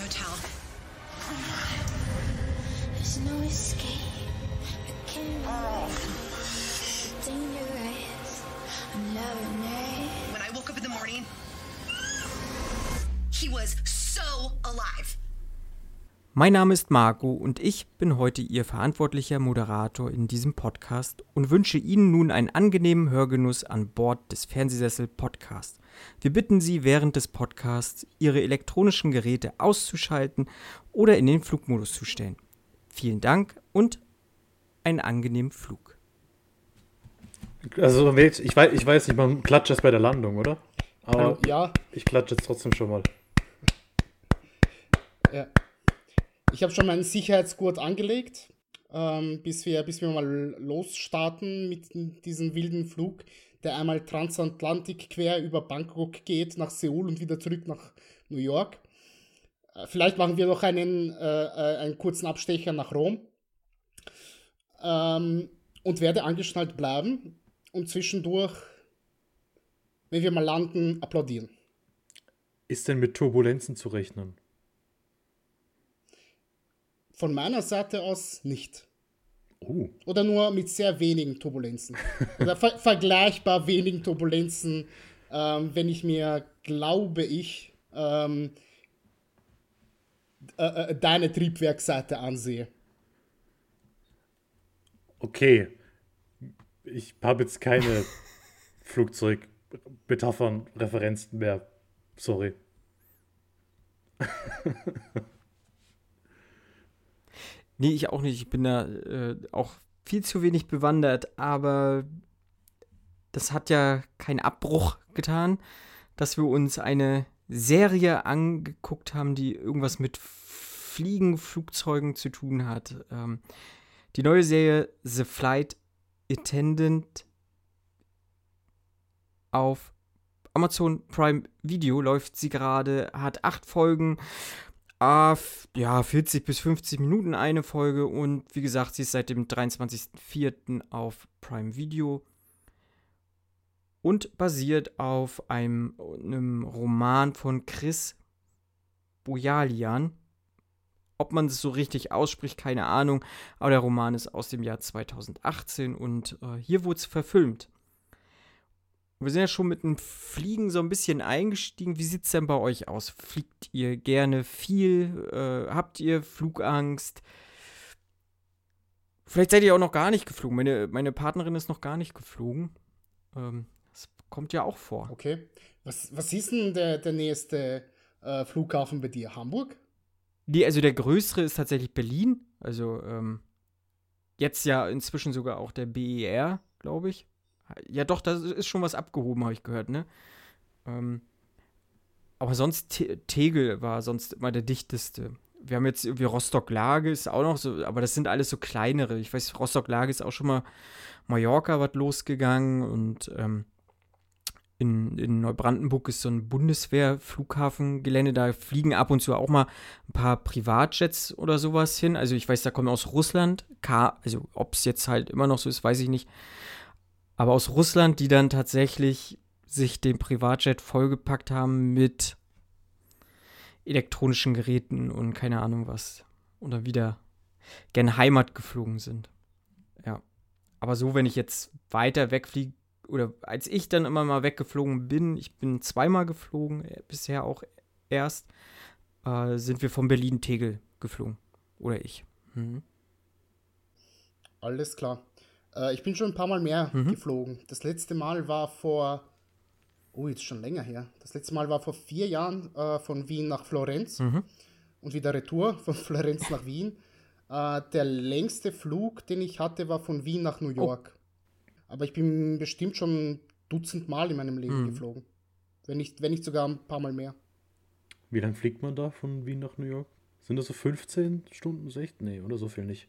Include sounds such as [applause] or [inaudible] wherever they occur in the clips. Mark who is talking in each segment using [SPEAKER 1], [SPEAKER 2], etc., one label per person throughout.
[SPEAKER 1] went back to his hotel.
[SPEAKER 2] There's no escape. I can't dangerous. I'm loving it.
[SPEAKER 1] When I woke up in the morning, he was so alive.
[SPEAKER 3] Mein Name ist Marco und ich bin heute Ihr verantwortlicher Moderator in diesem Podcast und wünsche Ihnen nun einen angenehmen Hörgenuss an Bord des Fernsehsessel Podcast. Wir bitten Sie während des Podcasts Ihre elektronischen Geräte auszuschalten oder in den Flugmodus zu stellen. Vielen Dank und einen angenehmen Flug.
[SPEAKER 4] Also ich weiß, ich weiß nicht, man klatscht erst bei der Landung, oder? Aber
[SPEAKER 5] Ähm, ja,
[SPEAKER 4] ich klatsche jetzt trotzdem schon mal.
[SPEAKER 5] ja. Ich habe schon meinen Sicherheitsgurt angelegt, ähm, bis, wir, bis wir mal losstarten mit diesem wilden Flug, der einmal transatlantik quer über Bangkok geht, nach Seoul und wieder zurück nach New York. Äh, Vielleicht machen wir noch einen, äh, äh, einen kurzen Abstecher nach Rom. Ähm, und werde angeschnallt bleiben und zwischendurch, wenn wir mal landen, applaudieren.
[SPEAKER 4] Ist denn mit Turbulenzen zu rechnen?
[SPEAKER 5] Von meiner Seite aus nicht.
[SPEAKER 4] Oh,
[SPEAKER 5] Oder nur mit sehr wenigen Turbulenzen. Oder ver vergleichbar wenigen Turbulenzen, ähm, wenn ich mir, glaube ich, ähm, äh, äh, deine Triebwerkseite ansehe.
[SPEAKER 4] okay. Ich habe jetzt keine [laughs] Flugzeugmetaphern, Referenzen mehr. Sorry. [laughs]
[SPEAKER 3] Nee, ich auch nicht. Ich bin da äh, auch viel zu wenig bewandert, aber das hat ja keinen Abbruch getan, dass wir uns eine Serie angeguckt haben, die irgendwas mit Fliegen, Flugzeugen zu tun hat. Ähm, die neue Serie The Flight Attendant auf Amazon Prime Video läuft sie gerade, hat acht Folgen, ah, ja, 40 bis 50 Minuten eine Folge und wie gesagt, sie ist seit dem 23.04. auf Prime Video und basiert auf einem, einem Roman von Chris Bojalian. Ob man es so richtig ausspricht, keine Ahnung, aber der Roman ist aus dem Jahr 2018 und äh, hier wurde es verfilmt. Wir sind ja schon mit dem Fliegen so ein bisschen eingestiegen. Wie sieht es denn bei euch aus? Fliegt ihr gerne viel? Äh, habt ihr Flugangst? Vielleicht seid ihr auch noch gar nicht geflogen. Meine, meine Partnerin ist noch gar nicht geflogen. Ähm, das kommt ja auch vor.
[SPEAKER 5] Okay. Was, was ist denn der, der nächste äh, Flughafen bei dir? Hamburg?
[SPEAKER 3] Die, also der größere ist tatsächlich Berlin. Also ähm, jetzt ja inzwischen sogar auch der BER, glaube ich. Ja, doch, da ist schon was abgehoben, habe ich gehört, ne? Ähm, aber sonst Te Tegel war sonst immer der dichteste. Wir haben jetzt irgendwie Rostock-Lage ist auch noch so, aber das sind alles so kleinere. Ich weiß, Rostock-Lage ist auch schon mal Mallorca was losgegangen und ähm, in, in Neubrandenburg ist so ein Bundeswehr-Flughafengelände. Da fliegen ab und zu auch mal ein paar Privatjets oder sowas hin. Also ich weiß, da kommen aus Russland. K also ob es jetzt halt immer noch so ist, weiß ich nicht. Aber aus Russland, die dann tatsächlich sich den Privatjet vollgepackt haben mit elektronischen Geräten und keine Ahnung was. Und dann wieder gen Heimat geflogen sind. Ja. Aber so, wenn ich jetzt weiter wegfliege, oder als ich dann immer mal weggeflogen bin, ich bin zweimal geflogen, äh, bisher auch erst, äh, sind wir von Berlin-Tegel geflogen. Oder ich. Mhm.
[SPEAKER 5] Alles klar. Äh, ich bin schon ein paar Mal mehr geflogen. Das letzte Mal war vor, oh, jetzt schon länger her. Das letzte Mal war vor vier Jahren äh, von Wien nach Florenz und wieder Retour [laughs] von Florenz nach Wien. Äh, der längste Flug, den ich hatte, war von Wien nach New York. Aber ich bin bestimmt schon ein Dutzend Mal in meinem Leben geflogen. Wenn nicht, wenn nicht sogar ein paar Mal mehr.
[SPEAKER 4] Wie lange fliegt man da von Wien nach New York? Sind das so 15 Stunden, 16? Nee, oder so viel nicht.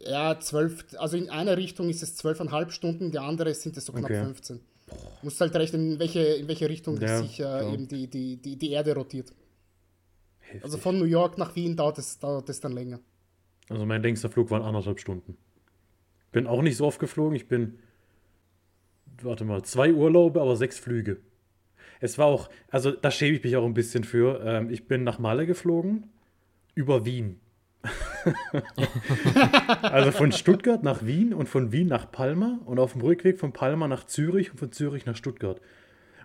[SPEAKER 5] Ja, zwölf, also in einer Richtung ist es zwölfeinhalb Stunden, die andere sind es so knapp
[SPEAKER 4] Okay.
[SPEAKER 5] 15. Musst halt rechnen, in welche, in welche Richtung
[SPEAKER 4] Ja,
[SPEAKER 5] sich äh, eben die, die, die, die Erde rotiert.
[SPEAKER 4] Heftig.
[SPEAKER 5] Also von New York nach Wien dauert es, dauert es dann länger.
[SPEAKER 4] Also mein längster Flug waren anderthalb Stunden. Bin auch nicht so oft geflogen. Ich bin, warte mal, zwei Urlaube, aber sechs Flüge. Es war auch, also da schäme ich mich auch ein bisschen für. Ähm, ich bin nach Malle geflogen, über Wien. [laughs] also von Stuttgart nach Wien und von Wien nach Palma und auf dem Rückweg von Palma nach Zürich und von Zürich nach Stuttgart.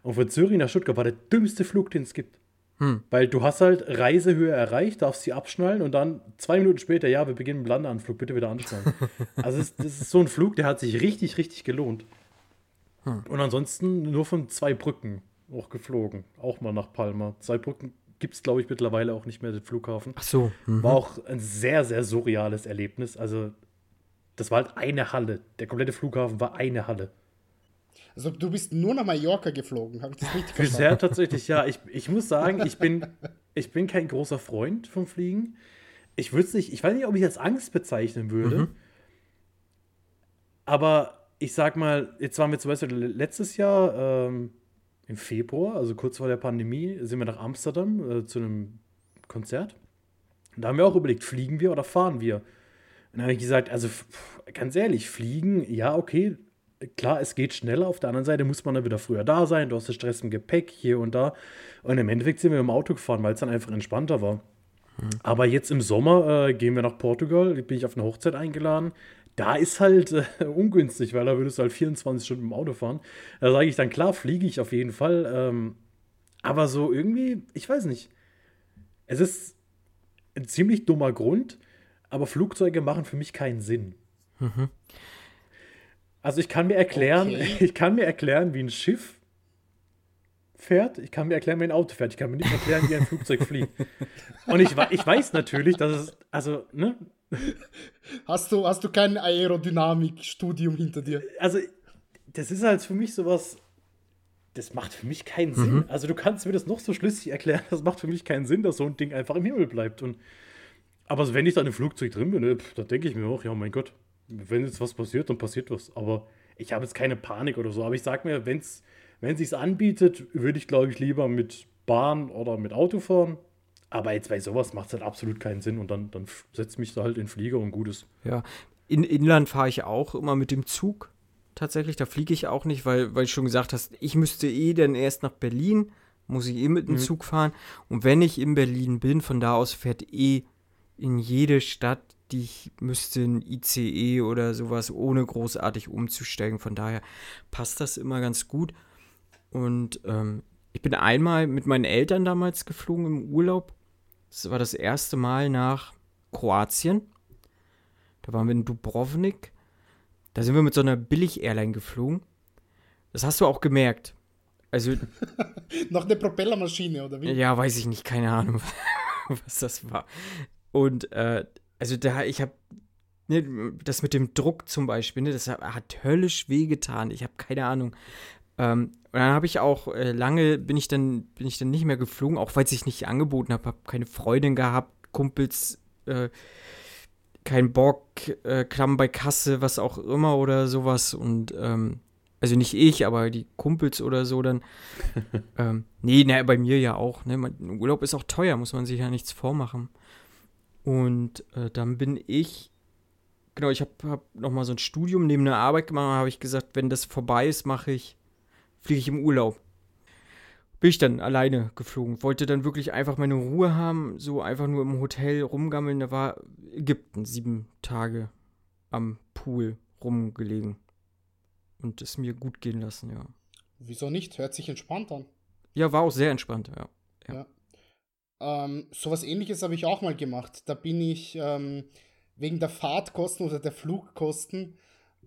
[SPEAKER 4] Und von Zürich nach Stuttgart war der dümmste Flug, den es gibt.
[SPEAKER 3] Hm.
[SPEAKER 4] Weil du hast halt Reisehöhe erreicht, darfst sie abschnallen und dann zwei Minuten später, ja, wir beginnen mit Landeanflug, bitte wieder anschnallen. [laughs] also das, das ist so ein Flug, der hat sich richtig, richtig gelohnt.
[SPEAKER 3] Hm.
[SPEAKER 4] Und ansonsten nur von zwei Brücken auch geflogen. Auch mal nach Palma. Zwei Brücken gibt es, glaube ich, mittlerweile auch nicht mehr, den Flughafen.
[SPEAKER 3] Ach so. Mhm.
[SPEAKER 4] War auch ein sehr, sehr surreales Erlebnis. Also, das war halt eine Halle. Der komplette Flughafen war eine Halle.
[SPEAKER 5] Also du bist nur nach Mallorca geflogen, habe ich das richtig
[SPEAKER 4] Bisher
[SPEAKER 5] verstanden?
[SPEAKER 4] tatsächlich, ja. Ich, ich muss sagen, ich bin, [laughs] ich bin kein großer Freund vom Fliegen. Ich würde es nicht, ich weiß nicht, ob ich das Angst bezeichnen würde.
[SPEAKER 3] Mhm.
[SPEAKER 4] Aber ich sag mal, jetzt waren wir zum Beispiel letztes Jahr ähm, im Februar, also kurz vor der Pandemie, sind wir nach Amsterdam äh, zu einem Konzert. Und da haben wir auch überlegt, fliegen wir oder fahren wir? Und dann habe ich gesagt, also pff, ganz ehrlich, fliegen, ja, okay, klar, es geht schneller. Auf der anderen Seite muss man dann wieder früher da sein. Du hast den Stress im Gepäck hier und da. Und im Endeffekt sind wir im Auto gefahren, weil es dann einfach entspannter war. Aber jetzt im Sommer äh, gehen wir nach Portugal. Bin ich auf eine Hochzeit eingeladen. Da ist halt äh, [laughs] ungünstig, weil da würdest du halt 24 Stunden im Auto fahren. Da sage ich dann, klar, fliege ich auf jeden Fall. Ähm, aber so irgendwie, ich weiß nicht. Es ist ein ziemlich dummer Grund, aber Flugzeuge machen für mich keinen Sinn. Also ich kann mir erklären,
[SPEAKER 5] Okay. [laughs]
[SPEAKER 4] ich kann mir erklären, wie ein Schiff fährt. Ich kann mir erklären, wie ein Auto fährt. Ich kann mir nicht erklären, wie ein Flugzeug fliegt. [laughs] Und ich, ich weiß natürlich, dass es, also, ne, [laughs]
[SPEAKER 5] Hast du, hast du kein Aerodynamikstudium hinter dir?
[SPEAKER 4] also, das ist halt für mich sowas, das macht für mich keinen Sinn. Also, du kannst mir das noch so schlüssig erklären, das macht für mich keinen Sinn, dass so ein Ding einfach im Himmel bleibt. Und, aber wenn ich dann im Flugzeug drin bin, ne, da denke ich mir auch, ja, mein Gott, wenn jetzt was passiert, dann passiert was. Aber ich habe jetzt keine Panik oder so. Aber ich sag mir, wenn's, wenn es sich anbietet, würde ich, glaube ich, lieber mit Bahn oder mit Auto fahren. Aber jetzt bei sowas macht es halt absolut keinen Sinn. Und dann, dann setzt mich da halt in den Flieger und gut ist.
[SPEAKER 3] Ja. In Inland fahre ich auch immer mit dem Zug. Tatsächlich, da fliege ich auch nicht, weil, weil du schon gesagt hast, ich müsste eh dann erst nach Berlin, muss ich eh mit dem Zug fahren. Und wenn ich in Berlin bin, von da aus fährt eh in jede Stadt, die ich müsste ein ICE oder sowas, ohne großartig umzusteigen. Von daher passt das immer ganz gut. Und ähm, ich bin einmal mit meinen Eltern damals geflogen im Urlaub. Das war das erste Mal nach Kroatien. Da waren wir in Dubrovnik. Da sind wir mit so einer Billig-Airline geflogen. Das hast du auch gemerkt. Also, [laughs]
[SPEAKER 5] Noch eine Propellermaschine, oder wie?
[SPEAKER 3] ja, weiß ich nicht, keine Ahnung, [laughs] was das war. Und, äh, also da, ich habe, ne, das mit dem Druck zum Beispiel, ne, das hat, hat höllisch wehgetan. Ich habe keine Ahnung. Ähm, und dann habe ich auch äh, lange, bin ich dann, bin ich dann nicht mehr geflogen, auch weil es sich nicht angeboten habe, habe keine Freundin gehabt, Kumpels, äh, kein Bock, äh, Klamm bei Kasse, was auch immer oder sowas. Und ähm, also nicht ich, aber die Kumpels oder so dann. [laughs] ähm, nee, na, bei mir ja auch. Ne? Man, Urlaub ist auch teuer, muss man sich ja nichts vormachen. Und äh, dann bin ich, genau, ich habe hab noch mal so ein Studium neben der Arbeit gemacht, habe ich gesagt, wenn das vorbei ist, mache ich, fliege ich im Urlaub. Bin ich dann alleine geflogen, wollte dann wirklich einfach meine Ruhe haben, so einfach nur im Hotel rumgammeln. Da war Ägypten sieben Tage am Pool rumgelegen und es mir gut gehen lassen, ja.
[SPEAKER 5] Wieso nicht? Hört sich entspannt an.
[SPEAKER 3] Ja, war auch sehr entspannt, ja.
[SPEAKER 5] Ja. Ähm, sowas ähnliches habe ich auch mal gemacht. Da bin ich ähm, wegen der Fahrtkosten oder der Flugkosten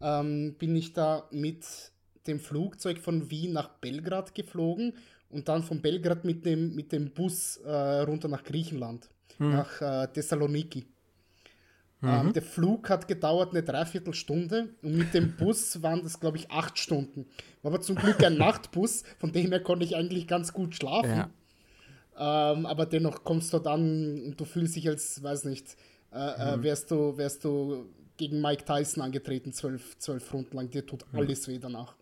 [SPEAKER 5] ähm, bin ich da mit dem Flugzeug von Wien nach Belgrad geflogen und dann von Belgrad mit dem, mit dem Bus äh, runter nach Griechenland, nach äh, Thessaloniki. Ähm, der Flug hat gedauert eine Dreiviertelstunde und mit dem Bus [laughs] waren das, glaube ich, acht Stunden. War aber zum Glück ein Nachtbus, von dem her konnte ich eigentlich ganz gut schlafen.
[SPEAKER 3] Ja.
[SPEAKER 5] Ähm, aber dennoch kommst du dann und du fühlst dich als, weiß nicht, äh, äh, wärst, du, wärst du gegen Mike Tyson angetreten, zwölf, zwölf Runden lang. Dir tut alles weh danach.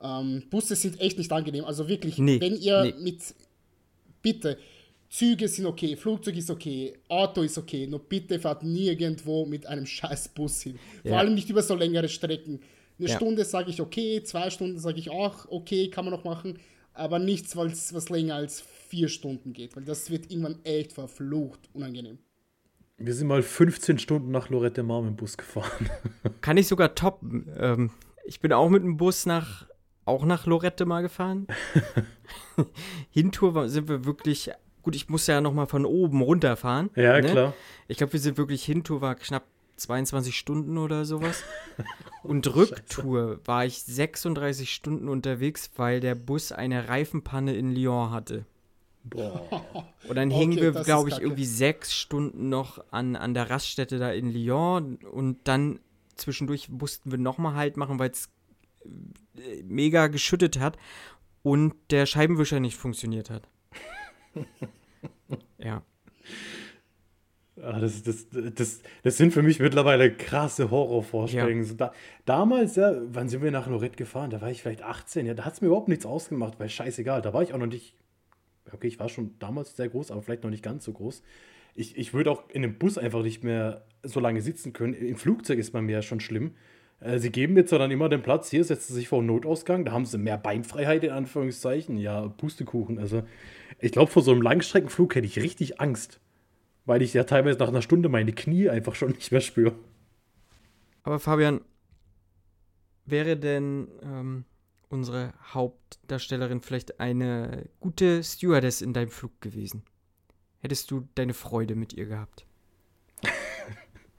[SPEAKER 5] Ähm, Busse sind echt nicht angenehm. Also wirklich,
[SPEAKER 3] Nee,
[SPEAKER 5] wenn ihr
[SPEAKER 3] nee.
[SPEAKER 5] mit, bitte, Züge sind okay, Flugzeug ist okay, Auto ist okay, nur bitte fahrt nirgendwo mit einem [laughs] scheiß Bus hin. Vor
[SPEAKER 3] Ja.
[SPEAKER 5] allem nicht über so längere Strecken. Eine
[SPEAKER 3] Ja.
[SPEAKER 5] Stunde sage ich okay, zwei Stunden sage ich auch okay, kann man noch machen, aber nichts, weil's- was länger als vier Stunden geht, weil das wird irgendwann echt verflucht unangenehm.
[SPEAKER 4] Wir sind mal 15 Stunden nach Lorette Mar mit dem Bus gefahren. [laughs]
[SPEAKER 3] Kann ich sogar toppen. Ähm, ich bin auch mit dem Bus nach, auch nach Lorette mal gefahren. [laughs] Hintour sind wir wirklich, gut, ich musste ja noch mal von oben runterfahren.
[SPEAKER 4] Ja,
[SPEAKER 3] ne?
[SPEAKER 4] klar.
[SPEAKER 3] Ich glaube, wir sind wirklich Hintour war knapp 22 Stunden oder sowas. Und Rücktour war ich 36 Stunden unterwegs, weil der Bus eine Reifenpanne in Lyon hatte.
[SPEAKER 4] Boah.
[SPEAKER 3] Und dann [laughs]
[SPEAKER 5] Okay,
[SPEAKER 3] hingen wir, glaube ich,
[SPEAKER 5] kacke.
[SPEAKER 3] irgendwie sechs Stunden noch an, an der Raststätte da in Lyon. Und dann zwischendurch mussten wir nochmal Halt machen, weil es mega geschüttet hat und der Scheibenwischer nicht funktioniert hat. [laughs] ja.
[SPEAKER 4] Ah, das, das, das, das sind für mich mittlerweile krasse Horrorvorstellungen. So Da, damals, ja, wann sind wir nach Lorette gefahren? Da war ich vielleicht 18. Ja, da hat es mir überhaupt nichts ausgemacht, weil scheißegal. Da war ich auch noch nicht. Okay, ich war schon damals sehr groß, aber vielleicht noch nicht ganz so groß. Ich, ich würde auch in dem Bus einfach nicht mehr so lange sitzen können. Im Flugzeug ist man mir ja schon schlimm. Äh, Sie geben mir zwar dann immer den Platz, hier setzen Sie sich vor den Notausgang, da haben sie mehr Beinfreiheit in Anführungszeichen. Ja, Pustekuchen. Also, ich glaube, vor so einem Langstreckenflug hätte ich richtig Angst. Weil ich ja teilweise nach einer Stunde meine Knie einfach schon nicht mehr spüre.
[SPEAKER 3] Aber Fabian, wäre denn ähm, unsere Hauptdarstellerin vielleicht eine gute Stewardess in deinem Flug gewesen? Hättest du deine Freude mit ihr gehabt?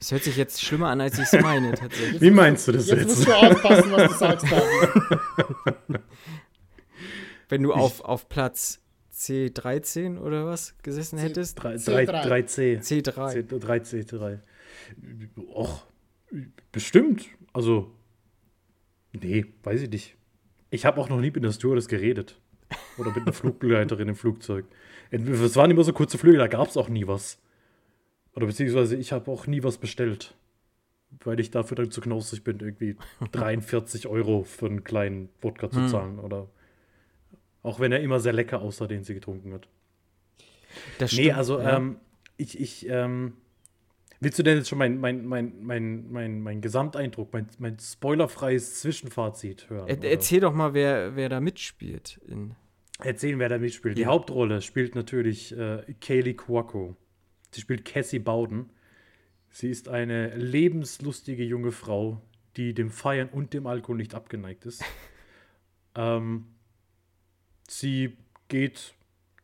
[SPEAKER 3] Es hört sich jetzt schlimmer an, als ich es meine, tatsächlich.
[SPEAKER 4] Wie meinst du das
[SPEAKER 5] Jetzt
[SPEAKER 4] jetzt?
[SPEAKER 5] musst du aufpassen, was du sagst.
[SPEAKER 3] Wenn du auf, auf Platz C13 oder was gesessen hättest?
[SPEAKER 4] 3,
[SPEAKER 5] C3.
[SPEAKER 4] 3C.
[SPEAKER 3] C3.
[SPEAKER 4] 3C, 3. Och, bestimmt. Also, nee, weiß ich nicht. Ich habe auch noch nie mit einer Stewardess geredet. Oder mit einer [laughs] Flugbegleiterin im Flugzeug. Es waren immer so kurze Flüge, da gab es auch nie was. Oder beziehungsweise ich habe auch nie was bestellt. Weil ich dafür dann zu knausrig bin, irgendwie [laughs] 43 Euro für einen kleinen Wodka zu zahlen. Oder auch wenn er immer sehr lecker aussah, den sie getrunken hat.
[SPEAKER 3] Das
[SPEAKER 4] Nee,
[SPEAKER 3] stimmt,
[SPEAKER 4] also
[SPEAKER 3] ja.
[SPEAKER 4] ähm, ich, ich, ähm, willst du denn jetzt schon mein, mein, mein, mein, mein, mein Gesamteindruck, mein, mein spoilerfreies Zwischenfazit hören?
[SPEAKER 3] Er, erzähl doch mal, wer, wer da mitspielt. In,
[SPEAKER 4] Erzählen, wer da mitspielt. Die
[SPEAKER 3] Ja.
[SPEAKER 4] Hauptrolle spielt natürlich äh, Kaylee Cuoco. Sie spielt Cassie Bowden. Sie ist eine lebenslustige junge Frau, die dem Feiern und dem Alkohol nicht abgeneigt ist. [laughs] ähm, sie geht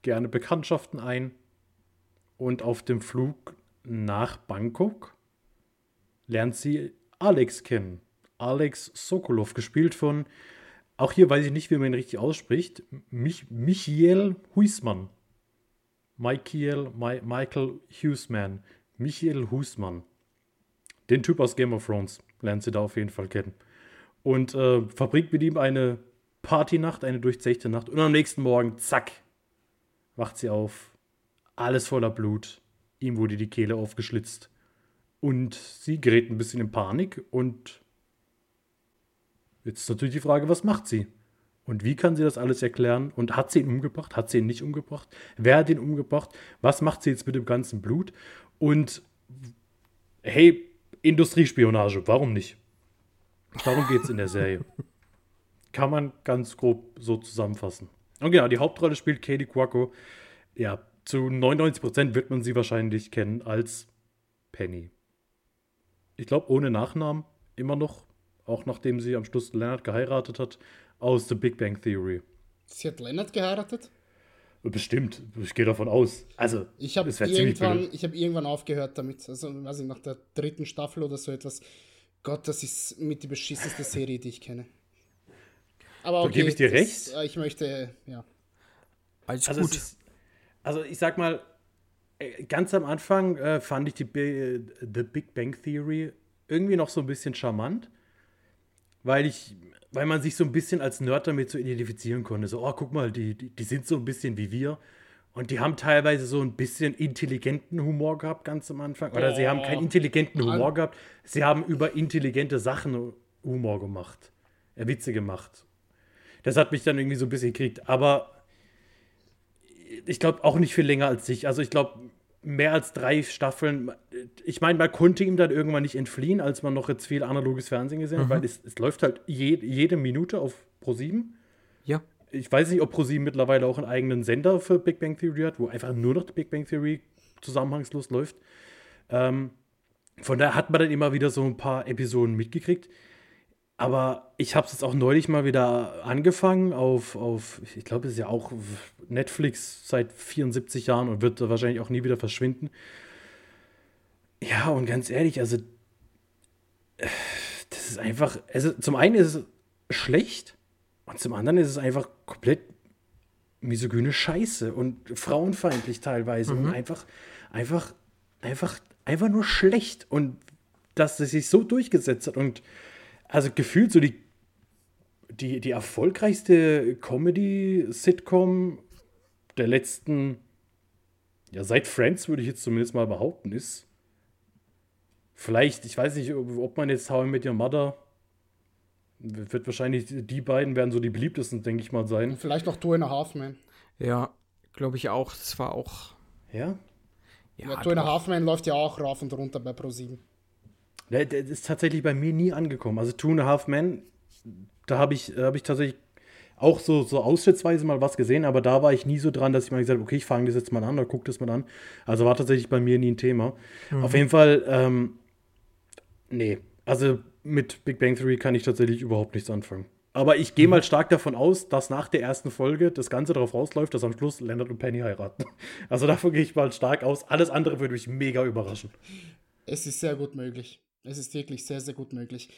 [SPEAKER 4] gerne Bekanntschaften ein und auf dem Flug nach Bangkok lernt sie Alex kennen. Alex Sokolov, gespielt von, auch hier weiß ich nicht, wie man ihn richtig ausspricht, Mich Michiel Huisman. Michael, Mi Michael Huisman. Michael Huisman. Den Typ aus Game of Thrones lernt sie da auf jeden Fall kennen. Und äh, verbringt mit ihm eine Partynacht, eine durchzechte Nacht. Und am nächsten Morgen, zack, wacht sie auf. Alles voller Blut. Ihm wurde die Kehle aufgeschlitzt. Und sie gerät ein bisschen in Panik. Und jetzt ist natürlich die Frage, was macht sie? Und wie kann sie das alles erklären? Und hat sie ihn umgebracht? Hat sie ihn nicht umgebracht? Wer hat ihn umgebracht? Was macht sie jetzt mit dem ganzen Blut? Und hey, Industriespionage, warum nicht? Darum geht es in der Serie. [laughs] Kann man ganz grob so zusammenfassen. Und genau, die Hauptrolle spielt Katie Cuoco. Ja, zu 99% wird man sie wahrscheinlich kennen als Penny. Ich glaube, ohne Nachnamen immer noch, auch nachdem sie am Schluss Leonard geheiratet hat, aus The Big Bang Theory.
[SPEAKER 5] Sie hat Leonard geheiratet?
[SPEAKER 4] Bestimmt, ich gehe davon aus. Also,
[SPEAKER 5] Ich habe irgendwann, ich hab irgendwann aufgehört damit. Also, weiß ich, nach der dritten Staffel oder so etwas. Gott, das ist mit die beschissenste Serie, die ich kenne. Aber
[SPEAKER 4] Da
[SPEAKER 5] okay,
[SPEAKER 4] gebe ich dir
[SPEAKER 5] das-
[SPEAKER 4] recht.
[SPEAKER 5] äh, Ich möchte, ja.
[SPEAKER 3] alles
[SPEAKER 4] Also,
[SPEAKER 3] gut.
[SPEAKER 4] ist, also ich sag mal, äh, ganz am Anfang äh, fand ich die Bi- The Big Bang Theory irgendwie noch so ein bisschen charmant, weil ich, weil man sich so ein bisschen als Nerd damit so identifizieren konnte. So, oh, guck mal, die, die, die sind so ein bisschen wie wir. Und die haben teilweise so ein bisschen intelligenten Humor gehabt, ganz am Anfang. Oder sie haben keinen intelligenten Humor gehabt. Sie haben über intelligente Sachen Humor gemacht. Äh, Witze gemacht. Das hat mich dann irgendwie so ein bisschen gekriegt. Aber ich glaube auch nicht viel länger als ich. Also ich glaube, mehr als drei Staffeln. Ich meine, man konnte ihm dann irgendwann nicht entfliehen, als man noch jetzt viel analoges Fernsehen gesehen hat, weil es, es läuft halt je, jede Minute auf Pro7.
[SPEAKER 3] Ja.
[SPEAKER 4] Ich weiß nicht, ob Pro7 mittlerweile auch einen eigenen Sender für Big Bang Theory hat, wo einfach nur noch die Big Bang Theory zusammenhangslos läuft. Ähm, von daher hat man dann immer wieder so ein paar Episoden mitgekriegt. Aber ich habe es jetzt auch neulich mal wieder angefangen auf, auf ich glaube, es ist ja auch Netflix seit 74 Jahren und wird wahrscheinlich auch nie wieder verschwinden. Ja, und ganz ehrlich, also das ist einfach, also zum einen ist es schlecht und zum anderen ist es einfach komplett misogyne Scheiße und frauenfeindlich teilweise und einfach, einfach, einfach, einfach nur schlecht und dass es sich so durchgesetzt hat und also gefühlt so die, die, die erfolgreichste Comedy-Sitcom der letzten, ja, seit Friends würde ich jetzt zumindest mal behaupten, ist. Vielleicht, ich weiß nicht, ob, man jetzt How I Met Your Mother wird wahrscheinlich, die beiden werden so die beliebtesten, denke ich mal, sein.
[SPEAKER 5] Vielleicht noch Two and a Half Man.
[SPEAKER 3] Ja, glaube ich auch. Das war auch.
[SPEAKER 4] Ja?
[SPEAKER 5] Ja,
[SPEAKER 3] Ja,
[SPEAKER 5] Two and a. Half Man läuft ja auch rauf und runter bei Pro7.
[SPEAKER 4] Der, der ist tatsächlich bei mir nie angekommen. Also Two and a Half Men, da habe ich, hab ich tatsächlich auch so, so ausschnittsweise mal was gesehen, aber da war ich nie so dran, dass ich mal gesagt habe, okay, ich fange das jetzt mal an oder gucke das mal an. Also war tatsächlich bei mir nie ein Thema. Auf jeden Fall, ähm, nee, also mit Big Bang Theory kann ich tatsächlich überhaupt nichts anfangen. Aber ich gehe mal stark davon aus, dass nach der ersten Folge das Ganze darauf rausläuft, dass am Schluss Leonard und Penny heiraten. Also davon gehe ich mal stark aus. Alles andere würde mich mega überraschen.
[SPEAKER 5] Es ist sehr gut möglich. Es ist wirklich sehr, sehr gut möglich.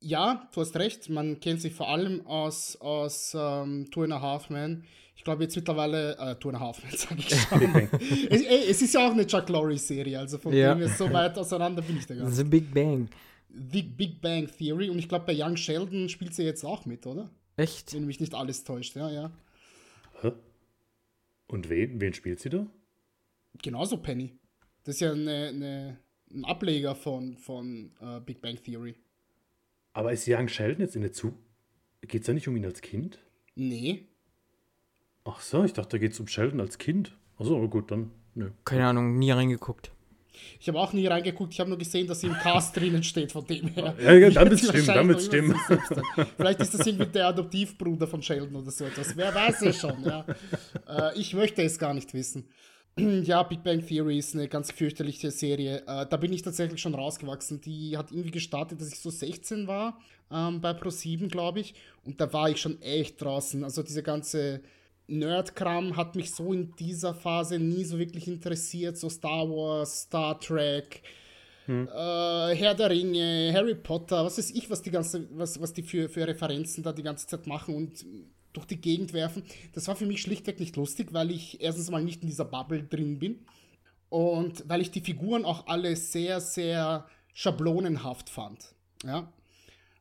[SPEAKER 5] Ja, du hast recht, man kennt sie vor allem aus, aus ähm, Two and a Half Men. Ich glaube jetzt mittlerweile, äh, Two and a Half Men, [laughs] sage ich schon. [laughs] es, ey, es ist ja auch eine Chuck Lorre-Serie, also von
[SPEAKER 3] Ja.
[SPEAKER 5] dem her so weit auseinander bin ich da gar nicht.
[SPEAKER 3] The Big Bang.
[SPEAKER 5] The Big Bang Theory und ich glaube bei Young Sheldon spielt sie jetzt auch mit, oder?
[SPEAKER 3] Echt?
[SPEAKER 5] Wenn mich nicht alles täuscht, ja, ja.
[SPEAKER 4] Hä? Und wen? Wen spielt sie da?
[SPEAKER 5] Genauso Penny. Das ist ja eine, eine, ein Ableger von, von äh, Big Bang Theory.
[SPEAKER 4] Aber ist Young Sheldon jetzt in der Zug? Geht es da nicht um ihn als Kind?
[SPEAKER 5] Nee,
[SPEAKER 4] Ach so, ich dachte, da geht es um Sheldon als Kind. Ach so, gut, dann. Nö.
[SPEAKER 3] Keine Ahnung, nie reingeguckt.
[SPEAKER 5] Ich habe auch nie reingeguckt, ich habe nur gesehen, dass sie im Cast [laughs] drinnen steht, von dem her.
[SPEAKER 4] Ja, ja, dann
[SPEAKER 5] Wird
[SPEAKER 4] wird's
[SPEAKER 5] sie
[SPEAKER 4] stimmen, dann wird's stimmen.
[SPEAKER 5] Vielleicht ist das irgendwie der Adoptivbruder von Sheldon oder so etwas. Wer weiß es schon, ja. [laughs] Äh, ich möchte es gar nicht wissen. [clears throat] Ja, Big Bang Theory ist eine ganz fürchterliche Serie. Äh, da bin ich tatsächlich schon rausgewachsen. Die hat irgendwie gestartet, dass ich so 16 war, ähm, bei Pro7, glaube ich. Und da war ich schon echt draußen. Also diese ganze Nerd-Kram hat mich so in dieser Phase nie so wirklich interessiert. So Star Wars, Star Trek, äh, Herr der Ringe, Harry Potter, was weiß ich, was die ganze, was, was die für, für Referenzen da die ganze Zeit machen und durch die Gegend werfen. Das war für mich schlichtweg nicht lustig, weil ich erstens mal nicht in dieser Bubble drin bin und weil ich die Figuren auch alle sehr, sehr schablonenhaft fand. Ja.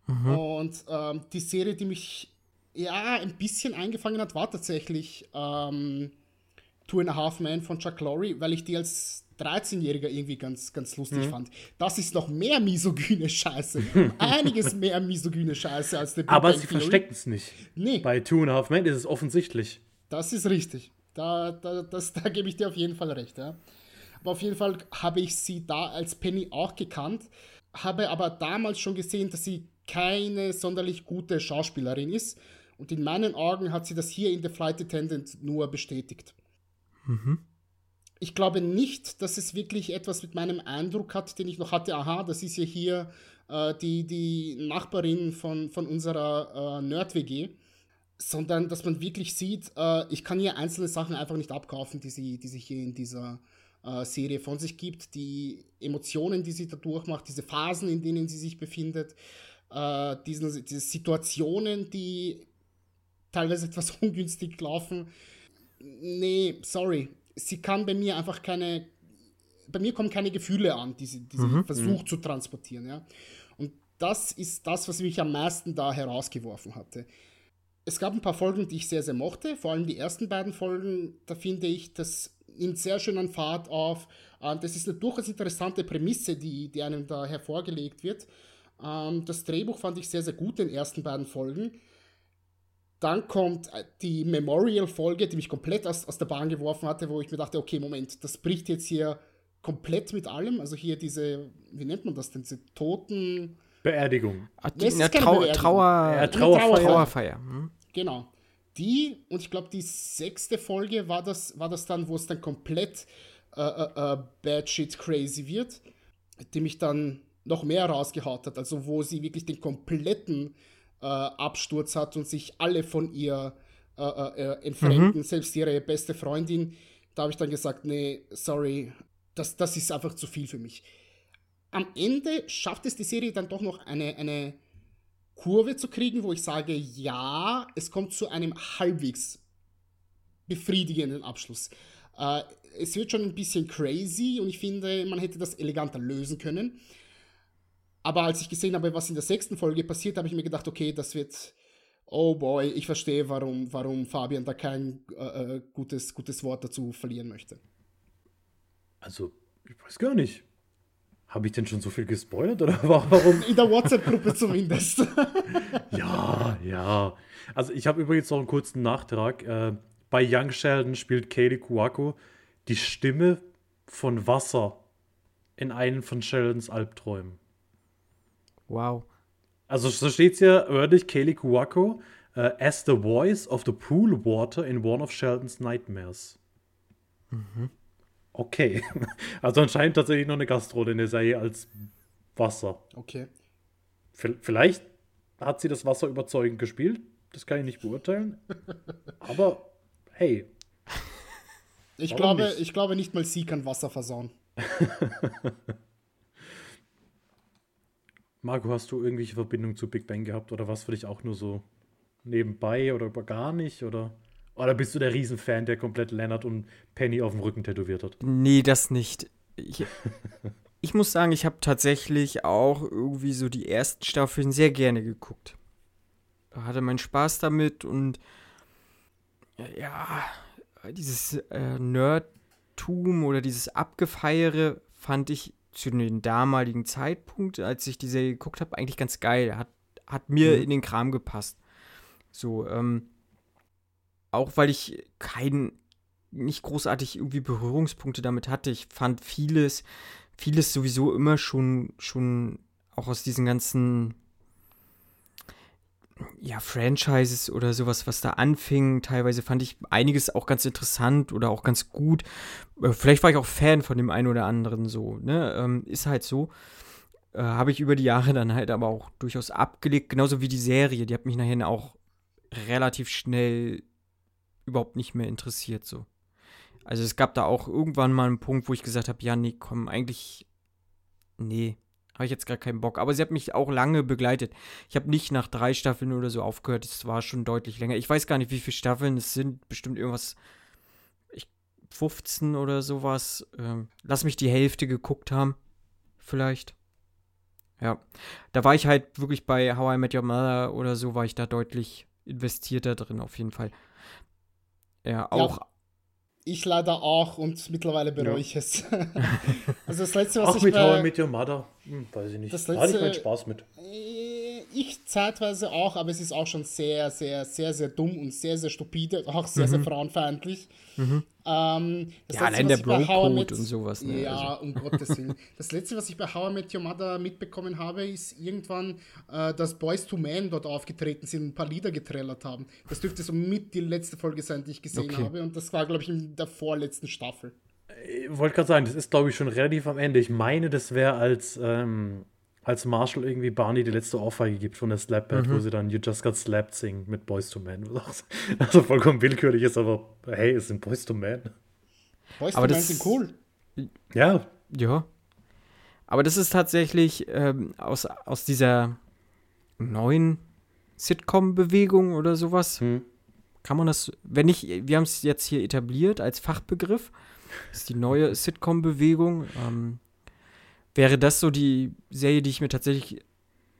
[SPEAKER 5] Und ähm, die Serie, die mich ja ein bisschen eingefangen hat, war tatsächlich ähm, Two and a Half Men von Chuck Lorre, weil ich die als 13-Jähriger irgendwie ganz, ganz lustig fand. Das ist noch mehr misogyne Scheiße. [laughs] Einiges mehr misogyne Scheiße als der Big
[SPEAKER 4] Aber
[SPEAKER 5] Bang
[SPEAKER 4] sie verstecken es nicht.
[SPEAKER 5] Nee,
[SPEAKER 4] Bei Two and a Half Men ist es offensichtlich.
[SPEAKER 5] das ist richtig. Da, da, das, da gebe ich dir auf jeden Fall recht. Ja. Aber auf jeden Fall habe ich sie da als Penny auch gekannt, habe aber damals schon gesehen, dass sie keine sonderlich gute Schauspielerin ist. Und in meinen Augen hat sie das hier in The Flight Attendant nur bestätigt. Ich glaube nicht, dass es wirklich etwas mit meinem Eindruck hat, den ich noch hatte. Aha, das ist ja hier äh, die, die Nachbarin von, von unserer äh, Nerd-WG sondern dass man wirklich sieht, äh, ich kann hier einzelne Sachen einfach nicht abkaufen, die sie, die sie hier in dieser äh, Serie von sich gibt, die Emotionen, die sie da durchmacht, diese Phasen, in denen sie sich befindet, äh, diesen, diese Situationen, die teilweise [laughs] etwas ungünstig laufen. Nee, sorry. Sie kann bei mir einfach keine, bei mir kommen keine Gefühle an, die sie, die sie versucht zu transportieren, ja. Und das ist das, was mich am meisten da herausgeworfen hatte es gab ein paar Folgen, die ich sehr, sehr mochte. Vor allem die ersten beiden Folgen, da finde ich, das nimmt sehr schön an Fahrt auf. Ähm, das ist eine durchaus interessante Prämisse, die, die einem da hervorgelegt wird. Ähm, das Drehbuch fand ich sehr, sehr gut, in den ersten beiden Folgen. Dann kommt äh, die Memorial-Folge, die mich komplett aus, aus der Bahn geworfen hatte, wo ich mir dachte, okay, Moment, das bricht jetzt hier komplett mit allem. Also hier diese, wie nennt man das denn, diese Toten...
[SPEAKER 4] Beerdigung.
[SPEAKER 3] Ach, die,
[SPEAKER 5] keine
[SPEAKER 3] Trau
[SPEAKER 5] Beerdigung.
[SPEAKER 3] Trauer,
[SPEAKER 4] Ja, Trauerfeier.
[SPEAKER 3] Trauerfeier. Hm?
[SPEAKER 5] Genau. Die, und ich glaube, die sechste Folge war das, war das dann, wo es dann komplett äh, äh, äh, bad shit crazy wird, die mich dann noch mehr rausgehaut hat. Also wo sie wirklich den kompletten äh, Absturz hat und sich alle von ihr äh, äh, äh, entfremden, selbst ihre beste Freundin. Da habe ich dann gesagt, nee, sorry, das, das ist einfach zu viel für mich. Am Ende schafft es die Serie dann doch noch eine, eine Kurve zu kriegen, wo ich sage, ja, es kommt zu einem halbwegs befriedigenden Abschluss. Äh, es wird schon ein bisschen crazy und ich finde, man hätte das eleganter lösen können. Aber als ich gesehen habe, was in der sechsten Folge passiert, habe ich mir gedacht, okay, das wird. Oh boy, ich verstehe, warum, warum Fabian da kein äh, äh, gutes, gutes Wort dazu verlieren möchte.
[SPEAKER 4] Also, ich weiß gar nicht. Habe ich denn schon so viel gespoilert oder [laughs] warum?
[SPEAKER 5] In der WhatsApp-Gruppe [laughs] zumindest. [laughs]
[SPEAKER 4] Ja, ja. Also ich habe übrigens noch einen kurzen Nachtrag. Äh, bei Young Sheldon spielt Kaylee Kuwako die Stimme von Wasser in einem von Sheldons Albträumen.
[SPEAKER 3] Wow.
[SPEAKER 4] Also so steht es ja wörtlich, Kaylee Kuwako äh, as the voice of the pool water in one of Sheldons nightmares. Okay. [laughs] Also anscheinend tatsächlich noch eine Gastrolle in der Serie als Wasser.
[SPEAKER 5] Okay.
[SPEAKER 4] V- Vielleicht hat sie das Wasser überzeugend gespielt. Das kann ich nicht beurteilen. [laughs] Aber hey,
[SPEAKER 5] Ich glaube,
[SPEAKER 4] nicht?
[SPEAKER 5] ich glaube nicht mal sie kann Wasser versauen. [laughs]
[SPEAKER 4] Marco, hast du irgendwelche Verbindung zu Big Bang gehabt oder was für dich auch nur so nebenbei oder gar nicht? Oder, oder bist du der Riesenfan, der komplett Leonard und Penny auf dem Rücken tätowiert hat?
[SPEAKER 3] Nee, das nicht. Ich, [laughs] ich muss sagen, ich habe tatsächlich auch irgendwie so die ersten Staffeln sehr gerne geguckt. Hatte meinen Spaß damit und ja, dieses äh, Nerdtum oder dieses Abgefeiere fand ich zu dem damaligen Zeitpunkt, als ich die Serie geguckt habe, eigentlich ganz geil. Hat, hat mir
[SPEAKER 4] Mhm.
[SPEAKER 3] in den Kram gepasst. So, ähm, auch weil ich keinen nicht großartig irgendwie Berührungspunkte damit hatte. Ich fand vieles, vieles sowieso immer schon, schon auch aus diesen ganzen ja, Franchises oder sowas, was da anfing. Teilweise fand ich einiges auch ganz interessant oder auch ganz gut. Äh, Vielleicht war ich auch Fan von dem einen oder anderen so, ne? Ähm, ist halt so. Äh, Habe ich über die Jahre dann halt aber auch durchaus abgelegt, genauso wie die Serie. Die hat mich nachher auch relativ schnell überhaupt nicht mehr interessiert so. Also es gab da auch irgendwann mal einen Punkt, wo ich gesagt habe, ja, nee, komm, eigentlich, nee, habe ich jetzt gar keinen Bock. Aber sie hat mich auch lange begleitet. Ich habe nicht nach drei Staffeln oder so aufgehört. Es war schon deutlich länger. Ich weiß gar nicht, wie viele Staffeln es sind. Bestimmt irgendwas, ich, 15 oder sowas. Ähm, lass mich die Hälfte geguckt haben. Vielleicht. Ja. Da war ich halt wirklich bei How I Met Your Mother oder so, war ich da deutlich investierter drin, auf jeden Fall. Ja, auch.
[SPEAKER 5] Ich leider auch und mittlerweile bereue
[SPEAKER 4] Ja.
[SPEAKER 5] ich es. [laughs] also das letzte, was
[SPEAKER 4] Auch
[SPEAKER 5] ich
[SPEAKER 4] mit
[SPEAKER 5] bei,
[SPEAKER 4] How I Met Your Mother? Hm, weiß ich nicht.
[SPEAKER 5] Das
[SPEAKER 4] Da hatte ich
[SPEAKER 5] letzte-
[SPEAKER 4] meinen Spaß mit.
[SPEAKER 5] Äh, Ich zeitweise auch, aber es ist auch schon sehr, sehr, sehr, sehr dumm und sehr, sehr stupide, auch sehr, sehr frauenfeindlich. Ähm, das
[SPEAKER 3] Mhm. Ja,
[SPEAKER 5] Letzte,
[SPEAKER 3] allein der Bro-Code und sowas, ne,
[SPEAKER 5] Ja,
[SPEAKER 3] also.
[SPEAKER 5] um Gottes Willen. Das letzte, was ich bei How I Met Your Mother mitbekommen habe, ist irgendwann, äh, dass Boys to Men dort aufgetreten sind und ein paar Lieder getrellert haben. Das dürfte so mit die letzte Folge sein, die ich gesehen
[SPEAKER 3] Okay.
[SPEAKER 5] habe. Und das war, glaube ich, in der vorletzten Staffel.
[SPEAKER 4] Ich wollte gerade sagen, das ist, glaube ich, schon relativ am Ende. Ich meine, das wäre als, ähm, als Marshall irgendwie Barney die letzte Ohrfeige gibt von der Slap Band,
[SPEAKER 3] Mhm.
[SPEAKER 4] wo sie dann You Just Got Slapped singen mit Boys to Men. [laughs] Also vollkommen willkürlich ist, aber hey, es sind Boys to Men.
[SPEAKER 5] Boys
[SPEAKER 3] Aber
[SPEAKER 5] to Men sind cool.
[SPEAKER 4] Ja,
[SPEAKER 3] Ja. Aber das ist tatsächlich ähm, aus, aus dieser neuen Sitcom-Bewegung oder sowas.
[SPEAKER 4] Hm.
[SPEAKER 3] Kann man das, wenn nicht, wir haben es jetzt hier etabliert als Fachbegriff. Das ist die neue Sitcom-Bewegung. Ähm, wäre das so die Serie, die ich mir tatsächlich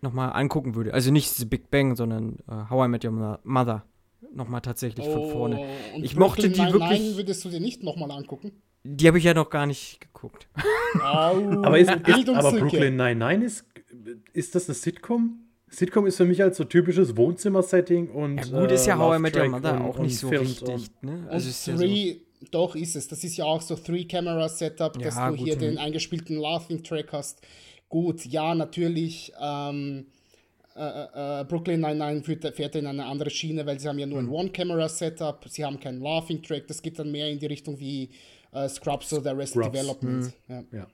[SPEAKER 3] nochmal angucken würde. Also nicht The Big Bang, sondern äh, How I Met Your Mo- Mother. Nochmal tatsächlich von vorne.
[SPEAKER 5] Oh, und
[SPEAKER 3] Ich mochte die
[SPEAKER 5] Brooklyn
[SPEAKER 3] wirklich-
[SPEAKER 5] Nine-Nine würdest du dir nicht nochmal angucken?
[SPEAKER 3] Die habe ich ja noch gar nicht geguckt.
[SPEAKER 5] Au,
[SPEAKER 4] aber, ist, ist, aber. Brooklyn Nine-Nine ist, ist das eine Sitcom? Sitcom ist für mich halt so typisches Wohnzimmer-Setting und.
[SPEAKER 3] Ja, gut, ist ja
[SPEAKER 4] äh,
[SPEAKER 3] How I Met Your Mother
[SPEAKER 4] und-
[SPEAKER 3] auch
[SPEAKER 4] und
[SPEAKER 3] nicht so richtig.
[SPEAKER 4] und-
[SPEAKER 3] Ne?
[SPEAKER 5] Und
[SPEAKER 3] Also ist ja so,
[SPEAKER 5] doch ist es. Das ist ja auch so Three-Camera-Setup, dass
[SPEAKER 3] Ja,
[SPEAKER 5] du
[SPEAKER 3] gut,
[SPEAKER 5] hier den eingespielten Laughing-Track hast. Gut, ja, natürlich. Ähm, äh, äh, Brooklyn Nine-Nine fährt, fährt in eine andere Schiene, weil sie haben ja nur ein
[SPEAKER 3] Hm.
[SPEAKER 5] One-Camera-Setup. Sie haben keinen Laughing-Track. Das geht dann mehr in die Richtung wie äh, Scrubs oder Arrested
[SPEAKER 4] Scrubs.
[SPEAKER 5] Development. Ja,
[SPEAKER 4] Ja.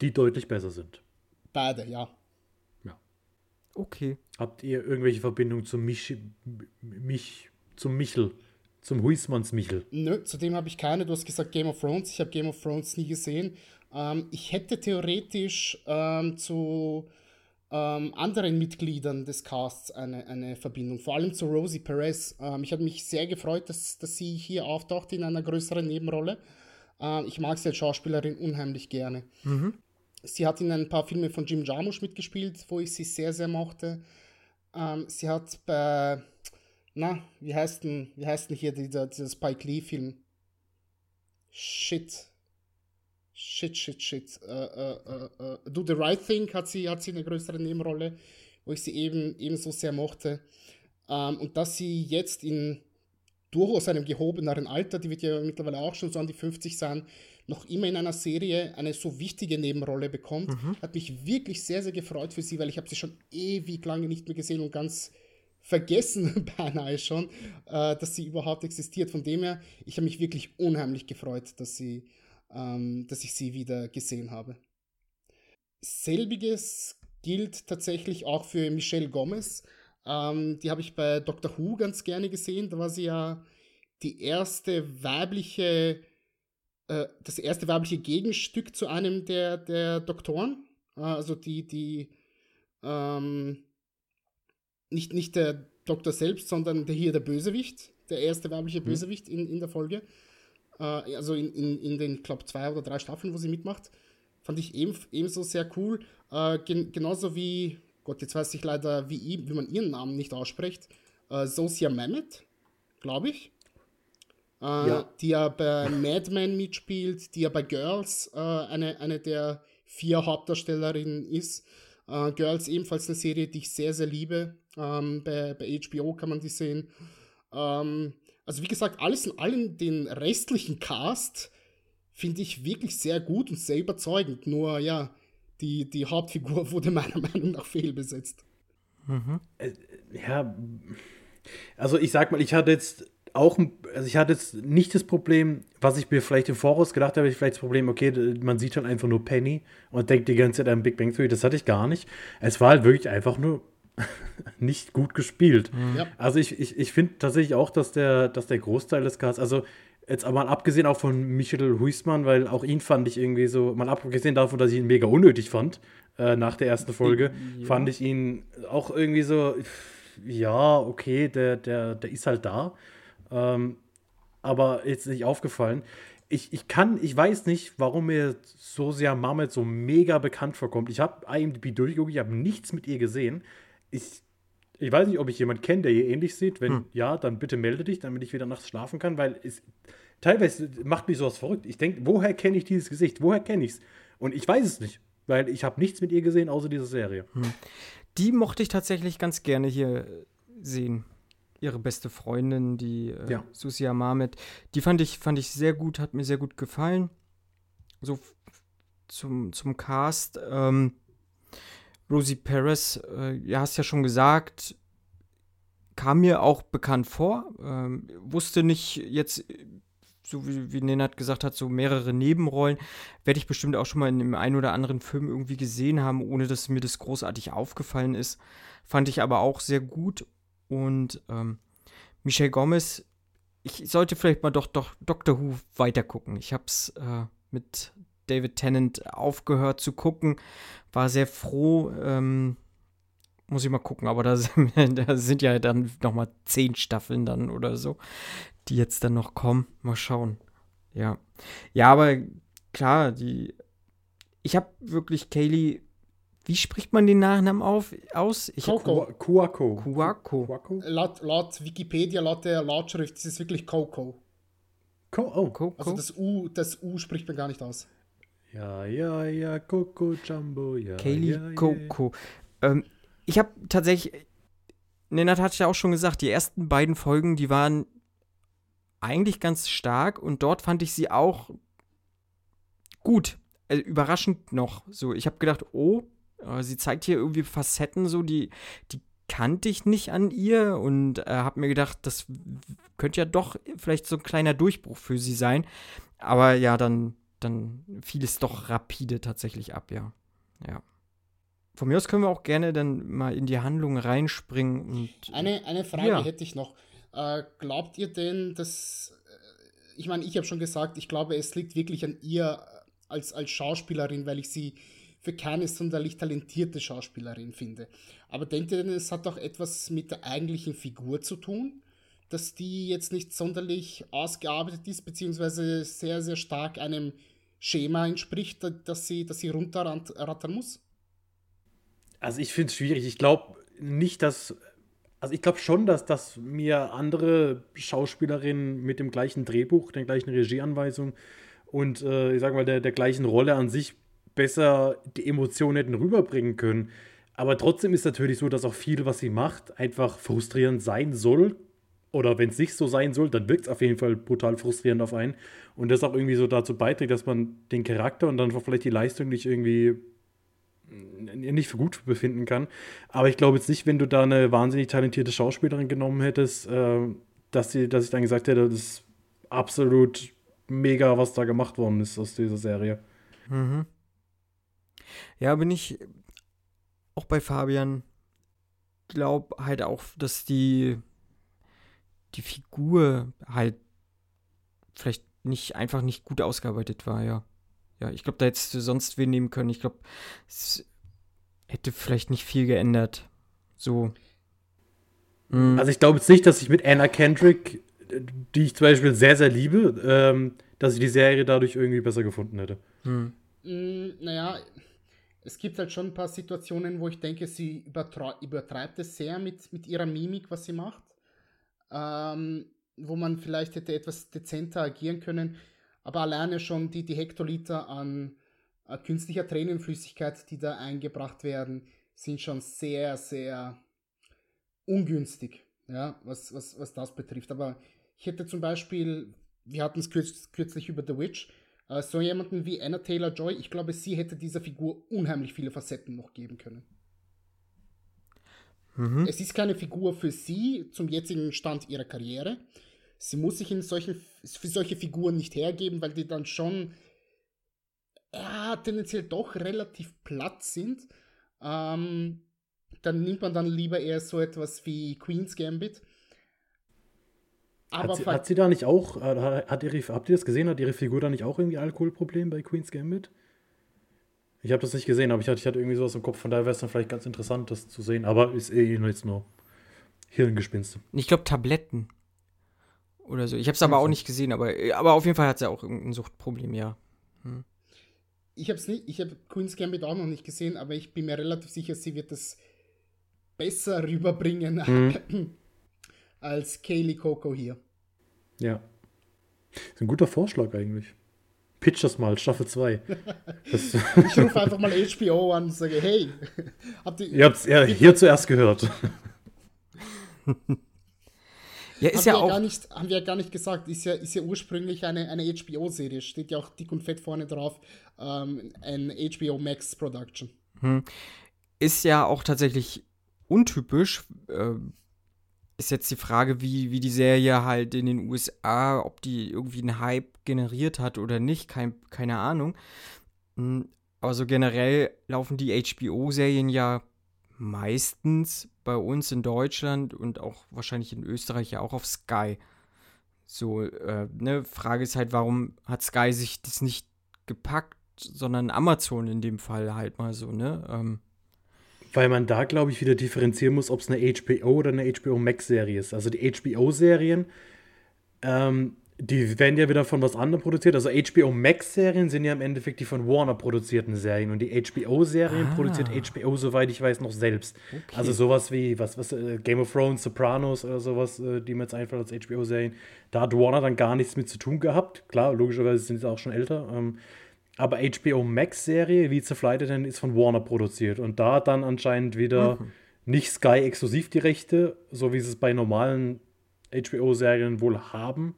[SPEAKER 4] Die deutlich besser sind.
[SPEAKER 5] beide, ja.
[SPEAKER 3] okay.
[SPEAKER 4] Habt ihr irgendwelche Verbindungen zum Mich, mich zum Michel, zum Huismanns Michel?
[SPEAKER 5] Nö, zudem habe ich keine. Du hast gesagt Game of Thrones. Ich habe Game of Thrones nie gesehen. Ähm, ich hätte theoretisch ähm, zu ähm, anderen Mitgliedern des Casts eine, eine Verbindung, vor allem zu Rosie Perez. Ähm, ich habe mich sehr gefreut, dass, dass sie hier auftaucht in einer größeren Nebenrolle. Ähm, ich mag sie als Schauspielerin unheimlich gerne. Sie hat in ein paar Filmen von Jim Jarmusch mitgespielt, wo ich sie sehr, sehr mochte. Ähm, sie hat bei, na, wie heißt denn, wie heißt denn hier dieser, dieser Spike Lee-Film? Shit. Shit, shit, shit. Äh, äh, äh, äh, Do the Right Thing hat sie, hat sie eine größere Nebenrolle, wo ich sie eben ebenso sehr mochte. Ähm, und dass sie jetzt in durchaus einem gehobeneren Alter, die wird ja mittlerweile auch schon so an die 50 sein, noch immer in einer Serie eine so wichtige Nebenrolle bekommt, hat mich wirklich sehr, sehr gefreut für sie, weil ich habe sie schon ewig lange nicht mehr gesehen und ganz vergessen [laughs] beinahe schon, äh, dass sie überhaupt existiert. Von dem her, ich habe mich wirklich unheimlich gefreut, dass, sie, ähm, dass ich sie wieder gesehen habe. Selbiges gilt tatsächlich auch für Michelle Gomez. Ähm, die habe ich bei Doctor Who ganz gerne gesehen. Da war sie ja die erste weibliche, äh, das erste weibliche Gegenstück zu einem der, der Doktoren. Äh, also die, die, ähm, nicht, nicht der Doktor selbst, sondern der hier der Bösewicht, der erste weibliche Bösewicht in, in der Folge. Äh, also in, in, in den, ich glaube, zwei oder drei Staffeln, wo sie mitmacht. Fand ich eben, ebenso sehr cool. Äh, gen genauso wie, Gott, jetzt weiß ich leider, wie, wie man ihren Namen nicht ausspricht. Äh, Sosia Mamet, glaube ich. Äh,
[SPEAKER 4] Ja.
[SPEAKER 5] Die ja bei Mad Men mitspielt, die ja bei Girls äh, eine, eine der vier Hauptdarstellerinnen ist. Äh, Girls ebenfalls eine Serie, die ich sehr, sehr liebe. Ähm, bei, bei HBO kann man die sehen. Ähm, also wie gesagt, alles in allem den restlichen Cast finde ich wirklich sehr gut und sehr überzeugend. Nur ja, die, die Hauptfigur [laughs] wurde meiner Meinung nach fehlbesetzt.
[SPEAKER 4] Ja, also ich sag mal, ich hatte jetzt auch, also ich hatte jetzt nicht das Problem, was ich mir vielleicht im Voraus gedacht habe, ich vielleicht das Problem, okay, man sieht halt einfach nur Penny und denkt die ganze Zeit an Big Bang Theory, das hatte ich gar nicht. Es war halt wirklich einfach nur [laughs] nicht gut gespielt.
[SPEAKER 5] Ja.
[SPEAKER 4] Also ich, ich, ich finde tatsächlich auch, dass der, dass der Großteil des Casts, also jetzt aber mal abgesehen auch von Michael Huismann, weil auch ihn fand ich irgendwie so, mal abgesehen davon, dass ich ihn mega unnötig fand, äh, nach der ersten Folge, fand ich ihn auch irgendwie so, ja, okay, der, der, der ist halt da. Ähm, aber jetzt nicht aufgefallen. Ich, ich kann, ich weiß nicht, warum mir Sosia Mamet so mega bekannt vorkommt. Ich habe IMDb durchgeguckt, ich habe nichts mit ihr gesehen. Ich, ich weiß nicht, ob ich jemanden kenne, der ihr ähnlich sieht. Wenn ja, dann bitte melde dich, damit ich wieder nachts schlafen kann, weil es teilweise macht mich sowas verrückt. Ich denke, woher kenne ich dieses Gesicht? Woher kenne ich es? Und ich weiß es nicht, weil ich habe nichts mit ihr gesehen, außer dieser Serie.
[SPEAKER 3] Die mochte ich tatsächlich ganz gerne hier sehen. Ihre beste Freundin, die äh,
[SPEAKER 4] Ja.
[SPEAKER 3] Susia Mahmet. Die fand ich, fand ich sehr gut, hat mir sehr gut gefallen. So zum, zum Cast. Ähm, Rosie Perez, äh, ja, hast ja schon gesagt, kam mir auch bekannt vor. Ähm, wusste nicht jetzt, so wie, wie Nenad gesagt hat, so mehrere Nebenrollen. Werde ich bestimmt auch schon mal in dem einen oder anderen Film irgendwie gesehen haben, ohne dass mir das großartig aufgefallen ist. Fand ich aber auch sehr gut. Und ähm, Michelle Gomez, ich sollte vielleicht mal doch, doch Doctor Who weitergucken. Ich habe es äh, mit David Tennant aufgehört zu gucken. War sehr froh. Ähm, muss ich mal gucken, aber da [laughs] sind, da sind ja dann noch mal zehn Staffeln dann oder so, die jetzt dann noch kommen. Mal schauen. Ja. Ja, aber klar, die. Ich habe wirklich Kaylee. Wie spricht man den Nachnamen auf, aus? Ich,
[SPEAKER 5] Coco.
[SPEAKER 4] Kuako.
[SPEAKER 3] Kuako.
[SPEAKER 4] Kuako?
[SPEAKER 5] Laut, laut Wikipedia, laut der Lautschrift ist es wirklich Coco.
[SPEAKER 4] Ko oh.
[SPEAKER 3] Coco.
[SPEAKER 5] Also das U, das U spricht man gar nicht aus.
[SPEAKER 4] Ja, ja, ja, Coco Jumbo, ja.
[SPEAKER 3] Kaylee
[SPEAKER 4] ja, ja,
[SPEAKER 3] Coco. Ähm, ich habe tatsächlich, Nenad hat ja auch schon gesagt, die ersten beiden Folgen, die waren eigentlich ganz stark und dort fand ich sie auch gut, also überraschend noch. So, ich habe gedacht, oh, sie zeigt hier irgendwie Facetten, so die, die kannte ich nicht an ihr und äh, habe mir gedacht, das könnte ja doch vielleicht so ein kleiner Durchbruch für sie sein. Aber ja, dann, dann fiel es doch rapide tatsächlich ab, ja. Ja. Von mir aus können wir auch gerne dann mal in die Handlung reinspringen. Und,
[SPEAKER 5] eine, eine Frage
[SPEAKER 3] ja.
[SPEAKER 5] hätte ich noch. Äh, glaubt ihr denn, dass. äh, Ich meine, ich habe schon gesagt, ich glaube, es liegt wirklich an ihr als, als Schauspielerin, weil ich sie für keine sonderlich talentierte Schauspielerin finde. Aber denkt ihr denn, es hat auch etwas mit der eigentlichen Figur zu tun? Dass die jetzt nicht sonderlich ausgearbeitet ist, beziehungsweise sehr, sehr stark einem Schema entspricht, da- dass sie, dass sie runterrattern muss?
[SPEAKER 4] Also ich finde es schwierig. Ich glaube nicht, dass. Also ich glaube schon, dass, dass mir andere Schauspielerinnen mit dem gleichen Drehbuch, der gleichen Regieanweisung und äh, ich sage mal der, der gleichen Rolle an sich besser die Emotionen hätten rüberbringen können. Aber trotzdem ist natürlich so, dass auch viel, was sie macht, einfach frustrierend sein soll. Oder wenn es nicht so sein soll, dann wirkt es auf jeden Fall brutal frustrierend auf einen. Und das auch irgendwie so dazu beiträgt, dass man den Charakter und dann vielleicht die Leistung nicht irgendwie nicht für gut befinden kann. Aber ich glaube jetzt nicht, wenn du da eine wahnsinnig talentierte Schauspielerin genommen hättest, äh, dass, sie, dass ich dann gesagt hätte, das ist absolut mega, was da gemacht worden ist aus dieser Serie.
[SPEAKER 3] Mhm. Ja, bin ich auch bei Fabian. Glaub halt auch, dass die die Figur halt vielleicht nicht einfach nicht gut ausgearbeitet war, ja. Ja, ich glaube, da hättest du sonst wen nehmen können. Ich glaube, es hätte vielleicht nicht viel geändert. So. Mhm.
[SPEAKER 4] Also ich glaube jetzt nicht, dass ich mit Anna Kendrick, die ich zum Beispiel sehr, sehr liebe, ähm, dass ich die Serie dadurch irgendwie besser gefunden hätte.
[SPEAKER 3] Mhm.
[SPEAKER 5] Mm, naja, es gibt halt schon ein paar Situationen, wo ich denke, sie übertrei übertreibt es sehr mit, mit ihrer Mimik, was sie macht. Ähm, wo man vielleicht hätte etwas dezenter agieren können. Aber alleine schon die, die Hektoliter an äh, künstlicher Tränenflüssigkeit, die da eingebracht werden, sind schon sehr, sehr ungünstig, ja, was, was, was das betrifft. Aber ich hätte zum Beispiel, wir hatten es kürz, kürzlich über The Witch, äh, so jemanden wie Anna Taylor Joy, ich glaube, sie hätte dieser Figur unheimlich viele Facetten noch geben können.
[SPEAKER 3] Mhm.
[SPEAKER 5] Es ist keine Figur für sie zum jetzigen Stand ihrer Karriere. Sie muss sich in solchen, für solche Figuren nicht hergeben, weil die dann schon ja, tendenziell doch relativ platt sind. Ähm, dann nimmt man dann lieber eher so etwas wie Queen's Gambit. Aber
[SPEAKER 4] Hat sie, hat sie da nicht auch, äh, hat ihre, habt ihr das gesehen, hat ihre Figur da nicht auch irgendwie Alkoholproblem bei Queen's Gambit? Ich habe das nicht gesehen, aber ich hatte, ich hatte irgendwie sowas im Kopf, von daher wäre es dann vielleicht ganz interessant, das zu sehen. Aber ist eh nur jetzt nur Hirngespinste.
[SPEAKER 3] Ich glaube Tabletten. Oder so. Ich habe es aber auch nicht gesehen, aber, aber auf jeden Fall hat sie auch irgendein Suchtproblem, ja.
[SPEAKER 5] ich habe es nicht, ich habe Queen's Gambit auch noch nicht gesehen, aber ich bin mir relativ sicher, sie wird das besser [laughs] rüberbringen [laughs] als Kaylee Coco hier.
[SPEAKER 4] Ja. Ist ein guter Vorschlag eigentlich. Pitch das mal, Staffel 2. [laughs] Das,
[SPEAKER 5] Ich rufe einfach mal HBO an und sage, hey, [laughs] habt ihr,
[SPEAKER 4] ihr habt es hier zuerst gehört. [laughs]
[SPEAKER 3] Ja,
[SPEAKER 5] haben,
[SPEAKER 3] ist
[SPEAKER 5] wir
[SPEAKER 3] ja
[SPEAKER 5] ja gar
[SPEAKER 3] auch.
[SPEAKER 5] nicht, haben wir ja gar nicht gesagt, ist ja, ist ja ursprünglich eine, eine HBO-Serie, steht ja auch dick und fett vorne drauf, ähm, ein HBO Max Production.
[SPEAKER 3] Ist ja auch tatsächlich untypisch. Äh, ist jetzt die Frage, wie, wie die Serie halt in den USA, ob die irgendwie einen Hype generiert hat oder nicht, kein, keine Ahnung. Hm, Aber so generell laufen die HBO-Serien ja meistens bei uns in Deutschland und auch wahrscheinlich in Österreich ja auch auf Sky. So, äh, ne, Frage ist halt, warum hat Sky sich das nicht gepackt, sondern Amazon in dem Fall halt mal so, ne? Ähm,
[SPEAKER 4] Weil man da, glaube ich, wieder differenzieren muss, ob es eine HBO oder eine HBO Max-Serie ist. Also die HBO-Serien, ähm, die werden ja wieder von was anderem produziert. Also HBO Max-Serien sind ja im Endeffekt die von Warner produzierten Serien. Und die HBO-Serien
[SPEAKER 3] Ah.
[SPEAKER 4] produziert HBO, soweit ich weiß, noch selbst. Also sowas wie was, was, äh, Game of Thrones, Sopranos oder sowas, äh, die mir jetzt einfallen als HBO-Serien. Da hat Warner dann gar nichts mit zu tun gehabt. Klar, logischerweise sind sie auch schon älter. Ähm, aber HBO Max-Serie, wie The Flight Attendant, ist von Warner produziert. Und da hat dann anscheinend wieder nicht Sky exklusiv die Rechte, so wie sie es bei normalen HBO-Serien wohl haben.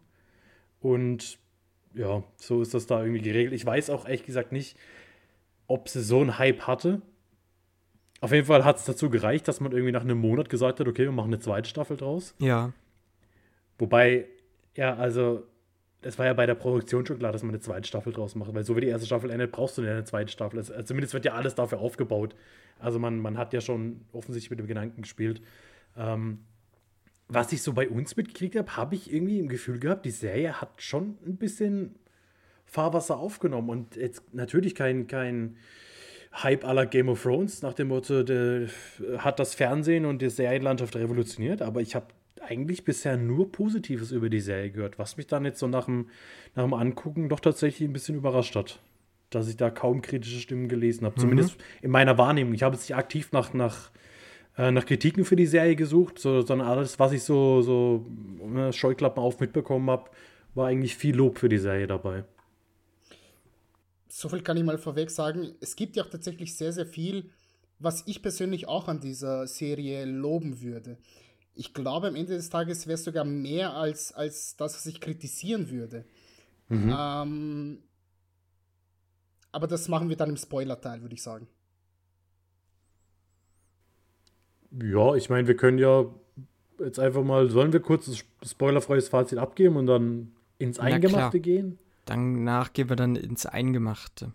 [SPEAKER 4] Und ja, so ist das da irgendwie geregelt. Ich weiß auch ehrlich gesagt nicht, ob sie so einen Hype hatte. Auf jeden Fall hat es dazu gereicht, dass man irgendwie nach einem Monat gesagt hat, okay, wir machen eine zweite Staffel draus.
[SPEAKER 3] Ja.
[SPEAKER 4] Wobei, ja, also, es war ja bei der Produktion schon klar, dass man eine zweite Staffel draus macht, weil so wie die erste Staffel endet, brauchst du eine zweite Staffel. Also, zumindest wird ja alles dafür aufgebaut. Also man, man hat ja schon offensichtlich mit dem Gedanken gespielt. Ähm, was ich so bei uns mitgekriegt habe, habe ich irgendwie im Gefühl gehabt, die Serie hat schon ein bisschen Fahrwasser aufgenommen und jetzt natürlich kein, kein Hype aller Game of Thrones nach dem Motto, der, hat das Fernsehen und die Serienlandschaft revolutioniert, aber ich habe eigentlich bisher nur Positives über die Serie gehört, was mich dann jetzt so nach dem, nach dem Angucken doch tatsächlich ein bisschen überrascht hat, dass ich da kaum kritische Stimmen gelesen habe, mhm. zumindest in meiner Wahrnehmung. Ich habe jetzt nicht aktiv nach, nach, äh, nach Kritiken für die Serie gesucht, so, sondern alles, was ich so, so äh, Scheuklappen auf mitbekommen habe, war eigentlich viel Lob für die Serie dabei
[SPEAKER 5] so viel kann ich mal vorweg sagen. Es gibt ja auch tatsächlich sehr, sehr viel, was ich persönlich auch an dieser Serie loben würde. Ich glaube, am Ende des Tages wäre es sogar mehr als, als das, was ich kritisieren würde. Mhm. Ähm, aber das machen wir dann im Spoiler-Teil, würde ich sagen.
[SPEAKER 4] Ja, ich meine, wir können ja jetzt einfach mal, sollen wir kurz das spoilerfreies Fazit abgeben und dann ins Eingemachte gehen?
[SPEAKER 3] Danach gehen wir dann ins Eingemachte.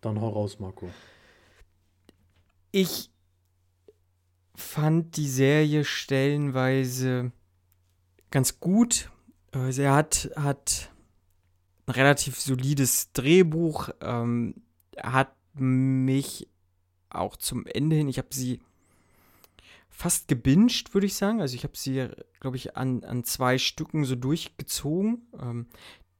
[SPEAKER 4] Dann hau raus, Marco.
[SPEAKER 3] Ich fand die Serie stellenweise ganz gut. Sie hat, hat ein relativ solides Drehbuch, ähm, hat mich auch zum Ende hin, ich habe sie fast gebinged, würde ich sagen. Also ich habe sie, glaube ich, an, an zwei Stücken so durchgezogen. Ähm,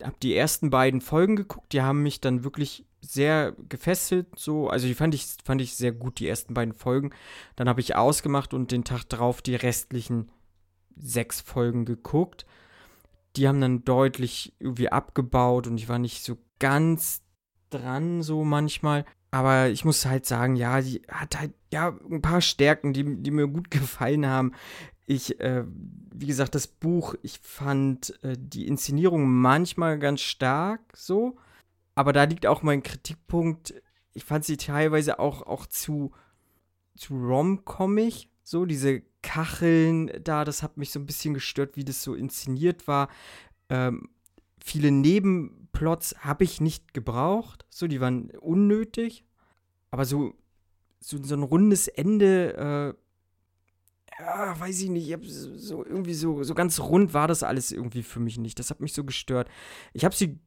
[SPEAKER 3] habe die ersten beiden Folgen geguckt, die haben mich dann wirklich sehr gefesselt, so, also die fand ich, fand ich sehr gut, die ersten beiden Folgen. Dann habe ich ausgemacht und den Tag darauf die restlichen sechs Folgen geguckt. Die haben dann deutlich irgendwie abgebaut und ich war nicht so ganz dran, so manchmal. Aber ich muss halt sagen, ja, die hat halt ja ein paar Stärken, die, die mir gut [laughs] gefallen haben. Ich, äh, wie gesagt, das Buch, ich fand äh, die Inszenierung manchmal ganz stark so. Aber da liegt auch mein Kritikpunkt. Ich fand sie teilweise auch, auch zu, zu rom-comic. So, diese Kacheln da, das hat mich so ein bisschen gestört, wie das so inszeniert war. Ähm, viele Nebenplots habe ich nicht gebraucht. So, die waren unnötig. Aber so, so, so ein rundes Ende, äh, ja, weiß ich nicht. Ich so irgendwie so, so ganz rund war das alles irgendwie für mich nicht. Das hat mich so gestört. Ich habe sie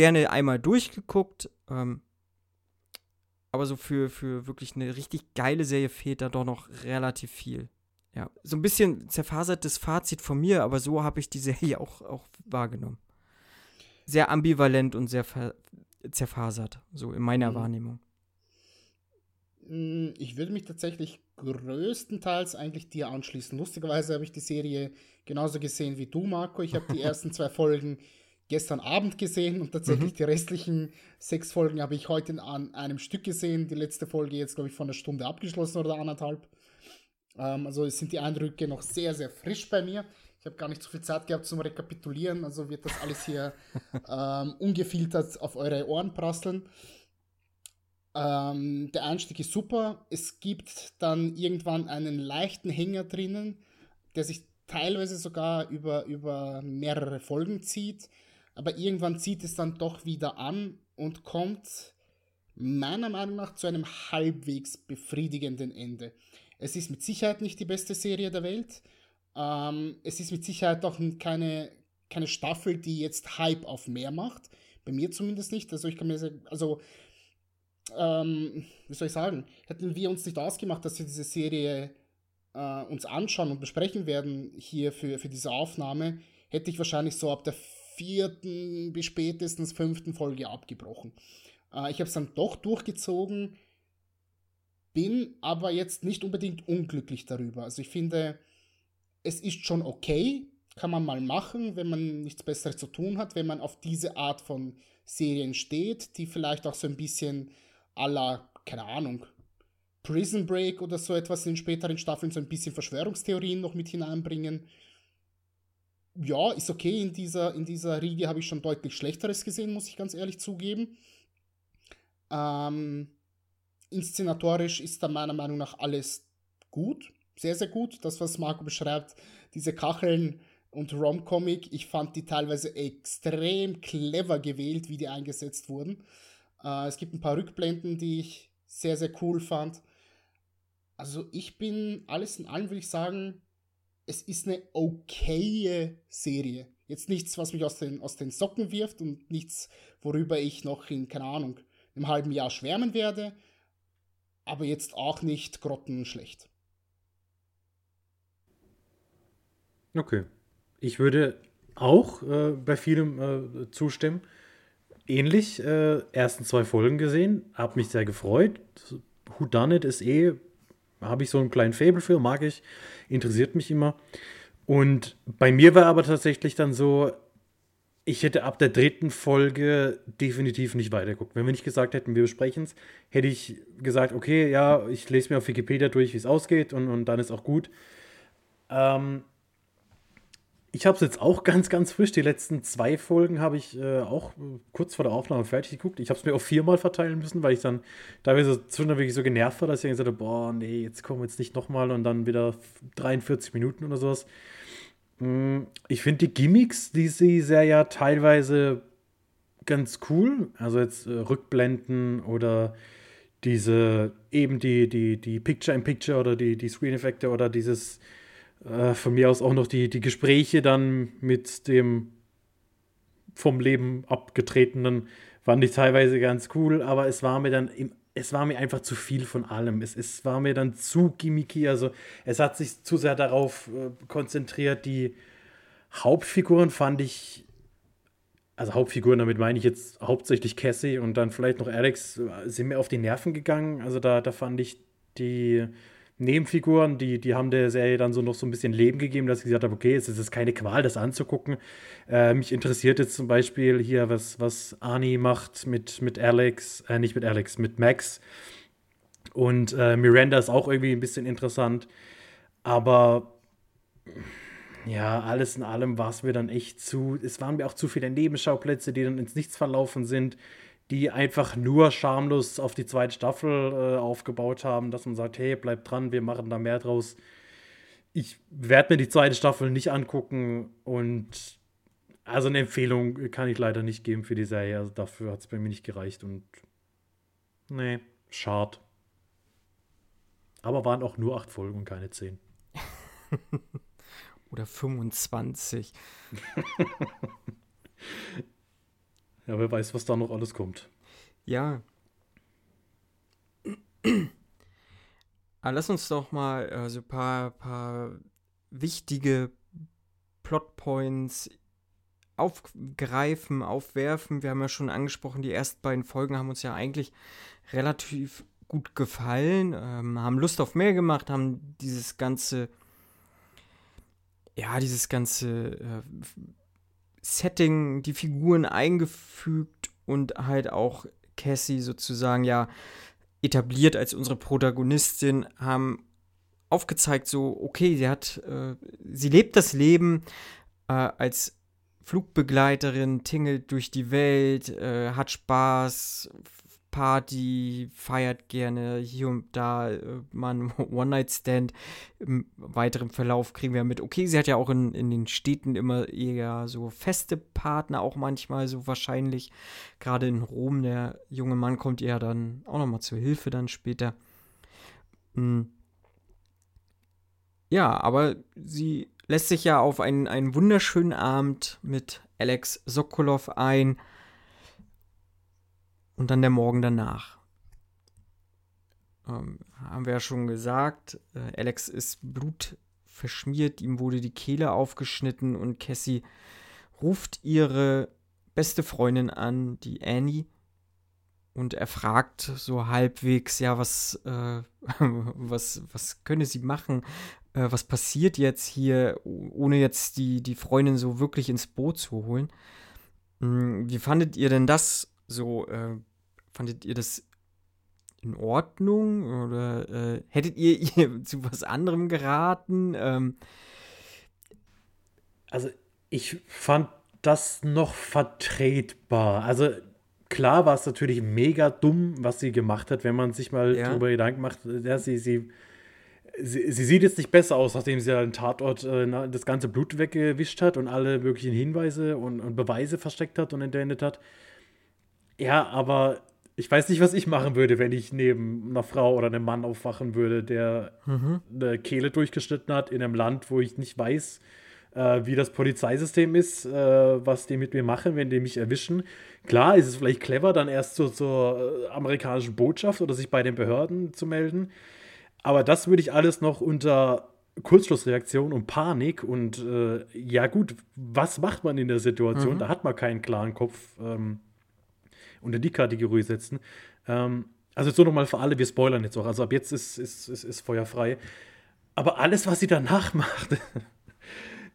[SPEAKER 3] gerne einmal durchgeguckt. Ähm, aber so für, für wirklich eine richtig geile Serie fehlt da doch noch relativ viel. Ja, so ein bisschen zerfasertes Fazit von mir, aber so habe ich die Serie [laughs] auch, auch wahrgenommen sehr ambivalent und sehr zerfasert, so in meiner mhm. Wahrnehmung.
[SPEAKER 5] Mm, ich würde mich tatsächlich größtenteils eigentlich dir anschließen. Lustigerweise habe ich die Serie genauso gesehen wie du, Marco. Ich habe die [laughs] ersten zwei Folgen gestern Abend gesehen und tatsächlich mhm. die restlichen sechs Folgen habe ich heute an einem Stück gesehen. Die letzte Folge jetzt, glaube ich, von einer Stunde abgeschlossen oder anderthalb. Ähm, also sind die Eindrücke noch sehr, sehr frisch bei mir. Ich habe gar nicht so viel Zeit gehabt zum Rekapitulieren, also wird das alles hier [laughs] ähm, ungefiltert auf eure Ohren prasseln. Ähm, der Einstieg ist super. Es gibt dann irgendwann einen leichten Hänger drinnen, der sich teilweise sogar über, über mehrere Folgen zieht. Aber irgendwann zieht es dann doch wieder an und kommt meiner Meinung nach zu einem halbwegs befriedigenden Ende. Es ist mit Sicherheit nicht die beste Serie der Welt. Ähm, es ist mit Sicherheit auch keine, keine Staffel, die jetzt Hype auf mehr macht. Bei mir zumindest nicht. Also ich kann mir sagen, also ähm, wie soll ich sagen, hätten wir uns nicht ausgemacht, dass wir diese Serie äh, uns anschauen und besprechen werden hier für, für diese Aufnahme, hätte ich wahrscheinlich so ab der vierten bis spätestens fünften Folge abgebrochen. Äh, ich habe es dann doch durchgezogen, bin aber jetzt nicht unbedingt unglücklich darüber. Also ich finde, es ist schon okay, kann man mal machen, wenn man nichts Besseres zu tun hat, wenn man auf diese Art von Serien steht, die vielleicht auch so ein bisschen aller, keine Ahnung, Prison Break oder so etwas in späteren Staffeln so ein bisschen Verschwörungstheorien noch mit hineinbringen. Ja, ist okay. In dieser, in dieser Riege habe ich schon deutlich Schlechteres gesehen, muss ich ganz ehrlich zugeben. Ähm, inszenatorisch ist da meiner Meinung nach alles gut. Sehr, sehr gut. Das, was Marco beschreibt, diese Kacheln und Rom-Comic, ich fand die teilweise extrem clever gewählt, wie die eingesetzt wurden. Äh, es gibt ein paar Rückblenden, die ich sehr, sehr cool fand. Also ich bin, alles in allem würde ich sagen, es ist eine okaye Serie. Jetzt nichts, was mich aus den, aus den Socken wirft und nichts, worüber ich noch in, keine Ahnung, einem halben Jahr schwärmen werde. Aber jetzt auch nicht grottenschlecht.
[SPEAKER 4] Okay. Ich würde auch äh, bei vielem äh, zustimmen. Ähnlich, äh, ersten zwei Folgen gesehen, habe mich sehr gefreut. Who Done It ist eh habe ich so einen kleinen Fable für, mag ich, interessiert mich immer. Und bei mir war aber tatsächlich dann so, ich hätte ab der dritten Folge definitiv nicht weitergeguckt. Wenn wir nicht gesagt hätten, wir besprechen es, hätte ich gesagt, okay, ja, ich lese mir auf Wikipedia durch, wie es ausgeht und, und dann ist auch gut. Ähm, ich habe es jetzt auch [laughs] ganz, ganz frisch. Die letzten zwei Folgen habe ich äh, auch äh, kurz vor der Aufnahme fertig geguckt. Ich habe es mir auch viermal verteilen müssen, weil ich dann teilweise zwischendurch so genervt war, dass ich gesagt habe, boah, nee, jetzt kommen wir jetzt nicht nochmal und dann wieder 43 Minuten oder sowas. Mm, ich finde die Gimmicks, die sie sehr ja teilweise ganz cool. Also jetzt äh, Rückblenden oder diese eben die, die, die Picture-in-Picture -Picture oder die, die Screen-Effekte oder dieses äh, von mir aus auch noch die, die Gespräche dann mit dem vom Leben abgetretenen fand ich teilweise ganz cool, aber es war mir dann im, es war mir einfach zu viel von allem. Es, es war mir dann zu gimmicky, also es hat sich zu sehr darauf äh, konzentriert. Die Hauptfiguren fand ich, also Hauptfiguren, damit meine ich jetzt hauptsächlich Cassie und dann vielleicht noch Alex, äh, sind mir auf die Nerven gegangen. Also da, da fand ich die Nebenfiguren, die, die haben der Serie dann so noch so ein bisschen Leben gegeben, dass ich gesagt habe, okay, es ist keine Qual, das anzugucken. Äh, mich interessiert jetzt zum Beispiel hier, was, was Arnie macht mit, mit Alex, äh, nicht mit Alex, mit Max. Und äh, Miranda ist auch irgendwie ein bisschen interessant. Aber ja, alles in allem war es mir dann echt zu. Es waren mir auch zu viele Nebenschauplätze, die dann ins Nichts verlaufen sind die einfach nur schamlos auf die zweite Staffel äh, aufgebaut haben, dass man sagt, hey, bleib dran, wir machen da mehr draus. Ich werde mir die zweite Staffel nicht angucken und also eine Empfehlung kann ich leider nicht geben für die Serie. Also dafür hat es bei mir nicht gereicht und nee, schade. Aber waren auch nur acht Folgen und keine zehn. [laughs]
[SPEAKER 3] Oder 25. [laughs]
[SPEAKER 4] Ja, wer weiß, was da noch alles kommt.
[SPEAKER 3] Ja. Aber lass uns doch mal äh, so ein paar, paar wichtige Plotpoints aufgreifen, aufwerfen. Wir haben ja schon angesprochen, die ersten beiden Folgen haben uns ja eigentlich relativ gut gefallen, ähm, haben Lust auf mehr gemacht, haben dieses ganze, ja, dieses ganze äh, Setting, die Figuren eingefügt und halt auch Cassie sozusagen ja etabliert als unsere Protagonistin, haben aufgezeigt, so, okay, sie hat, äh, sie lebt das Leben äh, als Flugbegleiterin, tingelt durch die Welt, äh, hat Spaß, Party, feiert gerne, hier und da äh, mal ein [laughs] One-Night-Stand. Im weiteren Verlauf kriegen wir mit, okay, sie hat ja auch in, in den Städten immer eher so feste Partner, auch manchmal so wahrscheinlich. Gerade in Rom, der junge Mann kommt ihr dann auch nochmal zur Hilfe dann später. Hm. Ja, aber sie lässt sich ja auf einen, einen wunderschönen Abend mit Alex Sokolov ein und dann der Morgen danach. Ähm, haben wir ja schon gesagt, äh, Alex ist blutverschmiert, ihm wurde die Kehle aufgeschnitten und Cassie ruft ihre beste Freundin an, die Annie, und er fragt so halbwegs, ja, was, äh, [laughs] was, was könne sie machen? Äh, was passiert jetzt hier, ohne jetzt die, die Freundin so wirklich ins Boot zu holen? Hm, wie fandet ihr denn das so? Äh, Fandet ihr das in Ordnung oder äh, hättet ihr [laughs] ihr zu was anderem geraten? Ähm,
[SPEAKER 4] also ich fand das noch vertretbar. Also klar war es natürlich mega dumm, was sie gemacht hat, wenn man sich mal ja. darüber Gedanken macht. Ja, sie, sie, sie, sie, sieht jetzt nicht besser aus, nachdem sie ja den Tatort äh, das ganze Blut weggewischt hat und alle möglichen Hinweise und, und Beweise versteckt hat und entwendet hat. Ja, aber ich weiß nicht, was ich machen würde, wenn ich neben einer Frau oder einem Mann aufwachen würde, der mhm. eine Kehle durchgeschnitten hat in einem Land, wo ich nicht weiß, äh, wie das Polizeisystem ist, äh, was die mit mir machen, wenn die mich erwischen. Klar, ist es vielleicht clever, dann erst so, zur äh, amerikanischen Botschaft oder sich bei den Behörden zu melden. Aber das würde ich alles noch unter Kurzschlussreaktion und Panik und äh, ja gut, was macht man in der Situation? Mhm. Da hat man keinen klaren Kopf ähm, unter die Kategorie setzen. Ähm, also so nochmal für alle, wir spoilern jetzt auch. Also ab jetzt ist, ist, ist, ist feuerfrei. Aber alles, was sie danach [laughs] macht,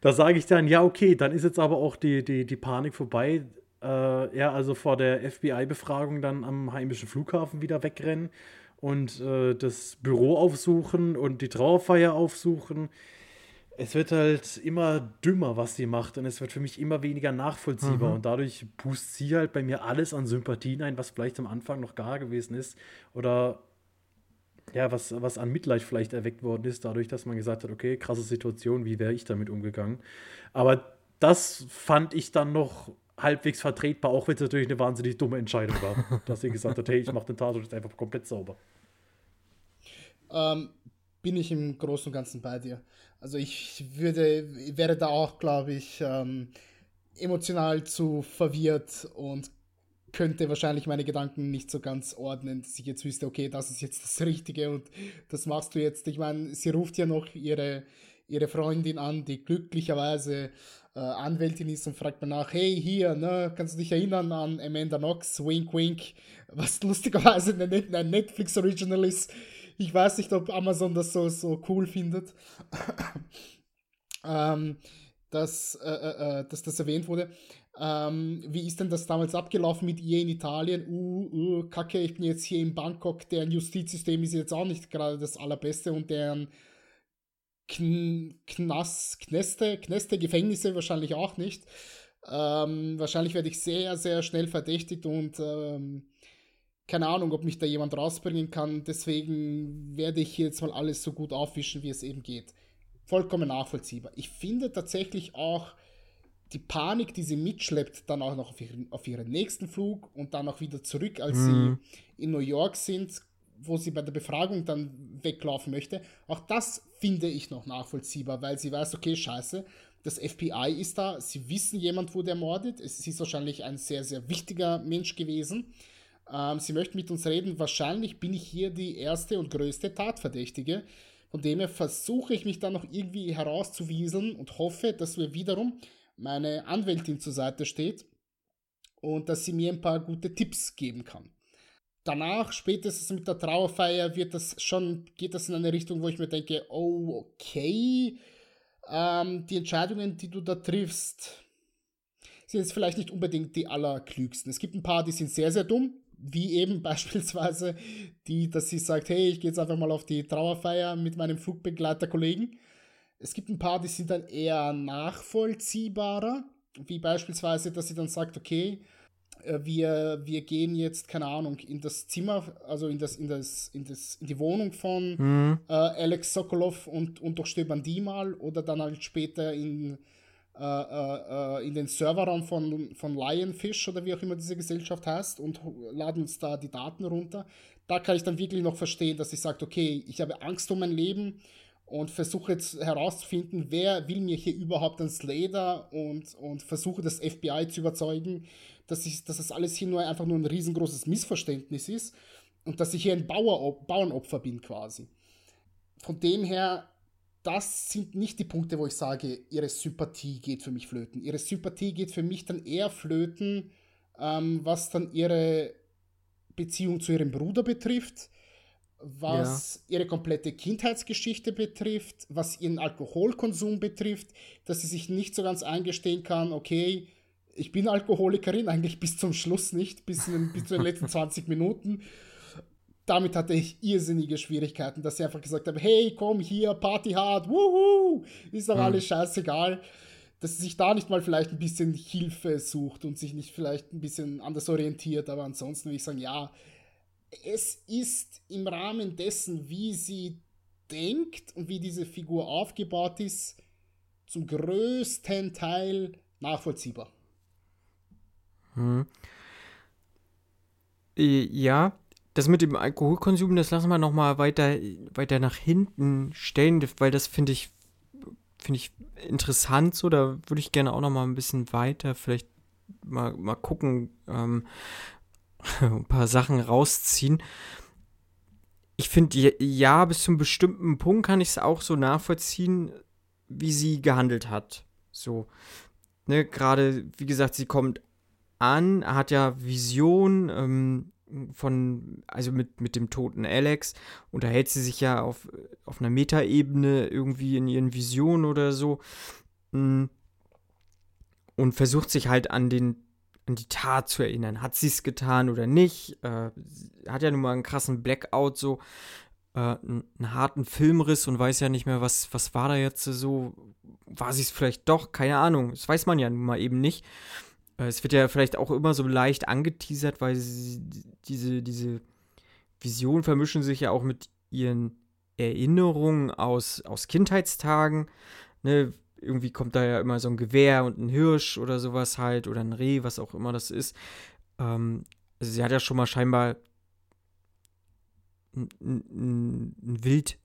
[SPEAKER 4] da sage ich dann, ja, okay, dann ist jetzt aber auch die, die, die Panik vorbei. Äh, ja, also vor der FBI-Befragung dann am heimischen Flughafen wieder wegrennen und äh, das Büro aufsuchen und die Trauerfeier aufsuchen. Es wird halt immer dümmer, was sie macht und es wird für mich immer weniger nachvollziehbar mhm. und dadurch pustet sie halt bei mir alles an Sympathien ein, was vielleicht am Anfang noch gar gewesen ist oder ja, was, was an Mitleid vielleicht erweckt worden ist, dadurch, dass man gesagt hat, okay, krasse Situation, wie wäre ich damit umgegangen? Aber das fand ich dann noch halbwegs vertretbar, auch wenn es natürlich eine wahnsinnig dumme Entscheidung war, [laughs] dass sie gesagt hat, hey, ich mache den Tatort jetzt einfach komplett sauber.
[SPEAKER 5] Ähm, bin ich im Großen und Ganzen bei dir. Also ich würde, wäre da auch, glaube ich, ähm, emotional zu verwirrt und könnte wahrscheinlich meine Gedanken nicht so ganz ordnen, dass ich jetzt wüsste, okay, das ist jetzt das Richtige und das machst du jetzt. Ich meine, sie ruft ja noch ihre, ihre Freundin an, die glücklicherweise äh, Anwältin ist und fragt mir nach, hey, hier, ne, kannst du dich erinnern an Amanda Knox, wink, wink, was lustigerweise ein Netflix-Original ist. Ich weiß nicht, ob Amazon das so, so cool findet. ähm, dass, äh, äh, äh, dass das erwähnt wurde. Ähm, wie ist denn das damals abgelaufen mit ihr in Italien? Uh, uh, kacke, ich bin jetzt hier in Bangkok, deren Justizsystem ist jetzt auch nicht gerade das allerbeste und deren Kn Knas Kneste, Kneste, Gefängnisse wahrscheinlich auch nicht. Ähm, wahrscheinlich werde ich sehr, sehr schnell verdächtigt und ähm, keine Ahnung, ob mich da jemand rausbringen kann. Deswegen werde ich jetzt mal alles so gut aufwischen, wie es eben geht. Vollkommen nachvollziehbar. Ich finde tatsächlich auch, die Panik, die sie mitschleppt, dann auch noch auf ihren, auf ihren nächsten Flug und dann auch wieder zurück, als mhm. sie in New York sind, wo sie bei der Befragung dann weglaufen möchte, auch das finde ich noch nachvollziehbar, weil sie weiß, okay, scheiße, das FBI ist da, sie wissen, jemand wurde ermordet, es ist wahrscheinlich ein sehr, sehr wichtiger Mensch gewesen. Ähm, sie möchten mit uns reden, wahrscheinlich bin ich hier die erste und größte Tatverdächtige. Von dem her versuche ich mich dann noch irgendwie herauszuwieseln und hoffe, dass wir wiederum meine Anwältin zur Seite steht und dass sie mir ein paar gute Tipps geben kann. Danach, spätestens mit der Trauerfeier, wird das schon, geht das in eine Richtung, wo ich mir denke, oh, okay, ähm, die Entscheidungen, die du da triffst, sind jetzt vielleicht nicht unbedingt die allerklügsten. Es gibt ein paar, die sind sehr, sehr dumm, wie eben [laughs] beispielsweise die, dass sie sagt, hey, ich gehe jetzt einfach mal auf die Trauerfeier mit meinem Flugbegleiterkollegen. Es gibt ein paar, die sind dann eher nachvollziehbarer, wie beispielsweise, dass sie dann sagt, okay, äh, wir, wir gehen jetzt, keine Ahnung, in das Zimmer, also in das, in das, in das, in die Wohnung von mhm. äh, Alex Sokolov und, und durchstöbern die mal oder dann halt später in, in den Serverraum von, von Lionfish oder wie auch immer diese Gesellschaft heißt und laden uns da die Daten runter. Da kann ich dann wirklich noch verstehen, dass ich sage, okay, ich habe Angst um mein Leben und versuche jetzt herauszufinden, wer will mir hier überhaupt ein Slater und, und versuche das FBI zu überzeugen, dass, ich, dass das alles hier nur einfach nur ein riesengroßes Missverständnis ist und dass ich hier ein Bauer, Bauernopfer bin quasi. Von dem her, das sind nicht die Punkte, wo ich sage, ihre Sympathie geht für mich flöten. Ihre Sympathie geht für mich dann eher flöten, ähm, was dann ihre Beziehung zu ihrem Bruder betrifft was ja. ihre komplette Kindheitsgeschichte betrifft, was ihren Alkoholkonsum betrifft, dass sie sich nicht so ganz eingestehen kann, okay, ich bin Alkoholikerin, [laughs] eigentlich bis zum Schluss nicht, bis, in, bis zu den letzten [laughs] 20 Minuten. Damit hatte ich irrsinnige Schwierigkeiten, dass sie einfach gesagt haben, hey, komm hier, Party hard, wuhu, ist doch alles scheißegal. Dass sie sich da nicht mal vielleicht ein bisschen Hilfe sucht und sich nicht vielleicht ein bisschen anders orientiert, aber ansonsten würde ich sagen, ja, es ist im Rahmen dessen, wie sie denkt und wie diese Figur aufgebaut ist, zum größten Teil nachvollziehbar.
[SPEAKER 3] Hm. Ja, das mit dem Alkoholkonsum, das lassen wir noch mal weiter, weiter nach hinten stellen, weil das finde ich, finde ich interessant so. Da würde ich gerne auch noch mal ein bisschen weiter vielleicht mal, mal gucken, ähm, [laughs] ein paar Sachen rausziehen. Ich finde, ja, bis zu einem bestimmten Punkt kann ich es auch so nachvollziehen, wie sie gehandelt hat. So, ne, gerade, wie gesagt, sie kommt an, hat ja Vision, ähm, von, also mit, mit dem toten Alex, unterhält sie sich ja auf, auf einer Metaebene irgendwie in ihren Visionen oder so mm, und versucht sich halt an den an die Tat zu erinnern. Hat sie es getan oder nicht? Äh, hat ja nun mal einen krassen Blackout, so äh, einen, einen, harten Filmriss und weiß ja nicht mehr, was, was war da jetzt so. War sie es vielleicht doch? Keine Ahnung. Das weiß man ja nun mal eben nicht. Äh, es wird ja vielleicht auch immer so leicht angeteasert, weil sie, diese, diese Visionen vermischen sich ja auch mit ihren Erinnerungen aus, aus Kindheitstagen. Ne? Irgendwie kommt da ja immer so ein Gewehr und ein Hirsch oder sowas halt oder ein Reh, was auch immer das ist. Ähm, also sie hat ja schon mal scheinbar ein, ein, ein Wild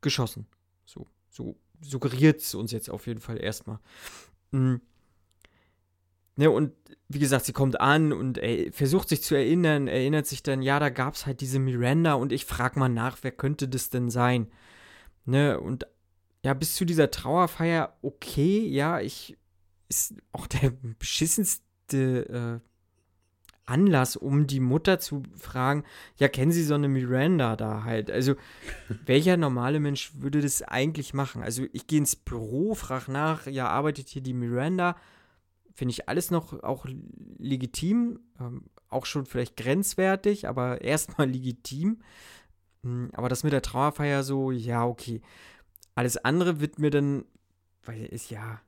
[SPEAKER 3] geschossen. So, so suggeriert es uns jetzt auf jeden Fall erstmal. Mhm. Ne, und wie gesagt, sie kommt an und ey, versucht sich zu erinnern, erinnert sich dann, ja, da gab es halt diese Miranda und ich frage mal nach, wer könnte das denn sein? Ne, und ja, bis zu dieser Trauerfeier, okay, ja, ich, ist auch der [laughs] beschissenste äh, Anlass, um die Mutter zu fragen, ja, kennen Sie so eine Miranda da halt? Also, [laughs] welcher normale Mensch würde das eigentlich machen? Also, ich gehe ins Büro, frage nach, ja, arbeitet hier die Miranda? Finde ich alles noch auch legitim, ähm, auch schon vielleicht grenzwertig, aber [laughs] erstmal legitim. Hm, aber das mit der Trauerfeier so, ja, okay. Alles andere wird mir dann, weil ist ja,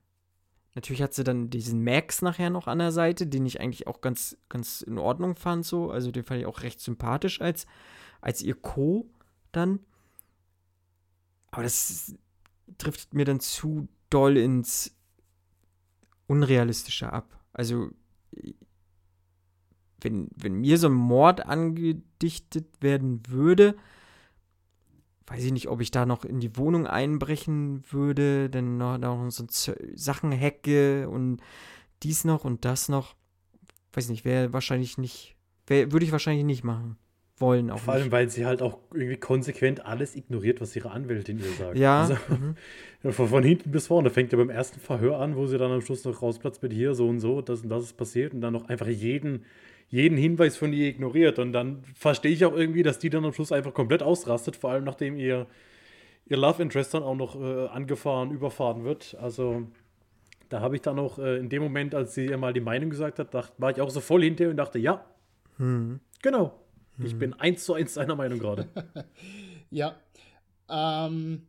[SPEAKER 3] natürlich hat sie dann diesen Max nachher noch an der Seite, den ich eigentlich auch ganz, ganz in Ordnung fand, so. Also den fand ich auch recht sympathisch als, als ihr Co. dann. Aber das trifft mir dann zu doll ins, unrealistischer ab. Also, wenn, wenn mir so ein Mord angedichtet werden würde, weiß ich nicht, ob ich da noch in die Wohnung einbrechen würde, dann noch, noch so Sachen hacke und dies noch und das noch. Weiß nicht, wäre wahrscheinlich nicht, wär, würde ich wahrscheinlich nicht machen wollen. Auch
[SPEAKER 4] Vor allem, nicht. weil sie halt auch irgendwie konsequent alles ignoriert, was ihre Anwältin ihr sagt.
[SPEAKER 3] Ja. Also, mhm. [laughs]
[SPEAKER 4] von, von, hinten bis vorne. Fängt ja beim ersten Verhör an, wo sie dann am Schluss noch rausplatzt mit hier, so und so, das und das ist passiert und dann noch einfach jeden, jeden Hinweis von ihr ignoriert. Und dann verstehe ich auch irgendwie, dass die dann am Schluss einfach komplett ausrastet, vor allem nachdem ihr, ihr Love Interest dann auch noch äh, angefahren, überfahren wird. Also. Da habe ich dann auch äh, in dem Moment, als sie ihr mal die Meinung gesagt hat, dacht, war ich auch so voll hinter und dachte, ja, hm. genau, ich hm. bin eins zu eins seiner Meinung gerade. [laughs]
[SPEAKER 5] ja. Ähm,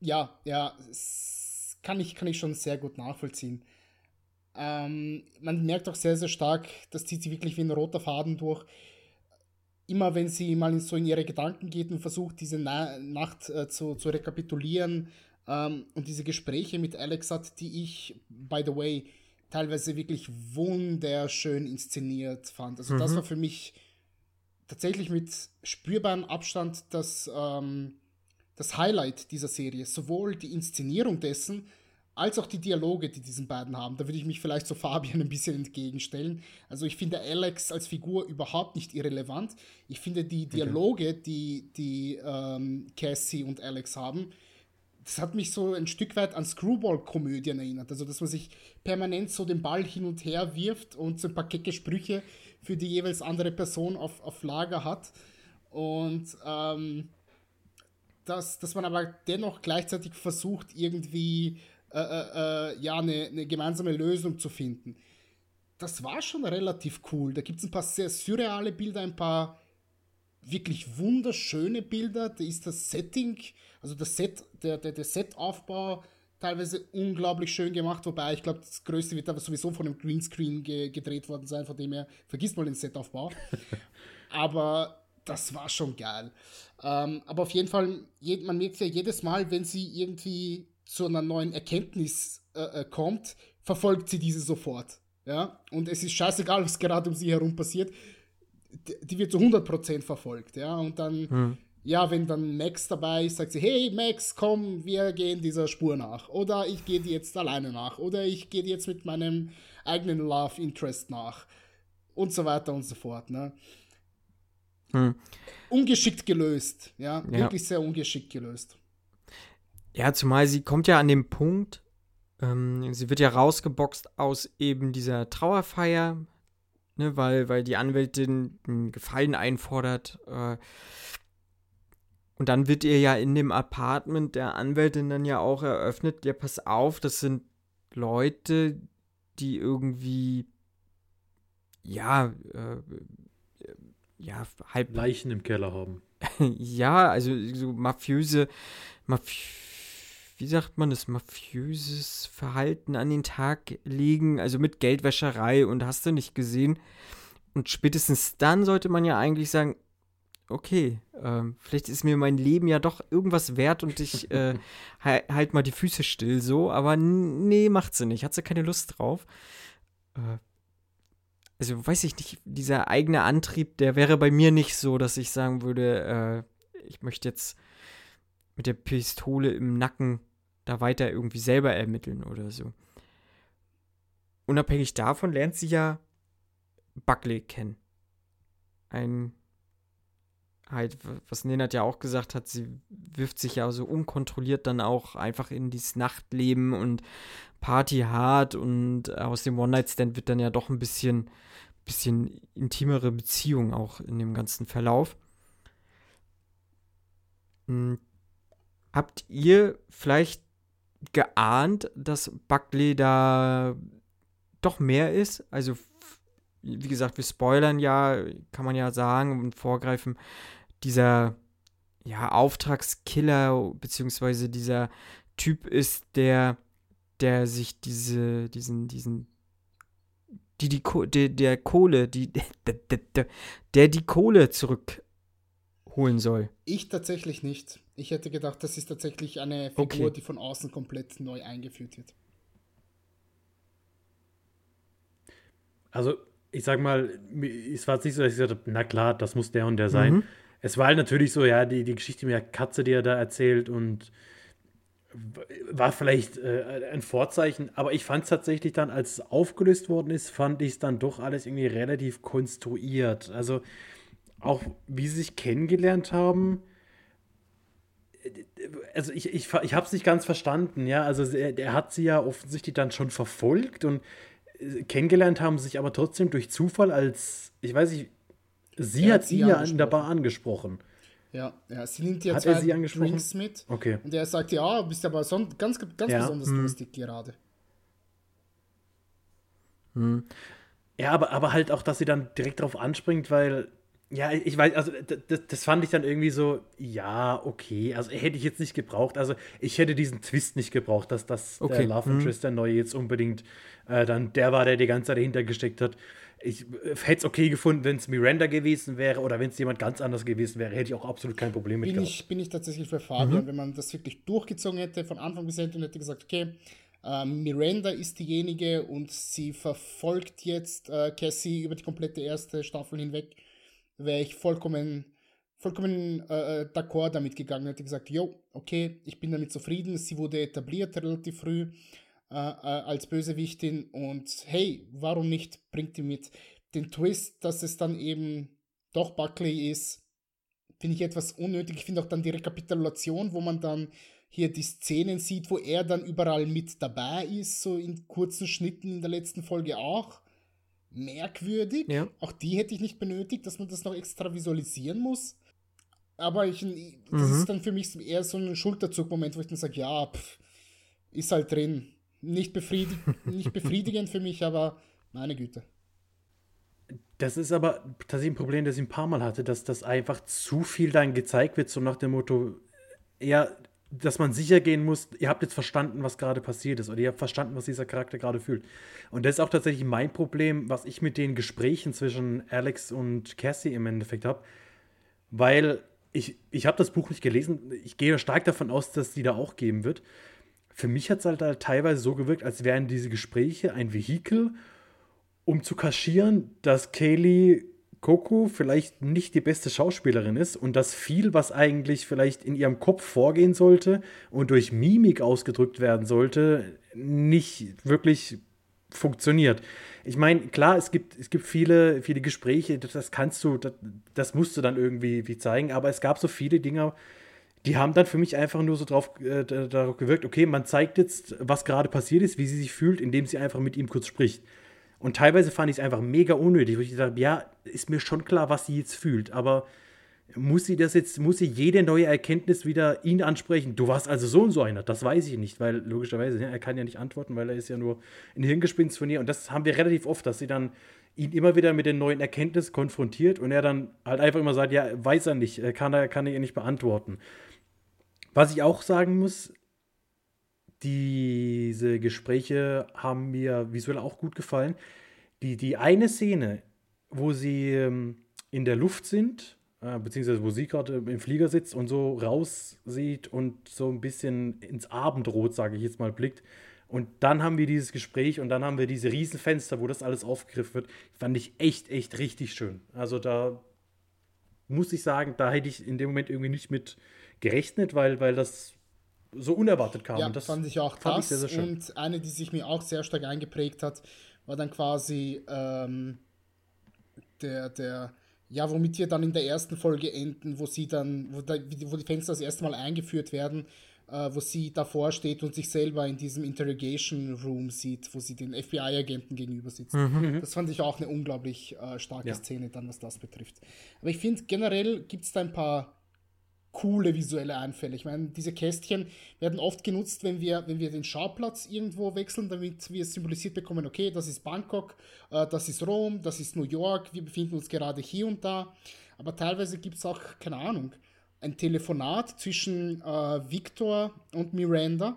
[SPEAKER 5] ja, ja, kann ich, kann ich schon sehr gut nachvollziehen. Ähm, man merkt auch sehr, sehr stark, das zieht sie wirklich wie ein roter Faden durch. Immer wenn sie mal so in ihre Gedanken geht und versucht, diese Na Nacht äh, zu, zu rekapitulieren ähm, und diese Gespräche mit Alex hat, die ich, by the way, teilweise wirklich wunderschön inszeniert fand. Also mhm. das war für mich tatsächlich mit spürbarem Abstand das, ähm, das Highlight dieser Serie. Sowohl die Inszenierung dessen, als auch die Dialoge, die diesen beiden haben. Da würde ich mich vielleicht so [laughs] Fabian ein bisschen entgegenstellen. Also ich finde Alex als Figur überhaupt nicht irrelevant. Ich finde die Dialoge, okay. die, die ähm, Cassie und Alex haben, das hat mich so ein Stück weit an Screwball-Komödien erinnert. Also, dass man sich permanent so den Ball hin und her wirft und so ein paar kecke Sprüche für die jeweils andere Person auf, auf Lager hat. Und ähm, dass, dass man aber dennoch gleichzeitig versucht, irgendwie äh, äh, äh, ja, eine, eine gemeinsame Lösung zu finden. Das war schon relativ cool. Da gibt es ein paar sehr surreale Bilder, ein paar wirklich wunderschöne Bilder. Da ist das Setting, also das Set, der, der, der Setaufbau teilweise unglaublich schön gemacht, wobei ich glaube, das Größte wird aber sowieso von einem Greenscreen ge gedreht worden sein, von dem her vergisst mal den Setaufbau. [laughs] aber das war schon geil. Ähm, aber auf jeden Fall, man merkt ja jedes Mal, wenn sie irgendwie zu einer neuen Erkenntnis äh, äh, kommt, verfolgt sie diese sofort. Ja, und es ist scheißegal, was gerade um sie herum passiert. Die, die wird zu 100% verfolgt. Ja, und dann, hm. Ja, wenn dann Max dabei ist, sagt sie: Hey Max, komm, wir gehen dieser Spur nach. Oder ich gehe jetzt alleine nach. Oder ich gehe jetzt mit meinem eigenen Love Interest nach. Und so weiter und so fort. Ne? Hm. Ungeschickt gelöst. Ja, ja, wirklich sehr ungeschickt gelöst.
[SPEAKER 3] Ja, zumal sie kommt ja an dem Punkt, ähm, sie wird ja rausgeboxt aus eben dieser Trauerfeier, ne, weil, weil die Anwältin einen Gefallen einfordert. Äh, und dann wird ihr ja in dem Apartment der Anwältin dann ja auch eröffnet, ja, pass auf, das sind Leute, die irgendwie, ja, äh, ja, halb.
[SPEAKER 4] Leichen im Keller haben. [laughs]
[SPEAKER 3] ja, also so mafiöse, mafiöse wie sagt man das, mafiöses Verhalten an den Tag legen, also mit Geldwäscherei und hast du nicht gesehen. Und spätestens dann sollte man ja eigentlich sagen, okay, ähm, vielleicht ist mir mein Leben ja doch irgendwas wert und ich [laughs] äh, halt mal die Füße still so, aber nee, macht sie nicht, hat sie keine Lust drauf. Äh, also weiß ich nicht, dieser eigene Antrieb, der wäre bei mir nicht so, dass ich sagen würde, äh, ich möchte jetzt mit der Pistole im Nacken da weiter irgendwie selber ermitteln oder so. Unabhängig davon lernt sie ja Buckley kennen. Ein, halt, was Nenad ja auch gesagt hat, sie wirft sich ja so unkontrolliert dann auch einfach in dieses Nachtleben und Party hart und aus dem One-Night-Stand wird dann ja doch ein bisschen, bisschen intimere Beziehung auch in dem ganzen Verlauf. Hm, Habt ihr vielleicht geahnt, dass Buckley da doch mehr ist? Also, wie gesagt, wir spoilern ja, kann man ja sagen und vorgreifen, dieser ja, Auftragskiller, beziehungsweise dieser Typ ist, der, der sich diese, diesen, diesen, die, die, der, der Kohle, die, [laughs] der, der, der die Kohle zurückholen soll.
[SPEAKER 5] Ich tatsächlich nicht. Ich hätte gedacht, das ist tatsächlich eine Figur, okay. die von außen komplett neu eingeführt wird.
[SPEAKER 4] Also, ich sag mal, es war jetzt nicht so, dass ich gesagt habe, na klar, das muss der und der sein. Mhm. Es war halt natürlich so, ja, die, die Geschichte mit der Katze, die er da erzählt und war vielleicht äh, ein Vorzeichen, aber ich fand es tatsächlich dann, als es aufgelöst worden ist, fand ich es dann doch alles irgendwie relativ konstruiert. Also auch wie sie sich kennengelernt haben, also ich, ich, ich habe es nicht ganz verstanden, ja. Also er, er, hat sie ja offensichtlich dann schon verfolgt und kennengelernt haben sich aber trotzdem durch Zufall als, ich weiß nicht, sie er hat sie ja in der Bar angesprochen.
[SPEAKER 5] Ja, ja, sie nimmt ja
[SPEAKER 4] hat zwei Drinks
[SPEAKER 5] mit.
[SPEAKER 4] Okay.
[SPEAKER 5] Und er sagt, ja, bist aber son ganz, ganz ja. besonders hm. lustig gerade.
[SPEAKER 4] Hm. Ja, aber, aber halt auch, dass sie dann direkt darauf anspringt, weil ja, ich weiß, also das, das, fand ich dann irgendwie so, ja, okay, also hätte ich jetzt nicht gebraucht. Also ich hätte diesen Twist nicht gebraucht, dass das okay. der Love. Interest, der neue jetzt unbedingt äh, dann der war, der die ganze Zeit dahinter gesteckt hat. Ich äh, hätte es okay gefunden, wenn es Miranda gewesen wäre oder wenn es jemand ganz anders gewesen wäre, hätte ich auch absolut kein Problem mit
[SPEAKER 5] bin gehabt. Ich, bin ich tatsächlich für Fabian, mhm. wenn man das wirklich durchgezogen hätte, von Anfang bis Ende und hätte gesagt, okay, äh, Miranda ist diejenige und sie verfolgt jetzt äh, Cassie über die komplette erste Staffel hinweg wäre ich vollkommen, vollkommen äh, äh, d'accord damit gegangen. Hätte gesagt, jo, okay, ich bin damit zufrieden. Sie wurde etabliert relativ früh äh, äh, als Bösewichtin und hey, warum nicht bringt die mit den Twist, dass es dann eben doch Buckley ist, finde ich etwas unnötig. Ich finde auch dann die Rekapitulation, wo man dann hier die Szenen sieht, wo er dann überall mit dabei ist, so in kurzen Schnitten in der letzten Folge auch merkwürdig. Ja. Auch die hätte ich nicht benötigt, dass man das noch extra visualisieren muss. Aber ich, das mhm. ist dann für mich eher so ein Schulterzug-Moment, wo ich dann sage, ja, pff, ist halt drin. Nicht, befriedig nicht befriedigend für mich, aber meine Güte.
[SPEAKER 4] Das ist aber tatsächlich ein Problem, das ich ein paar Mal hatte, dass das einfach zu viel dann gezeigt wird, so nach dem Motto, ja, dass man sicher gehen muss, ihr habt jetzt verstanden, was gerade passiert ist oder ihr habt verstanden, was dieser Charakter gerade fühlt. Und das ist auch tatsächlich mein Problem, was ich mit den Gesprächen zwischen Alex und Cassie im Endeffekt habe, weil ich, ich habe das Buch nicht gelesen, ich gehe stark davon aus, dass die da auch geben wird. Für mich hat es halt, halt teilweise so gewirkt, als wären diese Gespräche ein Vehikel, um zu kaschieren, dass Kaylee Coco vielleicht nicht die beste Schauspielerin ist und dass viel, was eigentlich vielleicht in ihrem Kopf vorgehen sollte und durch Mimik ausgedrückt werden sollte, nicht wirklich funktioniert. Ich meine, klar, es gibt, es gibt viele, viele Gespräche, das kannst du, das, das musst du dann irgendwie wie zeigen, aber es gab so viele Dinge, die haben dann für mich einfach nur so drauf, äh, darauf gewirkt, okay, man zeigt jetzt, was gerade passiert ist, wie sie sich fühlt, indem sie einfach mit ihm kurz spricht. Und teilweise fand ich es einfach mega unnötig, wo ich habe, ja, ist mir schon klar, was sie jetzt fühlt, aber muss sie das jetzt, muss sie jede neue Erkenntnis wieder ihn ansprechen? Du warst also so und so einer, das weiß ich nicht, weil logischerweise, er kann ja nicht antworten, weil er ist ja nur ein Hirngespinst von ihr und das haben wir relativ oft, dass sie dann ihn immer wieder mit den neuen Erkenntnissen konfrontiert und er dann halt einfach immer sagt, ja, weiß er nicht, kann er, kann er ihr nicht beantworten. Was ich auch sagen muss, diese Gespräche haben mir visuell auch gut gefallen. Die, die eine Szene, wo sie ähm, in der Luft sind, äh, beziehungsweise wo sie gerade im Flieger sitzt und so raussieht und so ein bisschen ins Abendrot, sage ich jetzt mal, blickt. Und dann haben wir dieses Gespräch und dann haben wir diese Riesenfenster, wo das alles aufgegriffen wird. Fand ich echt, echt richtig schön. Also da muss ich sagen, da hätte ich in dem Moment irgendwie nicht mit gerechnet, weil, weil das so unerwartet kam.
[SPEAKER 5] Ja,
[SPEAKER 4] das
[SPEAKER 5] fand ich auch
[SPEAKER 4] fand
[SPEAKER 5] das.
[SPEAKER 4] Ich sehr, sehr schön.
[SPEAKER 5] Und eine, die sich mir auch sehr stark eingeprägt hat, war dann quasi ähm, der, der, ja, womit wir dann in der ersten Folge enden, wo sie dann, wo, da, wo die Fenster das erste Mal eingeführt werden, äh, wo sie davor steht und sich selber in diesem Interrogation Room sieht, wo sie den FBI-Agenten gegenüber sitzt.
[SPEAKER 4] Mhm.
[SPEAKER 5] Das fand ich auch eine unglaublich äh, starke
[SPEAKER 4] Ja.
[SPEAKER 5] Szene dann, was das betrifft. Aber ich finde, generell gibt es da ein paar coole visuelle Einfälle. Ich meine, diese Kästchen werden oft genutzt, wenn wir, wenn wir den Schauplatz irgendwo wechseln, damit wir symbolisiert bekommen, okay, das ist Bangkok, äh, das ist Rom, das ist New York, wir befinden uns gerade hier und da. Aber teilweise gibt es auch, keine Ahnung, ein Telefonat zwischen äh, Victor und Miranda,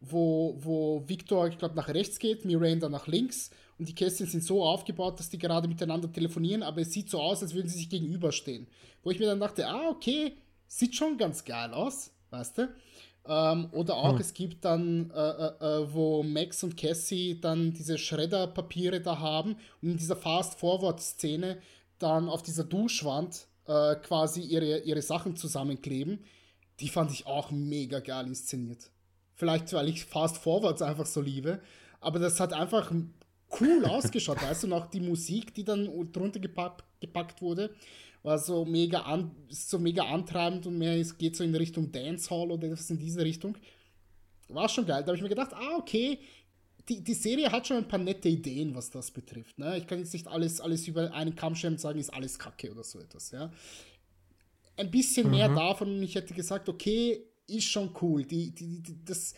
[SPEAKER 5] wo, wo Victor, ich glaube, nach rechts geht, Miranda nach links. Und die Kästchen sind so aufgebaut, dass die gerade miteinander telefonieren, aber es sieht so aus, als würden sie sich gegenüberstehen. Wo ich mir dann dachte, ah, okay, sieht schon ganz geil aus, weißt du? Ähm, oder auch, es gibt dann, äh, äh, äh, wo Max und Cassie dann diese Schredderpapiere da haben und in dieser Fast-Forward-Szene dann auf dieser Duschwand äh, quasi ihre, ihre Sachen zusammenkleben. Die fand ich auch mega geil inszeniert. Vielleicht, weil ich Fast Forwards einfach so liebe, aber das hat einfach cool [laughs] ausgeschaut, weißt du, und auch die Musik, die dann drunter gepackt, gepackt wurde, war so mega, an, so mega antreibend und mehr, es geht so in Richtung Dancehall oder etwas in diese Richtung. War schon geil. Da habe ich mir gedacht, ah, okay, die, die Serie hat schon ein paar nette Ideen, was das betrifft. Ne? Ich kann jetzt nicht alles, alles über einen Kamm scheren und sagen, ist alles Kacke oder so etwas. Ja? Ein bisschen mehr davon und ich hätte gesagt, okay, ist schon cool. Die, die, die, das,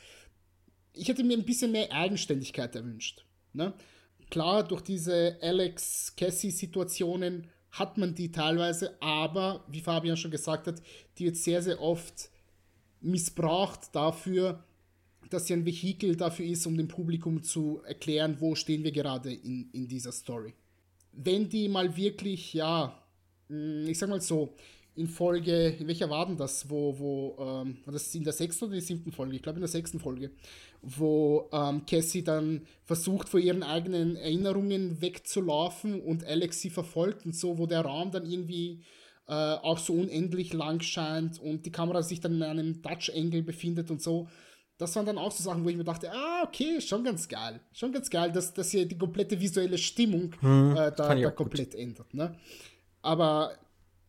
[SPEAKER 5] ich hätte mir ein bisschen mehr Eigenständigkeit erwünscht. Ne? Klar, durch diese Alex-Cassie-Situationen hat man die teilweise, aber wie Fabian schon gesagt hat, die wird sehr, sehr oft missbraucht dafür, dass sie ein Vehikel dafür ist, um dem Publikum zu erklären, wo stehen wir gerade in, in dieser Story. Wenn die mal wirklich, ja, mh, ich sag mal so, in Folge, in welcher war denn das, wo, wo, ähm, war das in der sechsten oder der siebten Folge? Ich glaube in der sechsten Folge, wo ähm, Cassie dann versucht, vor ihren eigenen Erinnerungen wegzulaufen und Alex sie verfolgt und so, wo der Raum dann irgendwie äh, auch so unendlich lang scheint und die Kamera sich dann in einem Dutch-Angle befindet und so. Das waren dann auch so Sachen, wo ich mir dachte, ah, okay, schon ganz geil. Schon ganz geil, dass, dass hier die komplette visuelle Stimmung äh, da, da
[SPEAKER 3] auch gut.
[SPEAKER 5] komplett ändert. Ne? Aber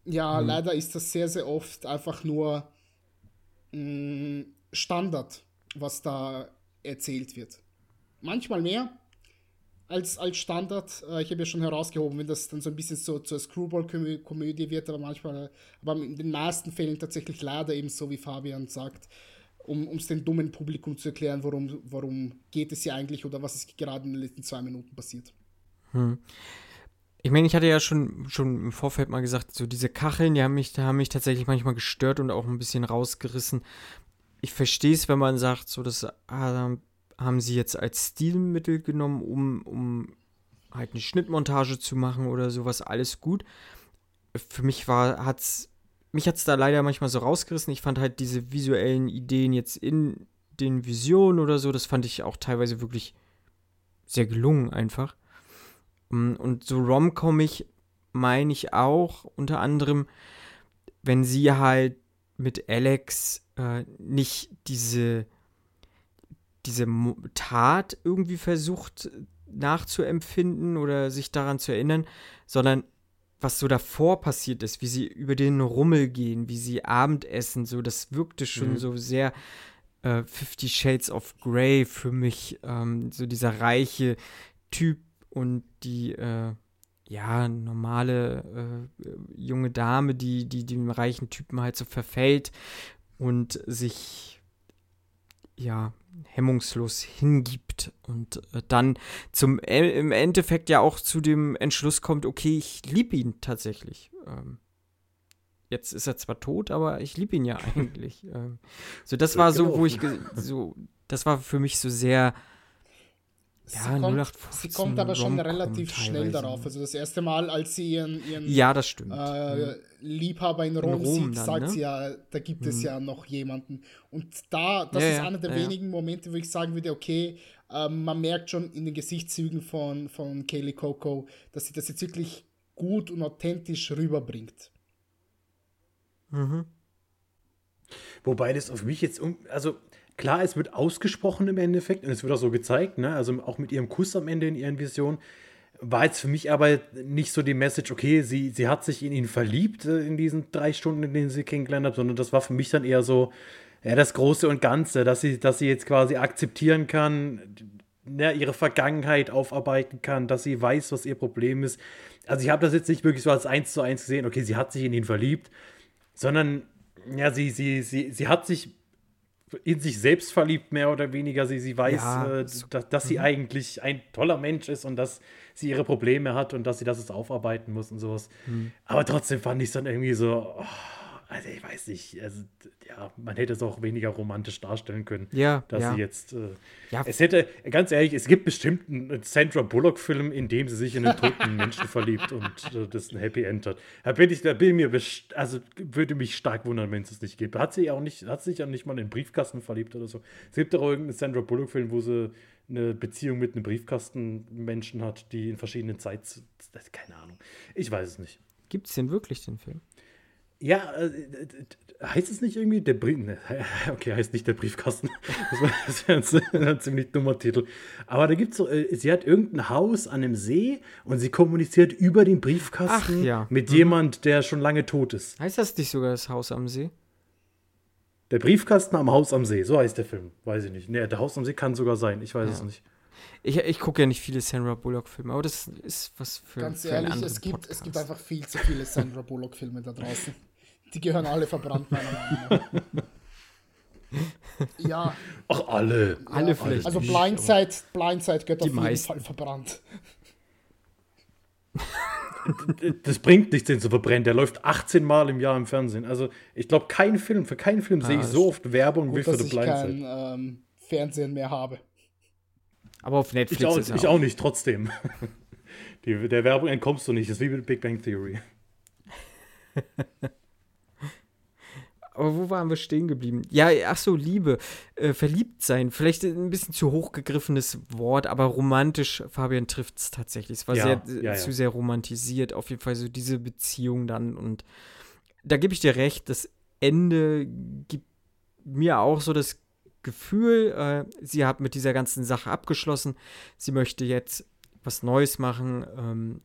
[SPEAKER 5] ja, leider ist das sehr, sehr oft einfach nur mh, Standard, was da erzählt wird. Manchmal mehr als, als Standard. Äh, ich habe ja schon herausgehoben, wenn das dann so ein bisschen so zur Screwball-Komödie wird, aber manchmal, aber in den meisten Fällen tatsächlich leider eben so, wie Fabian sagt, um es dem dummen Publikum zu erklären, worum, worum geht es hier eigentlich oder was ist gerade in den letzten zwei Minuten passiert.
[SPEAKER 3] Ich meine, ich hatte ja schon, schon im Vorfeld mal gesagt, so diese Kacheln, die haben mich, die haben mich tatsächlich manchmal gestört und auch ein bisschen rausgerissen. Ich verstehe es, wenn man sagt, so das ah, haben sie jetzt als Stilmittel genommen, um, um halt eine Schnittmontage zu machen oder sowas, alles gut. Für mich war, hat's, mich hat es da leider manchmal so rausgerissen. Ich fand halt diese visuellen Ideen jetzt in den Visionen oder so, das fand ich auch teilweise wirklich sehr gelungen einfach. Mm, und so rom-commig meine ich auch unter anderem, wenn sie halt mit Alex äh, nicht diese, diese Tat irgendwie versucht nachzuempfinden oder sich daran zu erinnern, sondern was so davor passiert ist, wie sie über den Rummel gehen, wie sie Abendessen, so das wirkte schon mhm. so sehr äh, Fifty Shades of Grey für mich, ähm, so dieser reiche Typ und die äh, ja normale äh, junge Dame, die, die dem reichen Typen halt so verfällt und sich ja hemmungslos hingibt und äh, dann zum äh, im Endeffekt ja auch zu dem Entschluss kommt, okay, ich liebe ihn tatsächlich. Ähm, jetzt ist er zwar tot, aber ich liebe ihn ja [laughs] eigentlich. ähm, so das war so, wo ich so das war für mich so sehr
[SPEAKER 5] ja, sie, kommt, sie kommt aber schon relativ schnell darauf. Also das erste Mal, als sie ihren, ihren
[SPEAKER 3] ja, das stimmt.
[SPEAKER 5] Äh, Liebhaber in Rom, in Rom sieht, dann, sagt ne? sie ja, da gibt es hm. ja noch jemanden. Und da, das ja, ist einer der ja, wenigen Momente, wo ich sagen würde, okay, äh, man merkt schon in den Gesichtszügen von, von Kaylee Coco, dass sie das jetzt wirklich gut und authentisch rüberbringt.
[SPEAKER 4] Mhm. Wobei das auf mich jetzt, also Klar, es wird ausgesprochen im Endeffekt und es wird auch so gezeigt, ne? also auch mit ihrem Kuss am Ende in ihren Visionen. War jetzt für mich aber nicht so die Message, okay, sie, sie hat sich in ihn verliebt äh, in diesen drei Stunden, in denen sie kennengelernt hat, sondern das war für mich dann eher so, ja, das Große und Ganze, dass sie, dass sie jetzt quasi akzeptieren kann, ja, ihre Vergangenheit aufarbeiten kann, dass sie weiß, was ihr Problem ist. Also ich habe das jetzt nicht wirklich so als eins zu eins gesehen, okay, sie hat sich in ihn verliebt, sondern ja, sie, sie, sie, sie hat sich in sich selbst verliebt, mehr oder weniger. Sie, sie weiß, ja, äh, dass, dass sie mhm. eigentlich ein toller Mensch ist und dass sie ihre Probleme hat und dass sie das jetzt aufarbeiten muss und sowas. Mhm. Aber trotzdem fand ich es dann irgendwie so, oh, also ich weiß nicht, also, ja, man hätte es auch weniger romantisch darstellen können.
[SPEAKER 3] Ja.
[SPEAKER 4] Dass
[SPEAKER 3] ja.
[SPEAKER 4] sie jetzt. Äh, ja. Es hätte, ganz ehrlich, es gibt bestimmt einen Sandra Bullock-Film, in dem sie sich in einen toten Menschen [laughs] verliebt und äh, das ein Happy End hat. Da bin ich, da bin mir, also würde mich stark wundern, wenn es es nicht gibt. Hat sie auch nicht, hat sich ja nicht mal in den Briefkasten verliebt oder so. Es gibt auch irgendeinen Sandra Bullock-Film, wo sie eine Beziehung mit einem Briefkastenmenschen hat, die in verschiedenen Zeiten. Keine Ahnung. Ich weiß es nicht.
[SPEAKER 3] Gibt es denn wirklich den Film?
[SPEAKER 4] Ja, äh, heißt es nicht irgendwie der Brief? Ne, [laughs] okay, heißt nicht der Briefkasten. [laughs] Das wäre ein, [laughs] ein, ziemlich dummer Titel. Aber da gibt es so, äh, sie hat irgendein Haus an einem See und sie kommuniziert über den Briefkasten Ach, ja. mit mhm. jemand, der schon lange tot ist.
[SPEAKER 3] Heißt das nicht sogar das Haus am See?
[SPEAKER 4] Der Briefkasten am Haus am See, so heißt der Film. Weiß ich nicht. Nee, der Haus am See kann sogar sein, ich weiß ja. es nicht.
[SPEAKER 3] Ich, ich gucke ja nicht viele Sandra Bullock-Filme, aber das ist was für.
[SPEAKER 5] Ganz
[SPEAKER 3] für
[SPEAKER 5] ehrlich, es gibt, es gibt einfach viel zu viele Sandra Bullock-Filme da draußen. Die gehören alle verbrannt, meiner Meinung nach. [laughs] ja.
[SPEAKER 4] Ach, alle.
[SPEAKER 3] Ja, alle vielleicht.
[SPEAKER 5] Also Blindside, Blindside gehört auf jeden meisten. Fall verbrannt. [laughs]
[SPEAKER 4] das bringt nichts, den zu verbrennen. Der läuft 18 Mal im Jahr im Fernsehen. Also ich glaube, kein Film, für keinen Film ah, sehe ich so oft Werbung gut, wie für The Blindside.
[SPEAKER 5] Ich kein ähm, Fernsehen mehr habe.
[SPEAKER 3] Aber auf Netflix
[SPEAKER 4] ich auch,
[SPEAKER 3] ist
[SPEAKER 4] Ich auch nicht, trotzdem. [laughs] Die, der Werbung entkommst du nicht. Das ist wie mit Big Bang Theory.
[SPEAKER 3] Aber wo waren wir stehen geblieben? Ja, ach so, Liebe, äh, verliebt sein. Vielleicht ein bisschen zu hochgegriffenes Wort, aber romantisch, Fabian trifft es tatsächlich. Es war ja, sehr, ja, zu sehr romantisiert, auf jeden Fall so diese Beziehung dann. Und da gebe ich dir recht, das Ende gibt mir auch so das Gefühl, äh, sie hat mit dieser ganzen Sache abgeschlossen. Sie möchte jetzt was Neues machen, ähm,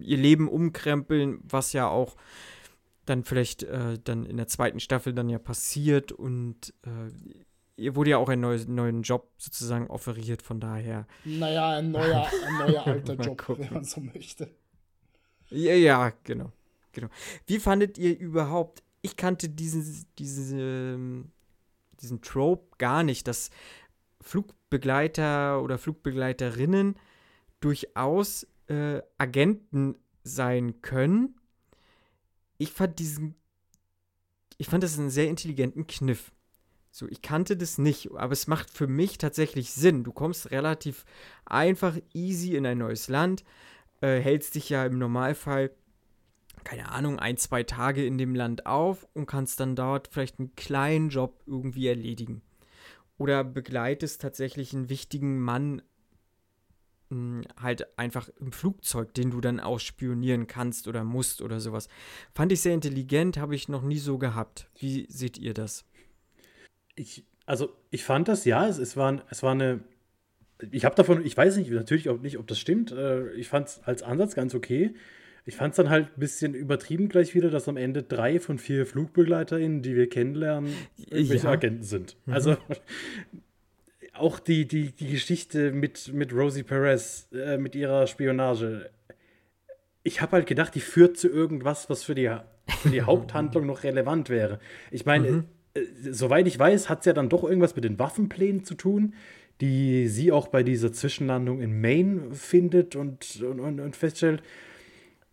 [SPEAKER 3] ihr Leben umkrempeln, was ja auch dann vielleicht äh, dann in der zweiten Staffel dann ja passiert und äh, ihr wurde ja auch ein neues, neuen Job sozusagen offeriert, von daher.
[SPEAKER 5] Naja, ein neuer, ein neuer [laughs] alter Job, gucken. wenn man so möchte.
[SPEAKER 3] Ja, ja, genau. genau. Wie fandet ihr überhaupt, ich kannte diesen, diesen, diesen Trope gar nicht, dass Flugbegleiter oder Flugbegleiterinnen durchaus äh, Agenten sein können. Ich fand diesen, ich fand das einen sehr intelligenten Kniff. So, ich kannte das nicht, aber es macht für mich tatsächlich Sinn. Du kommst relativ einfach, easy in ein neues Land, äh, hältst dich ja im Normalfall, keine Ahnung, ein, zwei Tage in dem Land auf und kannst dann dort vielleicht einen kleinen Job irgendwie erledigen. Oder begleitest tatsächlich einen wichtigen Mann halt einfach im Flugzeug, den du dann ausspionieren kannst oder musst oder sowas. Fand ich sehr intelligent, habe ich noch nie so gehabt. Wie seht ihr das?
[SPEAKER 4] Ich, also ich fand das, ja, es, es, war, es war eine, ich habe davon, ich weiß nicht, natürlich auch nicht, ob das stimmt. Äh, ich fand es als Ansatz ganz okay. Ich fand es dann halt ein bisschen übertrieben gleich wieder, dass am Ende drei von vier FlugbegleiterInnen, die wir kennenlernen, irgendwelche ja. Agenten sind. Mhm. Also auch die, die, die Geschichte mit, mit Rosie Perez, äh, mit ihrer Spionage. Ich habe halt gedacht, die führt zu irgendwas, was für die, für die [laughs] Haupthandlung noch relevant wäre. Ich meine, mhm. äh, soweit ich weiß, hat es ja dann doch irgendwas mit den Waffenplänen zu tun, die sie auch bei dieser Zwischenlandung in Maine findet und, und, und, und feststellt.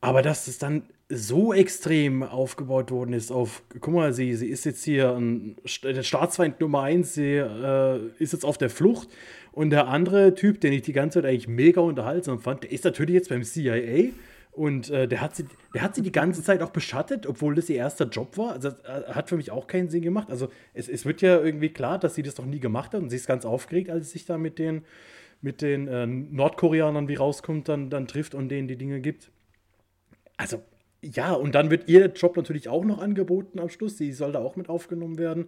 [SPEAKER 4] Aber dass es dann so extrem aufgebaut worden ist auf, guck mal, sie, sie ist jetzt hier ein, der Staatsfeind Nummer eins, sie äh, ist jetzt auf der Flucht und der andere Typ, den ich die ganze Zeit eigentlich mega unterhaltsam fand, der ist natürlich jetzt beim CIA und äh, der, hat sie, der hat sie die ganze Zeit auch beschattet, obwohl das ihr erster Job war. Also äh, hat für mich auch keinen Sinn gemacht. Also es, es wird ja irgendwie klar, dass sie das noch nie gemacht hat und sie ist ganz aufgeregt, als sie sich da mit den, mit den äh, Nordkoreanern, wie rauskommt, dann, dann trifft und denen die Dinge gibt. Also ja, und dann wird ihr Job natürlich auch noch angeboten am Schluss. Sie soll da auch mit aufgenommen werden.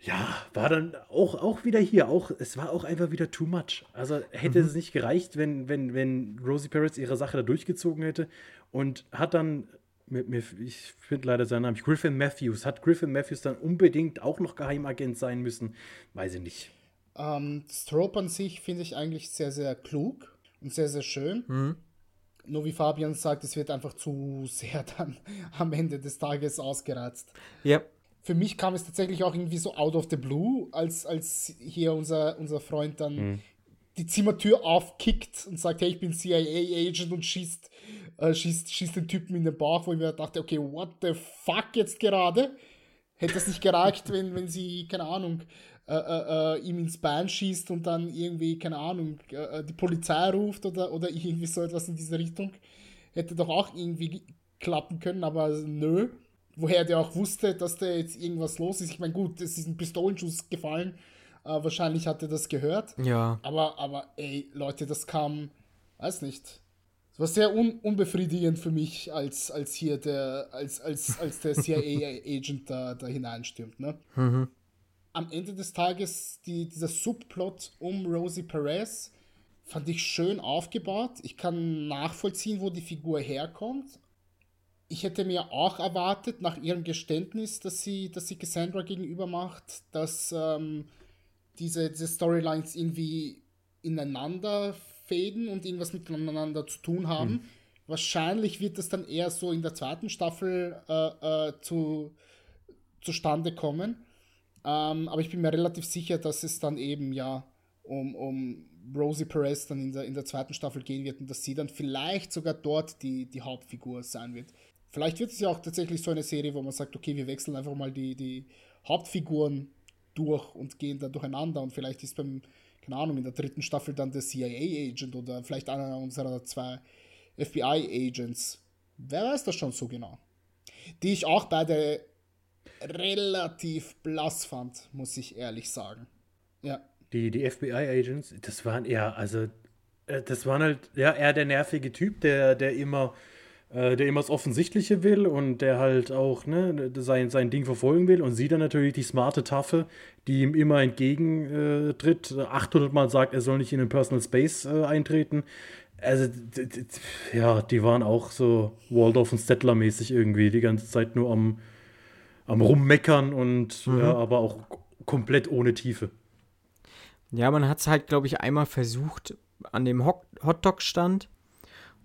[SPEAKER 4] Ja, war dann auch, auch wieder hier. Auch, es war auch einfach wieder too much. Also hätte mhm. es nicht gereicht, wenn, wenn, wenn Rosie Perez ihre Sache da durchgezogen hätte und hat dann, mit, mit, ich finde leider seinen Namen, Griffin Matthews, hat Griffin Matthews dann unbedingt auch noch Geheimagent sein müssen? Weiß ich nicht.
[SPEAKER 5] Ähm, Strope an sich finde ich eigentlich sehr, sehr klug und sehr, sehr schön. Mhm nur wie Fabian sagt, es wird einfach zu sehr dann [laughs] am Ende des Tages ausgereizt.
[SPEAKER 3] Ja.
[SPEAKER 5] Für mich kam es tatsächlich auch irgendwie so out of the blue, als, als hier unser, unser Freund dann mhm. die Zimmertür aufkickt und sagt, hey, ich bin CIA-Agent und schießt, äh, schießt, schießt den Typen in den Bauch, wo ich mir dachte, okay, what the fuck jetzt gerade? Hätte es nicht gereicht, wenn, wenn sie, keine Ahnung, äh, äh, äh, ihm ins Bein schießt und dann irgendwie, keine Ahnung, äh, äh, die Polizei ruft oder, oder [laughs] irgendwie so etwas in diese Richtung. Hätte doch auch irgendwie klappen können, aber nö. Woher der auch wusste, dass da jetzt irgendwas los ist. Ich meine, gut, es ist ein Pistolenschuss gefallen. Wahrscheinlich hat er das gehört.
[SPEAKER 3] Ja.
[SPEAKER 5] Aber, aber ey, Leute, das kam, weiß nicht. Es war sehr un unbefriedigend für mich, als, als hier der, als, als, als der [laughs] CIA-Agent da, da hineinstürmt, ne? Mhm am Ende des Tages die, dieser Subplot um Rosie Perez fand ich schön aufgebaut. Ich kann nachvollziehen, wo die Figur herkommt. Ich hätte mir auch erwartet, nach ihrem Geständnis, dass sie, dass sie Cassandra gegenüber macht, dass ähm, diese, diese Storylines irgendwie ineinander fäden und irgendwas miteinander zu tun haben. Mhm. Wahrscheinlich wird das dann eher so in der zweiten Staffel äh, äh, zu, zustande kommen. Ähm, aber ich bin mir relativ sicher, dass es dann eben ja um, um Rosie Perez dann in der, in der zweiten Staffel gehen wird und dass sie dann vielleicht sogar dort die, die Hauptfigur sein wird. Vielleicht wird es ja auch tatsächlich so eine Serie, wo man sagt, okay, wir wechseln einfach mal die, die Hauptfiguren durch und gehen da durcheinander und vielleicht ist beim, keine Ahnung, in der dritten Staffel dann der CIA-Agent oder vielleicht einer unserer zwei FBI-Agents. Wer weiß das schon so genau? Die ich auch beide relativ blass fand, muss ich ehrlich sagen. Ja.
[SPEAKER 4] Die, die FBI-Agents, das waren eher, also, äh, das waren halt, ja, eher der nervige Typ, der, der immer, äh, der immer das Offensichtliche will und der halt auch, ne, sein, sein Ding verfolgen will und sie dann natürlich die smarte Taffe, die ihm immer entgegentritt, 800 Mal sagt, er soll nicht in den Personal Space äh, eintreten. Also, ja, die waren auch so Waldorf und Stettler mäßig irgendwie, die ganze Zeit nur am, am Rummeckern und mhm. ja, aber auch komplett ohne Tiefe.
[SPEAKER 3] Ja, man hat es halt, glaube ich, einmal versucht an dem Hotdog-Stand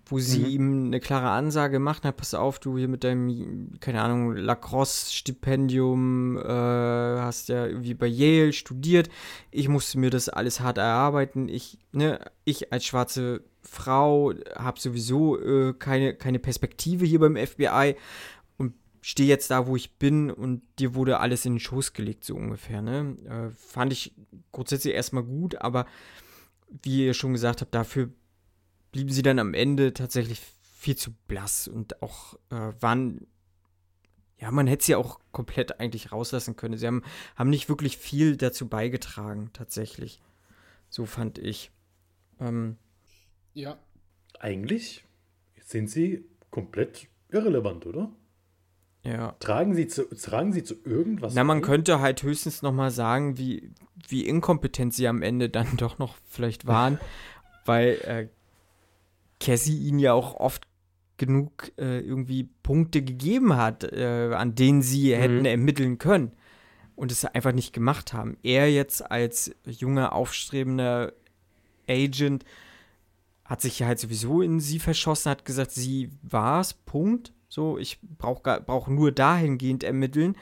[SPEAKER 3] wo sie ihm eine klare Ansage macht, na pass auf, du hier mit deinem, keine Ahnung, Lacrosse-Stipendium, äh, hast ja irgendwie bei Yale studiert, ich musste mir das alles hart erarbeiten, ich, ne, ich als schwarze Frau habe sowieso äh, keine, keine Perspektive hier beim FBI stehe jetzt da, wo ich bin und dir wurde alles in den Schoß gelegt, so ungefähr, ne, äh, fand ich grundsätzlich erstmal gut, aber wie ihr schon gesagt habt, dafür blieben sie dann am Ende tatsächlich viel zu blass und auch äh, waren, ja, man hätte sie auch komplett eigentlich rauslassen können. Sie haben, haben nicht wirklich viel dazu beigetragen, tatsächlich. So fand ich. Ähm,
[SPEAKER 5] Ja,
[SPEAKER 4] Eigentlich sind sie komplett irrelevant, oder?
[SPEAKER 3] Ja.
[SPEAKER 4] Tragen sie zu, tragen sie zu irgendwas
[SPEAKER 3] Na, man
[SPEAKER 4] bei?
[SPEAKER 3] könnte halt höchstens noch mal sagen, wie, wie inkompetent sie am Ende dann [laughs] doch noch vielleicht waren, [laughs] weil äh, Cassie ihnen ja auch oft genug äh, irgendwie Punkte gegeben hat, äh, an denen sie hätten ermitteln können und es einfach nicht gemacht haben. Er jetzt als junger, aufstrebender Agent hat sich ja halt sowieso in sie verschossen, hat gesagt, sie war's, Punkt. So, ich brauche brauch nur dahingehend ermitteln.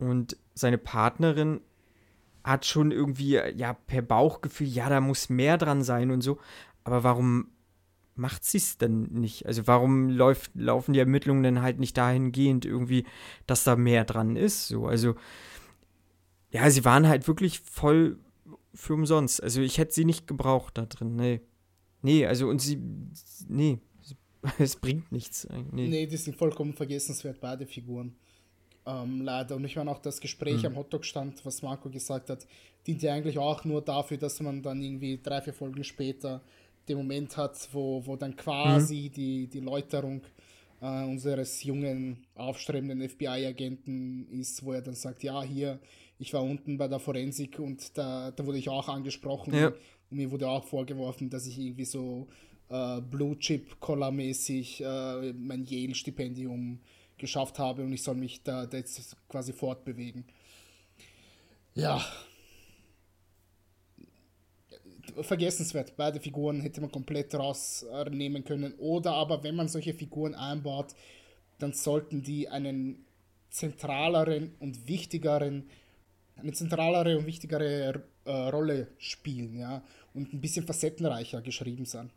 [SPEAKER 3] Und seine Partnerin hat schon irgendwie, ja, per Bauchgefühl, ja, da muss mehr dran sein und so. Aber warum macht sie es denn nicht? Also warum läuft, laufen die Ermittlungen dann halt nicht dahingehend irgendwie, dass da mehr dran ist? So, also ja, sie waren halt wirklich voll für umsonst. Also ich hätte sie nicht gebraucht da drin. Nee. Nee, also und sie, nee, [laughs] es bringt nichts. eigentlich. Nee.
[SPEAKER 5] nee, die sind vollkommen vergessenswert, beide Figuren. Ähm, leider. Und ich meine auch das Gespräch am Hotdog-Stand, was Marco gesagt hat, dient ja eigentlich auch nur dafür, dass man dann irgendwie drei, vier Folgen später den Moment hat, wo, wo dann quasi die, die Läuterung äh, unseres jungen, aufstrebenden FBI-Agenten ist, wo er dann sagt, ja, hier, ich war unten bei der Forensik und da, da wurde ich auch angesprochen.
[SPEAKER 3] Ja.
[SPEAKER 5] Und mir wurde auch vorgeworfen, dass ich irgendwie so äh, Blue Chip Collar mäßig äh, mein Yale-Stipendium geschafft habe und ich soll mich da, da jetzt quasi fortbewegen. Ja. Vergessenswert. Beide Figuren hätte man komplett rausnehmen können. Oder aber, wenn man solche Figuren einbaut, dann sollten die einen zentraleren und wichtigeren, eine zentralere und wichtigere äh, Rolle spielen, ja, und ein bisschen facettenreicher geschrieben sein.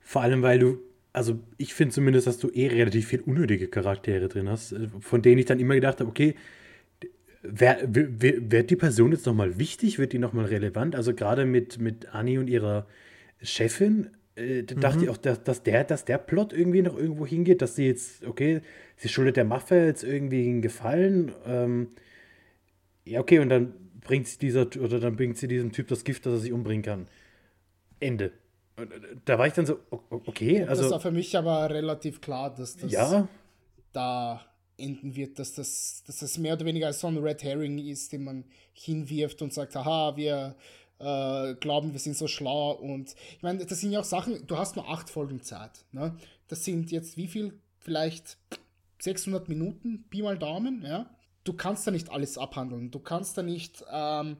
[SPEAKER 4] Vor allem, weil du, also ich finde zumindest, dass du eh relativ viel unnötige Charaktere drin hast, äh, von denen ich dann immer gedacht habe, okay, wer, wer, wird die Person jetzt nochmal wichtig, wird die nochmal relevant? Also gerade mit, mit Annie und ihrer Chefin, äh, da dachte ich auch, dass, dass, der, dass der Plot irgendwie noch irgendwo hingeht, dass sie jetzt, okay, sie schuldet der Mafia jetzt irgendwie einen Gefallen. Ähm, ja, okay, und dann bringt sie dieser, oder dann bringt sie diesem Typ das Gift, dass er sich umbringen kann. Ende. Da war ich dann so, okay,
[SPEAKER 5] das war
[SPEAKER 4] also
[SPEAKER 5] für mich aber relativ klar, dass das
[SPEAKER 4] ja,
[SPEAKER 5] da enden wird, dass das, dass das mehr oder weniger so ein Red Herring ist, den man hinwirft und sagt, haha, wir äh, glauben, wir sind so schlau und ich meine, das sind ja auch Sachen, du hast nur acht Folgen Zeit, ne? Das sind jetzt wie viel? Vielleicht 600 Minuten, Pi mal Daumen, ja? Du kannst da nicht alles abhandeln, du kannst da nicht ähm,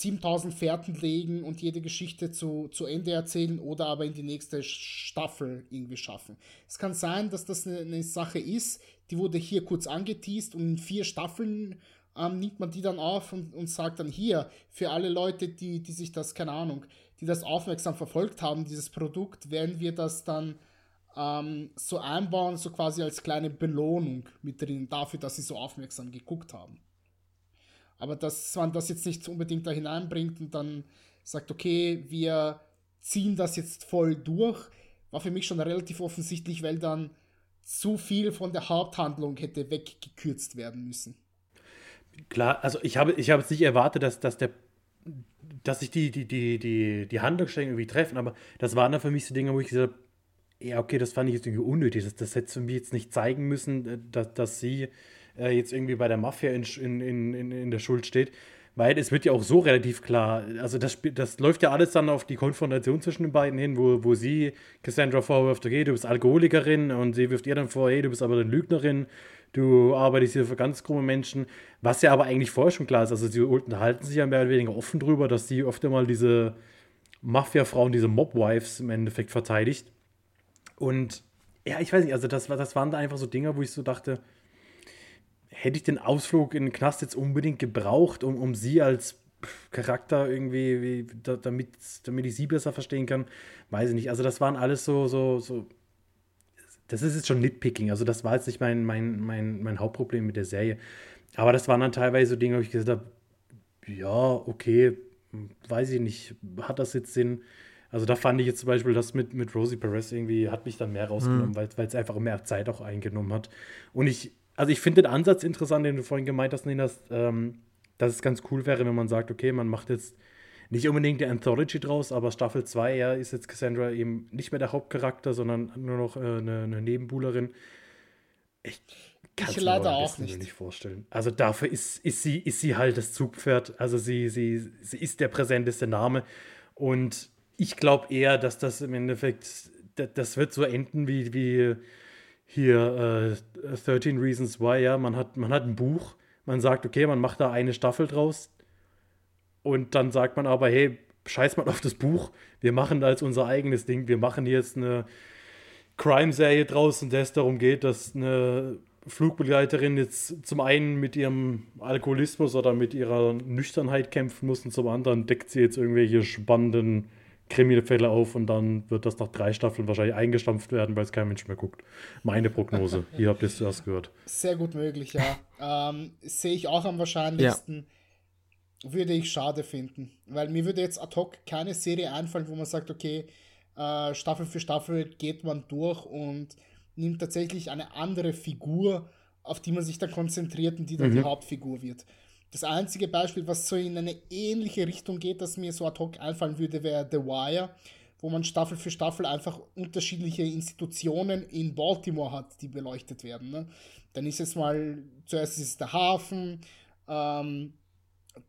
[SPEAKER 5] 7000 Fährten legen und jede Geschichte zu, zu Ende erzählen oder aber in die nächste Staffel irgendwie schaffen. Es kann sein, dass das eine, eine Sache ist, die wurde hier kurz angeteased und in vier Staffeln ähm, nimmt man die dann auf und, und sagt dann hier, für alle Leute, die, die sich das, keine Ahnung, die das aufmerksam verfolgt haben, dieses Produkt, werden wir das dann ähm, so einbauen, so quasi als kleine Belohnung mit drin, dafür, dass sie so aufmerksam geguckt haben. Aber dass man das jetzt nicht unbedingt da hineinbringt und dann sagt, okay, wir ziehen das jetzt voll durch, war für mich schon relativ offensichtlich, weil dann zu viel von der Haupthandlung hätte weggekürzt werden müssen.
[SPEAKER 4] klar, also ich habe, ich habe jetzt nicht erwartet, dass, dass der dass sich die, die, die, die, die Handlungsstränge irgendwie treffen, aber das waren dann für mich so Dinge, wo ich gesagt habe, ja, okay, das fand ich jetzt irgendwie unnötig. Das, das hätte mir jetzt nicht zeigen müssen, äh, dass, dass sie äh, jetzt irgendwie bei der Mafia in, in, in, in- der Schuld steht. Weil es wird ja auch so relativ klar, also das, das läuft ja alles dann auf die Konfrontation zwischen den beiden hin, wo, wo sie Cassandra vorwirft, okay, du bist Alkoholikerin und sie wirft ihr dann vor, hey, du bist aber eine Lügnerin, du arbeitest hier für ganz krumme Menschen, was ja aber eigentlich vorher schon klar ist. Also sie unterhalten sich ja mehr oder weniger offen drüber, dass sie öfter mal diese Mafia-Frauen, diese Mob-Wives im Endeffekt verteidigt. Und ja, ich weiß nicht, also das, das waren da einfach so Dinge, wo ich so dachte, hätte ich den Ausflug in den Knast jetzt unbedingt gebraucht, um, um sie als Charakter irgendwie, wie, da, damit, damit ich sie besser verstehen kann, weiß ich nicht. Also das waren alles so, so, so, das ist jetzt schon Nitpicking, also das war jetzt nicht mein, mein, mein, mein Hauptproblem mit der Serie. Aber das waren dann teilweise so Dinge, wo ich gesagt habe, ja, okay, weiß ich nicht, hat das jetzt Sinn? Also da fand ich jetzt zum Beispiel das mit, mit Rosie Perez irgendwie, hat mich dann mehr rausgenommen, mhm. weil es einfach mehr Zeit auch eingenommen hat. Und ich, also ich finde den Ansatz interessant, den du vorhin gemeint hast, Ninas, ähm, dass es ganz cool wäre, wenn man sagt, okay, man macht jetzt nicht unbedingt eine Anthology draus, aber Staffel 2 ja, ist jetzt Cassandra eben nicht mehr der Hauptcharakter, sondern nur noch äh, eine, eine Nebenbuhlerin. Ich kann es mir auch nicht. nicht vorstellen. Also dafür ist, ist, sie, ist sie halt das Zugpferd. Also sie, sie, sie ist der präsenteste Name. Und ich glaube eher, dass das im Endeffekt, das wird so enden wie, wie hier äh, 13 Reasons Why, ja. Man hat, man hat ein Buch, man sagt, okay, man macht da eine Staffel draus. Und dann sagt man aber, hey, scheiß mal auf das Buch, wir machen da jetzt unser eigenes Ding, wir machen jetzt eine Crime-Serie draus, in der es darum geht, dass eine Flugbegleiterin jetzt zum einen mit ihrem Alkoholismus oder mit ihrer Nüchternheit kämpfen muss und zum anderen deckt sie jetzt irgendwelche spannenden Kriminalfälle auf und dann wird das nach drei Staffeln wahrscheinlich eingestampft werden, weil es kein Mensch mehr guckt. Meine Prognose. [laughs] Ihr habt es zuerst gehört.
[SPEAKER 5] Sehr gut möglich, ja. [laughs] ähm, Sehe ich auch am wahrscheinlichsten. Ja. Würde ich schade finden. Weil mir würde jetzt ad hoc keine Serie einfallen, wo man sagt, okay, äh, Staffel für Staffel geht man durch und nimmt tatsächlich eine andere Figur, auf die man sich dann konzentriert und die dann mhm. die Hauptfigur wird. Das einzige Beispiel, was so in eine ähnliche Richtung geht, das mir so ad hoc einfallen würde, wäre The Wire, wo man Staffel für Staffel einfach unterschiedliche Institutionen in Baltimore hat, die beleuchtet werden. Ne? Dann ist es mal, zuerst ist es der Hafen, ähm,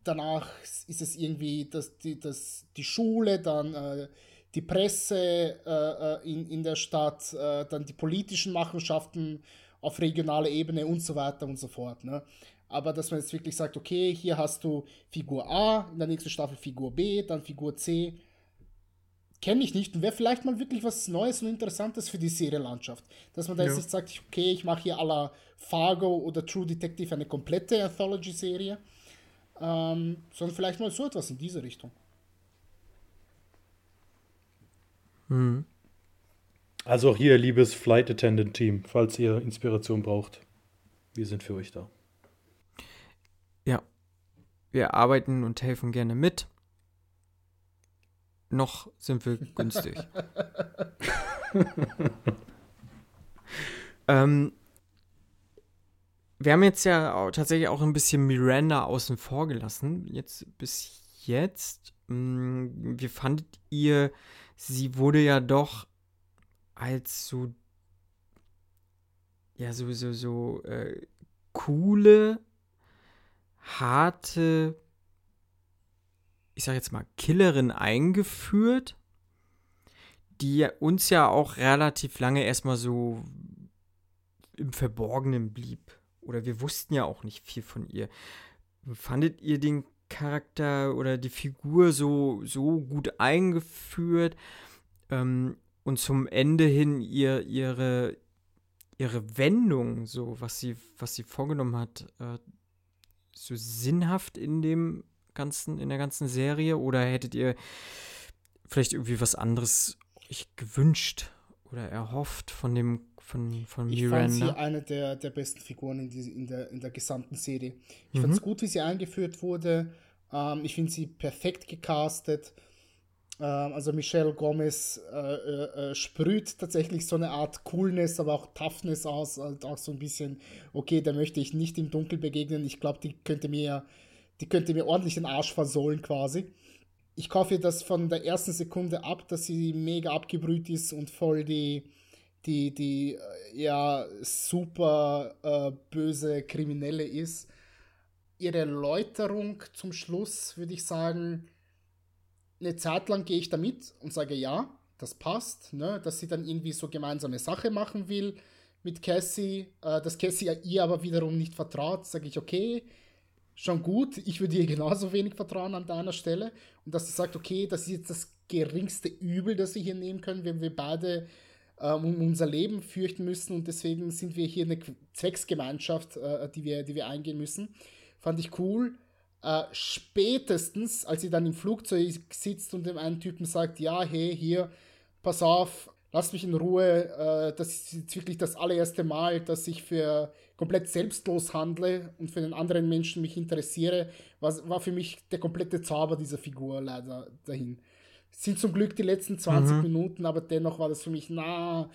[SPEAKER 5] danach ist es irgendwie das, die, das, die Schule, dann äh, die Presse äh, äh, in, in der Stadt, äh, dann die politischen Machenschaften auf regionaler Ebene und so weiter und so fort. Ne? Aber dass man jetzt wirklich sagt, okay, hier hast du Figur A, in der nächsten Staffel Figur B, dann Figur C, kenne ich nicht und wäre vielleicht mal wirklich was Neues und Interessantes für die Serienlandschaft. Dass man da ja. jetzt nicht sagt, okay, ich mache hier à la Fargo oder True Detective eine komplette Anthology-Serie, ähm, sondern vielleicht mal so etwas in diese Richtung.
[SPEAKER 4] Mhm. Also auch hier, liebes Flight Attendant Team, falls ihr Inspiration braucht, wir sind für euch da.
[SPEAKER 3] Wir arbeiten und helfen gerne mit. Noch sind wir [laughs] günstig. [laughs] ähm, wir haben jetzt ja tatsächlich auch ein bisschen Miranda außen vor gelassen. Jetzt bis jetzt. Mh, mm, wie fandet ihr sie wurde ja doch als so, ja, so, so, so äh, coole, harte, ich sag jetzt mal, Killerin eingeführt, die uns ja auch relativ lange erstmal so im Verborgenen blieb. Oder wir wussten ja auch nicht viel von ihr. Fandet ihr den Charakter oder die Figur so, so gut eingeführt ähm, und zum Ende hin ihr, ihre, ihre Wendung, so was sie, was sie vorgenommen hat, äh, so sinnhaft in dem ganzen, in der ganzen Serie? Oder hättet ihr vielleicht irgendwie was anderes euch gewünscht oder erhofft von dem von, von
[SPEAKER 5] ich Miranda. Ich fand sie eine der, der besten Figuren in, die, in, der, in der gesamten Serie. Ich mhm. fand es gut, wie sie eingeführt wurde. Ähm, ich finde sie perfekt gecastet. Ähm, also Michelle Gomez äh, äh, äh, sprüht tatsächlich so eine Art Coolness, aber auch Toughness aus. Halt auch so ein bisschen, okay, da möchte ich nicht im Dunkel begegnen. Ich glaube, die könnte mir, die könnte mir ordentlich den Arsch versohlen quasi. Ich kaufe das von der ersten Sekunde ab, dass sie mega abgebrüht ist und voll die, die, die äh, ja, super äh, böse Kriminelle ist. Ihre Erläuterung zum Schluss, würde ich sagen, eine Zeit lang gehe ich damit und sage, ja, das passt, ne? dass sie dann irgendwie so gemeinsame Sache machen will mit Cassie, äh, dass Cassie ihr aber wiederum nicht vertraut, sage ich, okay, schon gut. Ich würde ihr genauso wenig vertrauen an deiner Stelle. Und dass sie sagt, okay, das ist jetzt das geringste Übel, das wir hier nehmen können, wenn wir beide ähm, um unser Leben fürchten müssen und deswegen sind wir hier eine Zwecksgemeinschaft, äh, die, wir, die wir eingehen müssen. Fand ich cool. Äh, spätestens, als sie dann im Flugzeug sitzt und dem einen Typen sagt, ja, hey, hier, pass auf, lass mich in Ruhe, äh, das ist jetzt wirklich das allererste Mal, dass ich für komplett selbstlos handle und für den anderen Menschen mich interessiere, was, war für mich der komplette Zauber dieser Figur leider dahin. Sind zum Glück die letzten 20 mhm. Minuten, aber dennoch war das für mich, na,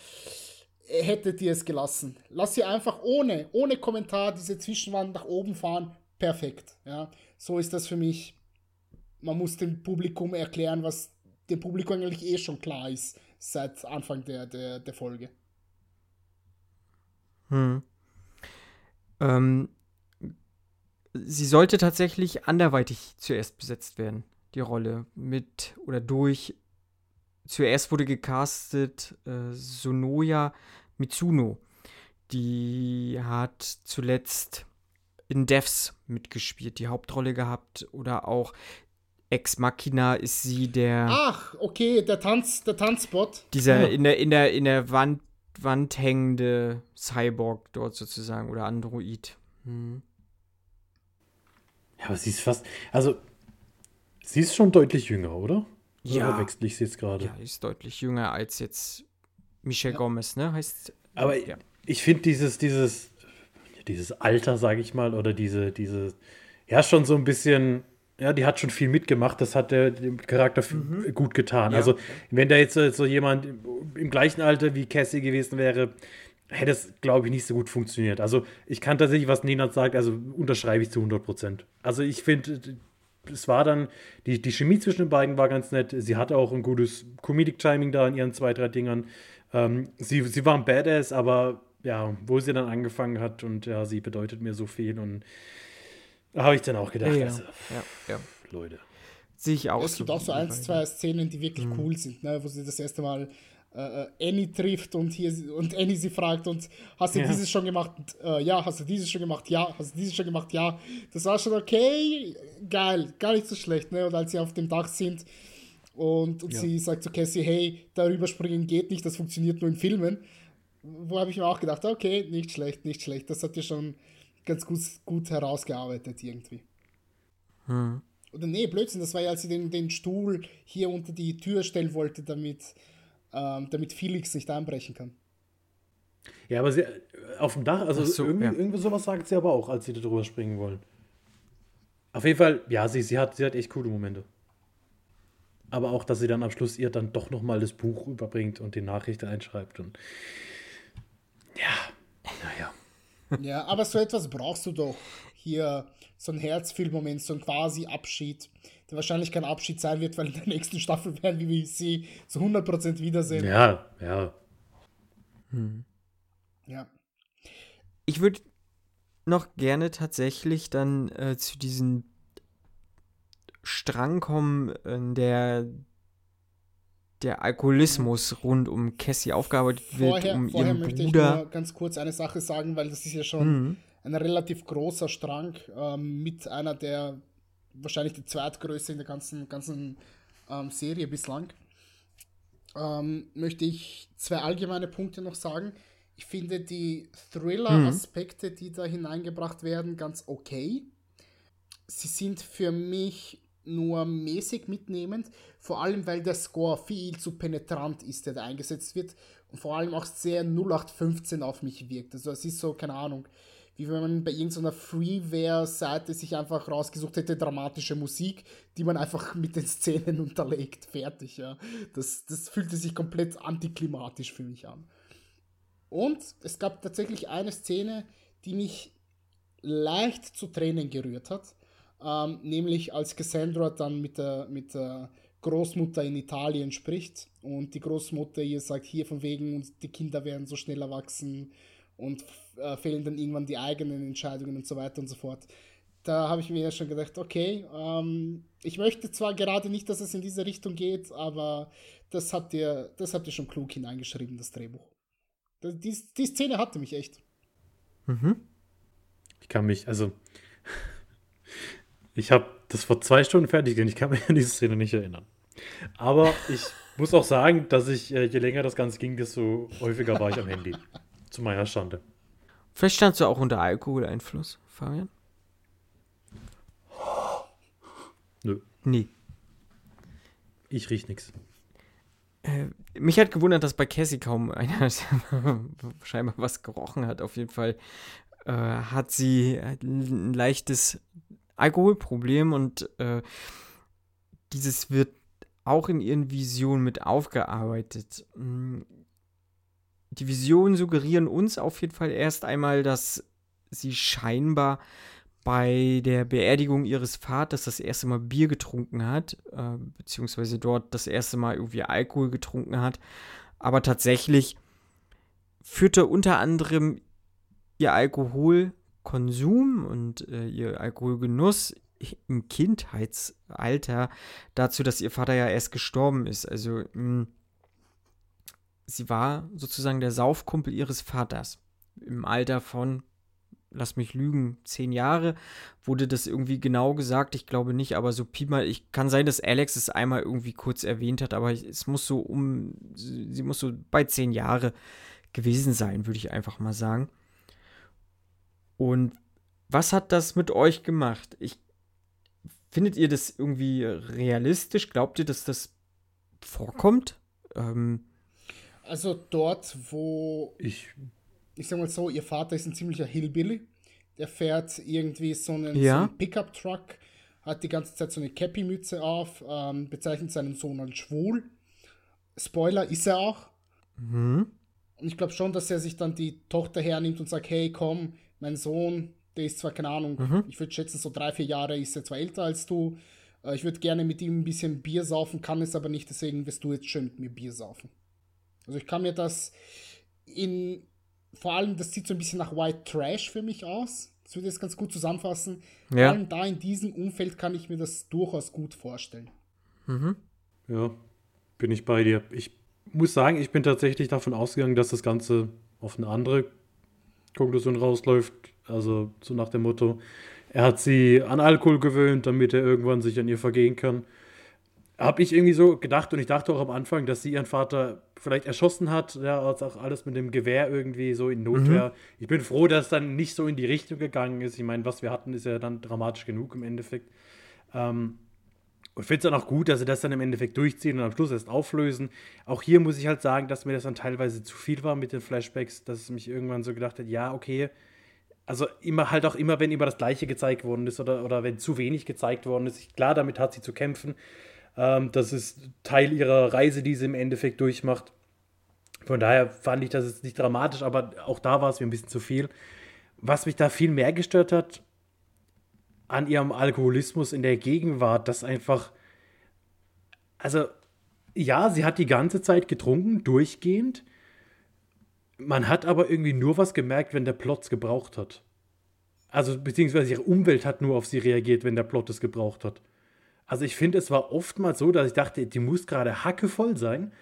[SPEAKER 5] hättet ihr es gelassen. Lass sie einfach ohne, ohne Kommentar diese Zwischenwand nach oben fahren. Perfekt. Ja, so ist das für mich. Man muss dem Publikum erklären, was dem Publikum eigentlich eh schon klar ist seit Anfang der, der, der Folge.
[SPEAKER 3] Hm. Ähm, sie sollte tatsächlich anderweitig zuerst besetzt werden die Rolle mit oder durch. Zuerst wurde gecastet äh, Sonoya Mitsuno. Die hat zuletzt in Devs mitgespielt, die Hauptrolle gehabt oder auch Ex Machina ist sie der.
[SPEAKER 5] Ach, okay, der Tanz, der Tanzbot.
[SPEAKER 3] Dieser ja. in der in der in der Wand Wand hängende Cyborg dort sozusagen oder Android. Hm.
[SPEAKER 4] Ja, aber sie ist fast. Also Sie ist schon deutlich jünger, oder?
[SPEAKER 3] Ja.
[SPEAKER 4] Oder wechsle ich sie jetzt gerade?
[SPEAKER 3] Ja, ist deutlich jünger als jetzt Michelle ja. Gomez, ne? Heißt.
[SPEAKER 4] Aber ja. ich finde dieses, dieses, dieses Alter, sage ich mal, oder diese, diese, ja, schon so ein bisschen, ja, die hat schon viel mitgemacht, das hat der, dem Charakter mhm. gut getan. Ja. Also, wenn da jetzt so jemand im gleichen Alter wie Cassie gewesen wäre, hätte es, glaube ich, nicht so gut funktioniert. Also, ich kann tatsächlich, was Nina sagt, also unterschreibe ich zu 100 Prozent. Also, ich finde, es war dann, die, die Chemie zwischen den beiden war ganz nett. Sie hatte auch ein gutes Comedic-Timing da in ihren zwei, drei Dingern. Ähm, sie, sie war ein Badass, aber ja, wo sie dann angefangen hat und ja, sie bedeutet mir so viel und da habe ich dann auch gedacht,
[SPEAKER 3] ja,
[SPEAKER 4] also,
[SPEAKER 3] ja, ja.
[SPEAKER 4] Leute.
[SPEAKER 3] Sehe ich aus.
[SPEAKER 5] Es gibt auch so ein, zwei Szenen, die wirklich mhm. cool sind, ne? wo sie das erste Mal äh, äh, Annie trifft und hier und Annie sie fragt und hast du ja. dieses schon gemacht? Äh, ja, hast du dieses schon gemacht? Ja, hast du dieses schon gemacht? Ja. Das war schon okay, geil, gar nicht so schlecht, ne? Und als sie auf dem Dach sind und, und ja. sie sagt zu Cassie, hey, darüber springen geht nicht, das funktioniert nur in Filmen. Wo habe ich mir auch gedacht, okay, nicht schlecht, nicht schlecht. Das hat ihr schon ganz gut, gut herausgearbeitet irgendwie. Hm. Oder nee, Blödsinn, das war ja, als sie den, den Stuhl hier unter die Tür stellen wollte, damit ähm, damit Felix nicht einbrechen kann.
[SPEAKER 4] Ja, aber sie, auf dem Dach, also so, irgendwie, ja. irgendwie sowas sagt sie aber auch, als sie da drüber springen wollen. Auf jeden Fall, ja, sie, sie, hat, sie hat echt coole Momente. Aber auch, dass sie dann am Schluss ihr dann doch nochmal das Buch überbringt und die Nachricht einschreibt. Und ja, naja.
[SPEAKER 5] Ja, aber so etwas brauchst du doch. Hier so ein Herzfühlmoment, so ein quasi Abschied der wahrscheinlich kein Abschied sein wird, weil in der nächsten Staffel werden wir sie zu 100% wiedersehen.
[SPEAKER 4] Ja, ja.
[SPEAKER 3] Hm.
[SPEAKER 5] Ja.
[SPEAKER 3] Ich würde noch gerne tatsächlich dann äh, zu diesem Strang kommen, äh, der der Alkoholismus rund um Cassie aufgearbeitet wird,
[SPEAKER 5] vorher,
[SPEAKER 3] um
[SPEAKER 5] vorher
[SPEAKER 3] ihren
[SPEAKER 5] möchte
[SPEAKER 3] Bruder.
[SPEAKER 5] Ich nur ganz kurz eine Sache sagen, weil das ist ja schon mhm. ein relativ großer Strang ähm, mit einer der wahrscheinlich die zweitgrößte in der ganzen, ganzen ähm, Serie bislang. Ähm, möchte ich zwei allgemeine Punkte noch sagen. Ich finde die Thriller-Aspekte, mhm. die da hineingebracht werden, ganz okay. Sie sind für mich nur mäßig mitnehmend, vor allem weil der Score viel zu penetrant ist, der da eingesetzt wird und vor allem auch sehr 0815 auf mich wirkt. Also es ist so, keine Ahnung, wie wenn man bei irgendeiner Freeware-Seite sich einfach rausgesucht hätte, dramatische Musik, die man einfach [laughs] mit den Szenen unterlegt. Fertig, ja. Das, das fühlte sich komplett antiklimatisch für mich an. Und es gab tatsächlich eine Szene, die mich leicht zu Tränen gerührt hat. Ähm, nämlich als Cassandra dann mit der, mit der Großmutter in Italien spricht und die Großmutter ihr sagt, hier von wegen, die Kinder werden so schnell erwachsen und äh, fehlen dann irgendwann die eigenen Entscheidungen und so weiter und so fort. Da habe ich mir ja schon gedacht, okay, ähm, ich möchte zwar gerade nicht, dass es in diese Richtung geht, aber das habt ihr, das habt ihr schon klug hineingeschrieben, das Drehbuch. Die, die Szene hatte mich echt.
[SPEAKER 3] Mhm.
[SPEAKER 4] Ich kann mich, also Ich habe das vor zwei Stunden fertig gesehen. Ich kann mich an diese Szene nicht erinnern. Aber ich [laughs] muss auch sagen, dass ich, äh, je länger das Ganze ging, desto häufiger war ich am Handy. Zu meiner Schande.
[SPEAKER 3] Vielleicht standst du auch unter Alkoholeinfluss, Fabian?
[SPEAKER 4] Nö,
[SPEAKER 3] Nee.
[SPEAKER 4] ich riech nichts.
[SPEAKER 3] Äh, mich hat gewundert, dass bei Cassie kaum einer [laughs] scheinbar was gerochen hat. Auf jeden Fall äh, hat sie ein leichtes Alkoholproblem und äh, dieses wird auch in ihren Visionen mit aufgearbeitet. Mm, Die Visionen suggerieren uns auf jeden Fall erst einmal, dass sie scheinbar bei der Beerdigung ihres Vaters das erste Mal Bier getrunken hat, äh, beziehungsweise dort das erste Mal irgendwie Alkohol getrunken hat. Aber tatsächlich führte unter anderem ihr Alkoholkonsum und äh, ihr Alkoholgenuss im Kindheitsalter dazu, dass ihr Vater ja erst gestorben ist. Also mh, sie war sozusagen der Saufkumpel ihres Vaters. Im Alter von, lass mich lügen, zehn Jahre wurde das irgendwie genau gesagt. Ich glaube nicht, aber so Pi mal, ich kann sein, dass Alex es einmal irgendwie kurz erwähnt hat, aber es muss so um, sie muss so bei zehn Jahre gewesen sein, würde ich einfach mal sagen. Und was hat das mit euch gemacht? Ich findet ihr das irgendwie realistisch? Glaubt ihr, dass das vorkommt? Ähm,
[SPEAKER 5] Also dort, wo,
[SPEAKER 4] Ich,
[SPEAKER 5] ich sag mal so, ihr Vater ist ein ziemlicher Hillbilly. Der fährt irgendwie so einen,
[SPEAKER 3] Ja.
[SPEAKER 5] so einen Pickup-Truck, hat die ganze Zeit so eine Cappy-Mütze auf, ähm, bezeichnet seinen Sohn als schwul. Spoiler ist er auch. Und ich glaube schon, dass er sich dann die Tochter hernimmt und sagt, hey, komm, mein Sohn, der ist zwar, keine Ahnung, ich würde schätzen, so drei, vier Jahre ist er zwar älter als du. Äh, ich würde gerne mit ihm ein bisschen Bier saufen, kann es aber nicht, deswegen wirst du jetzt schön mit mir Bier saufen. Also ich kann mir das in, vor allem, das sieht so ein bisschen nach White Trash für mich aus. Das würde ich jetzt ganz gut zusammenfassen.
[SPEAKER 3] Ja.
[SPEAKER 5] Vor allem da in diesem Umfeld kann ich mir das durchaus gut vorstellen.
[SPEAKER 4] ja, bin ich bei dir. Ich muss sagen, ich bin tatsächlich davon ausgegangen, dass das Ganze auf eine andere Konklusion rausläuft. Also so nach dem Motto, er hat sie an Alkohol gewöhnt, damit er irgendwann sich an ihr vergehen kann. Habe ich irgendwie so gedacht und ich dachte auch am Anfang, dass sie ihren Vater vielleicht erschossen hat, ja, als auch alles mit dem Gewehr irgendwie so in Notwehr. Ich bin froh, dass es dann nicht so in die Richtung gegangen ist. Ich meine, was wir hatten, ist ja dann dramatisch genug im Endeffekt. Ähm, und finde es dann auch gut, dass sie das dann im Endeffekt durchziehen und am Schluss erst auflösen. Auch hier muss ich halt sagen, dass mir das dann teilweise zu viel war mit den Flashbacks, dass es mich irgendwann so gedacht hat, ja, okay. Also immer halt auch immer, wenn immer das Gleiche gezeigt worden ist oder, oder wenn zu wenig gezeigt worden ist. Klar, damit hat sie zu kämpfen. Ähm, das ist Teil ihrer Reise, die sie im Endeffekt durchmacht. Von daher fand ich das jetzt nicht dramatisch, aber auch da war es mir ein bisschen zu viel. Was mich da viel mehr gestört hat, an ihrem Alkoholismus in der Gegenwart, dass einfach, also ja, sie hat die ganze Zeit getrunken, durchgehend. Man hat aber irgendwie nur was gemerkt, wenn der Plot gebraucht hat. Also, beziehungsweise ihre Umwelt hat nur auf sie reagiert, wenn der Plot es gebraucht hat. Also, ich finde, es war oftmals so, dass ich dachte, die muss gerade hackevoll sein,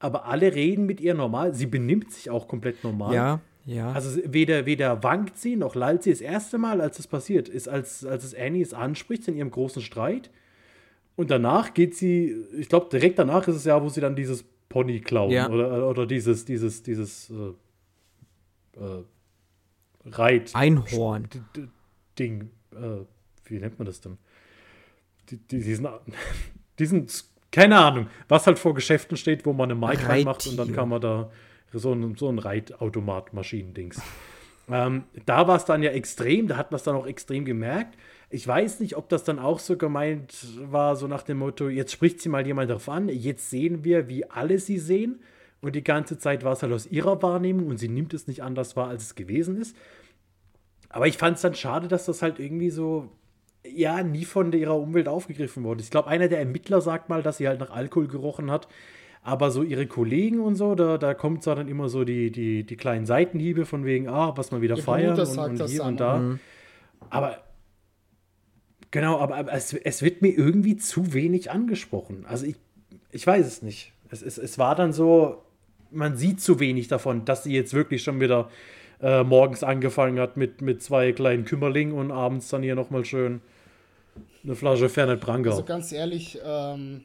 [SPEAKER 4] aber alle reden mit ihr normal. Sie benimmt sich auch komplett normal.
[SPEAKER 3] ja, ja.
[SPEAKER 4] Also weder, weder wankt sie noch lallt sie. Das erste Mal, als das passiert, ist, als, als es Annie es anspricht in ihrem großen Streit. Und danach geht sie, ich glaube, direkt danach ist es ja, wo sie dann dieses Pony klauen
[SPEAKER 3] Ja.
[SPEAKER 4] oder, oder dieses, dieses, dieses äh, äh, Reit.
[SPEAKER 3] Einhorn.
[SPEAKER 4] Ding. Äh, wie nennt man das denn? Die, die, diesen, [laughs] diesen, keine Ahnung, was halt vor Geschäften steht, wo man eine Mic reinmacht und dann kann man da so ein, so ein Reitautomat-Maschinen-Dings. Ähm, da war es dann ja extrem, da hat man es dann auch extrem gemerkt. Ich weiß nicht, ob das dann auch so gemeint war, so nach dem Motto, jetzt spricht sie mal jemand darauf an, jetzt sehen wir, wie alle sie sehen. Und die ganze Zeit war es halt aus ihrer Wahrnehmung und sie nimmt es nicht anders wahr, als es gewesen ist. Aber ich fand es dann schade, dass das halt irgendwie so, ja, nie von ihrer Umwelt aufgegriffen wurde. Ich glaube, einer der Ermittler sagt mal, dass sie halt nach Alkohol gerochen hat. Aber so ihre Kollegen und so, da, da kommt zwar dann immer so die, die, die kleinen Seitenhiebe von wegen, ah, was mal wieder
[SPEAKER 5] Ihr
[SPEAKER 4] feiern und, und hier und da. Aber genau, aber, aber es, es wird mir irgendwie zu wenig angesprochen. Also ich, ich weiß es nicht. Es, es, es war dann so, man sieht zu wenig davon, dass sie jetzt wirklich schon wieder äh, morgens angefangen hat mit, mit zwei kleinen Kümmerlingen und abends dann hier nochmal schön Eine Flasche Fernet Brangau.
[SPEAKER 5] Also ganz ehrlich, ähm,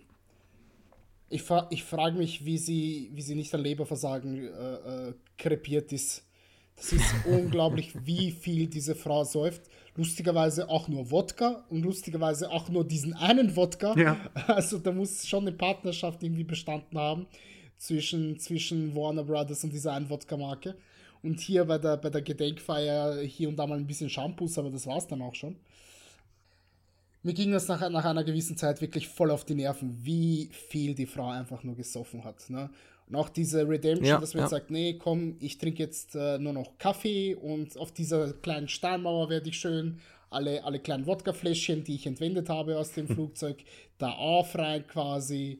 [SPEAKER 5] ich, fra ich frage mich, wie sie, wie sie nicht an Leberversagen äh, äh, krepiert ist. Das ist [laughs] unglaublich, wie viel diese Frau säuft. Lustigerweise auch nur Wodka und lustigerweise auch nur diesen einen Wodka.
[SPEAKER 4] Ja. [laughs]
[SPEAKER 5] Also da muss schon eine Partnerschaft irgendwie bestanden haben zwischen, zwischen Warner Brothers und dieser einen Wodka-Marke. Und hier bei der, bei der Gedenkfeier hier und da mal ein bisschen Shampoos, aber das war es dann auch schon. Mir ging das nach, nach einer gewissen Zeit wirklich voll auf die Nerven, wie viel die Frau einfach nur gesoffen hat. Ne? Und auch diese Redemption,
[SPEAKER 3] Ja,
[SPEAKER 5] dass man jetzt
[SPEAKER 3] ja.
[SPEAKER 5] sagt, nee, komm, ich trinke jetzt äh, nur noch Kaffee und auf dieser kleinen Steinmauer werde ich schön alle, alle kleinen Wodkafläschchen, die ich entwendet habe aus dem [laughs] Flugzeug, da aufreihen quasi.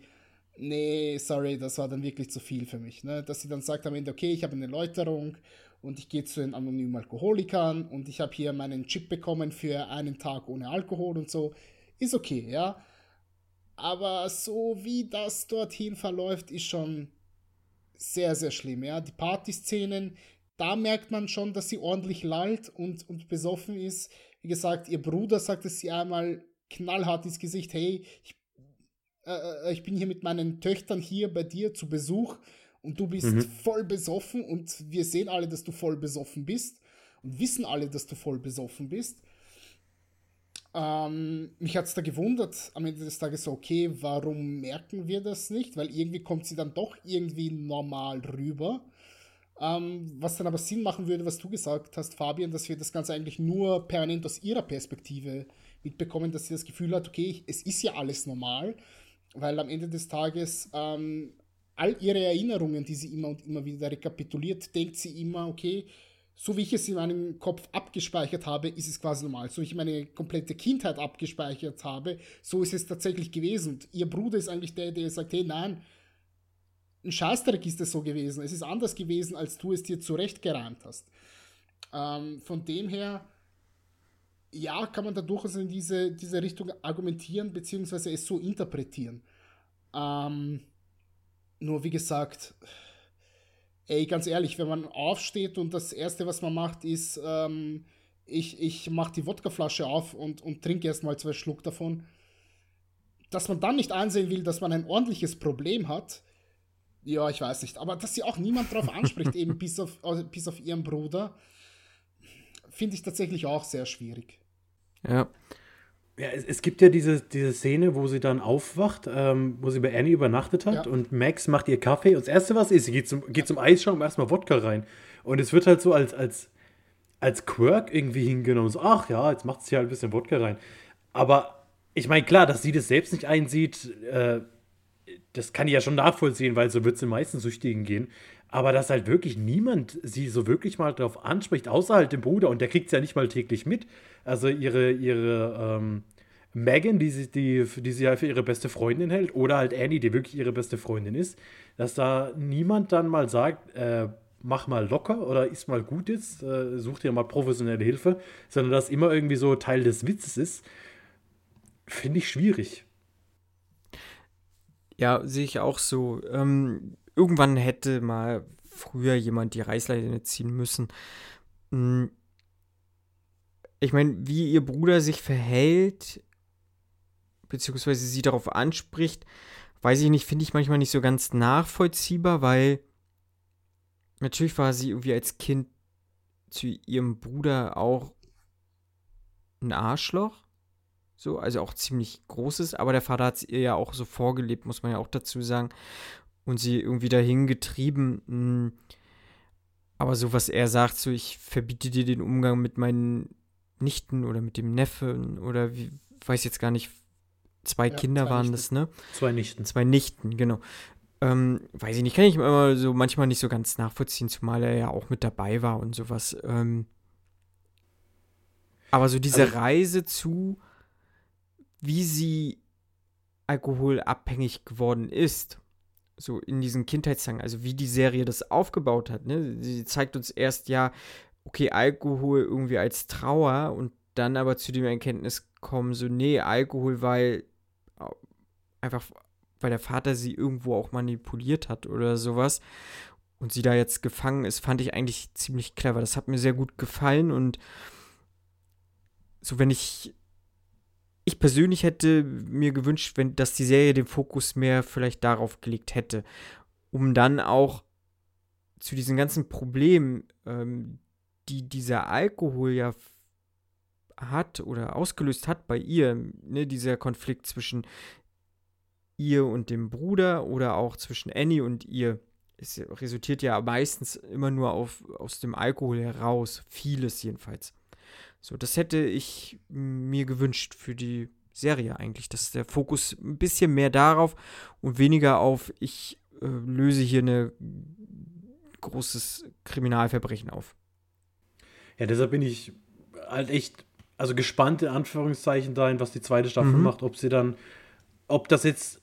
[SPEAKER 5] Nee, sorry, das war dann wirklich zu viel für mich. Ne? Dass sie dann sagt am Ende, okay, ich habe eine Läuterung und ich gehe zu den anonymen Alkoholikern und ich habe hier meinen Chip bekommen für einen Tag ohne Alkohol und so. Ist okay, ja. Aber so wie das dorthin verläuft, ist schon sehr, sehr schlimm, ja. Die Partyszenen, da merkt man schon, dass sie ordentlich lallt und, und besoffen ist. Wie gesagt, ihr Bruder sagt es ihr einmal knallhart ins Gesicht, hey, ich, äh, ich bin hier mit meinen Töchtern hier bei dir zu Besuch und du bist voll besoffen und wir sehen alle, dass du voll besoffen bist und wissen alle, dass du voll besoffen bist. Ähm, mich hat es da gewundert, am Ende des Tages so, okay, warum merken wir das nicht? Weil irgendwie kommt sie dann doch irgendwie normal rüber. Ähm, was dann aber Sinn machen würde, was du gesagt hast, Fabian, dass wir das Ganze eigentlich nur permanent aus ihrer Perspektive mitbekommen, dass sie das Gefühl hat, okay, es ist ja alles normal, weil am Ende des Tages ähm, all ihre Erinnerungen, die sie immer und immer wieder rekapituliert, denkt sie immer, okay, so wie ich es in meinem Kopf abgespeichert habe, ist es quasi normal. So wie ich meine komplette Kindheit abgespeichert habe, so ist es tatsächlich gewesen. Und ihr Bruder ist eigentlich der, der sagt, hey, nein, ein Scheißdreck ist es so gewesen. Es ist anders gewesen, als du es dir zurechtgereimt hast. Ähm, von dem her, ja, kann man da durchaus in diese, diese Richtung argumentieren, beziehungsweise es so interpretieren. Ähm, nur wie gesagt, ey, ganz ehrlich, wenn man aufsteht und das Erste, was man macht, ist, ähm, ich, ich mache die Wodkaflasche auf und, und trinke erstmal zwei Schluck davon, dass man dann nicht einsehen will, dass man ein ordentliches Problem hat, ja, ich weiß nicht. Aber dass sie auch niemand drauf [laughs] anspricht, eben bis auf, äh, bis auf ihren Bruder, finde ich tatsächlich auch sehr schwierig.
[SPEAKER 3] Ja.
[SPEAKER 4] Ja, es, es gibt ja diese, diese Szene, wo sie dann aufwacht, ähm, wo sie bei Annie übernachtet hat
[SPEAKER 5] Ja.
[SPEAKER 4] und Max macht ihr Kaffee und das Erste, was ist, sie geht zum, geht zum Eisschaum erstmal Wodka rein. Und es wird halt so als, als, als Quirk irgendwie hingenommen. So, ach ja, jetzt macht sie halt ein bisschen Wodka rein. Aber ich meine, klar, dass sie das selbst nicht einsieht, äh, das kann ich ja schon nachvollziehen, weil so wird es den meisten Süchtigen gehen. Aber dass halt wirklich niemand sie so wirklich mal darauf anspricht, außer halt dem Bruder, und der kriegt es ja nicht mal täglich mit. Also ihre, ihre ähm, Megan, die sie, die, die sie ja für ihre beste Freundin hält, oder halt Annie, die wirklich ihre beste Freundin ist, dass da niemand dann mal sagt, äh, mach mal locker oder ist mal gut jetzt, äh, such dir mal professionelle Hilfe, sondern dass immer irgendwie so Teil des Witzes ist, finde ich schwierig.
[SPEAKER 3] Ja, sehe ich auch so. Ähm, irgendwann hätte mal früher jemand die Reißleine ziehen müssen. Hm. Ich meine, wie ihr Bruder sich verhält, beziehungsweise sie darauf anspricht, weiß ich nicht, finde ich manchmal nicht so ganz nachvollziehbar, weil natürlich war sie irgendwie als Kind zu ihrem Bruder auch ein Arschloch. So, also auch ziemlich großes, aber der Vater hat es ihr ja auch so vorgelebt, muss man ja auch dazu sagen. Und sie irgendwie dahin getrieben. mh. Aber so, was er sagt, so, ich verbiete dir den Umgang mit meinen Nichten oder mit dem Neffen oder wie, weiß jetzt gar nicht, zwei
[SPEAKER 5] Ja,
[SPEAKER 3] Kinder
[SPEAKER 5] zwei
[SPEAKER 3] waren
[SPEAKER 5] Nichten.
[SPEAKER 3] das, ne?
[SPEAKER 4] Zwei Nichten.
[SPEAKER 3] Zwei Nichten, genau. Ähm, weiß ich nicht, kann ich immer so manchmal nicht so ganz nachvollziehen, zumal er ja auch mit dabei war und sowas. Ähm, aber so diese
[SPEAKER 4] Also-
[SPEAKER 3] Reise zu, wie sie alkoholabhängig geworden ist, so in diesen Kindheitstagen, also wie die Serie das aufgebaut hat, ne? Sie zeigt uns erst ja, okay, Alkohol irgendwie als Trauer und dann aber zu dem Erkenntnis kommen, so, nee, Alkohol, weil einfach, weil der Vater sie irgendwo auch manipuliert hat oder sowas und sie da jetzt gefangen ist, fand ich eigentlich ziemlich clever. Das hat mir sehr gut gefallen und so, wenn ich, ich persönlich hätte mir gewünscht, wenn, dass die Serie den Fokus mehr vielleicht darauf gelegt hätte, um dann auch zu diesen ganzen Problemen, ähm, die dieser Alkohol ja hat oder ausgelöst hat bei ihr, ne, dieser Konflikt zwischen ihr und dem Bruder oder auch zwischen Annie und ihr, es resultiert ja meistens immer nur auf, aus dem Alkohol heraus, vieles jedenfalls. So, das hätte ich mir gewünscht für die Serie eigentlich, dass der Fokus ein bisschen mehr darauf und weniger auf, ich äh, löse hier ein großes Kriminalverbrechen auf.
[SPEAKER 4] Ja, deshalb bin ich halt echt, also gespannt in Anführungszeichen dahin, was die zweite Staffel mhm. macht, ob sie dann, ob das jetzt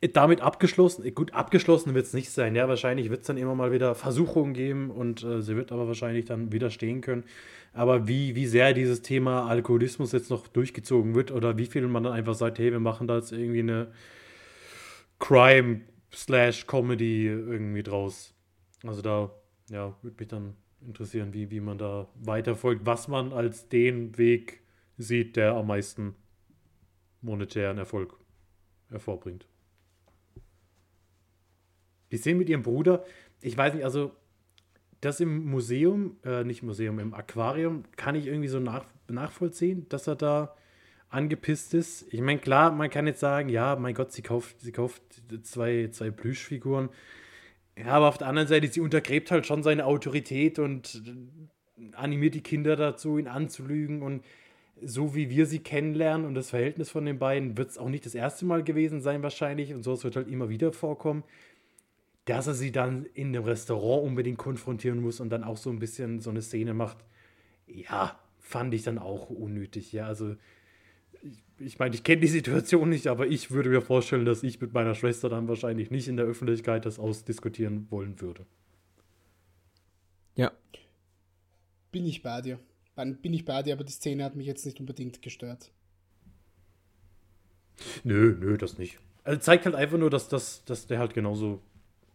[SPEAKER 4] damit abgeschlossen, gut, abgeschlossen wird es nicht sein, ja, wahrscheinlich wird es dann immer mal wieder Versuchungen geben und äh, sie wird aber wahrscheinlich dann widerstehen können. Aber wie, wie sehr dieses Thema Alkoholismus jetzt noch durchgezogen wird oder wie viel man dann einfach sagt, hey, wir machen da jetzt irgendwie eine Crime-Slash-Comedy irgendwie draus. Also da, ja, würde mich dann interessieren, wie, wie man da weiterfolgt, was man als den Weg sieht, der am meisten monetären Erfolg hervorbringt. Die sehen mit ihrem Bruder, ich weiß nicht, also das im Museum, äh, nicht Museum, im Aquarium, kann ich irgendwie so nach, nachvollziehen, dass er da angepisst ist. Ich meine, klar, man kann jetzt sagen, ja, mein Gott, sie kauft, sie kauft zwei, zwei Plüschfiguren. Ja, aber auf der anderen Seite, sie untergräbt halt schon seine Autorität und animiert die Kinder dazu, ihn anzulügen. Und so wie wir sie kennenlernen und das Verhältnis von den beiden, wird es auch nicht das erste Mal gewesen sein, wahrscheinlich. Und sowas wird halt immer wieder vorkommen dass er sie dann in dem Restaurant unbedingt konfrontieren muss und dann auch so ein bisschen so eine Szene macht, ja, fand ich dann auch unnötig. Ja, also ich, ich meine, ich kenne die Situation nicht, aber ich würde mir vorstellen, dass ich mit meiner Schwester dann wahrscheinlich nicht in der Öffentlichkeit das ausdiskutieren wollen würde.
[SPEAKER 3] Ja.
[SPEAKER 5] Bin ich bei dir. Bin ich bei dir, aber die Szene hat mich jetzt nicht unbedingt gestört.
[SPEAKER 4] Nö, nö, das nicht. Also zeigt halt einfach nur, dass, das, dass der halt genauso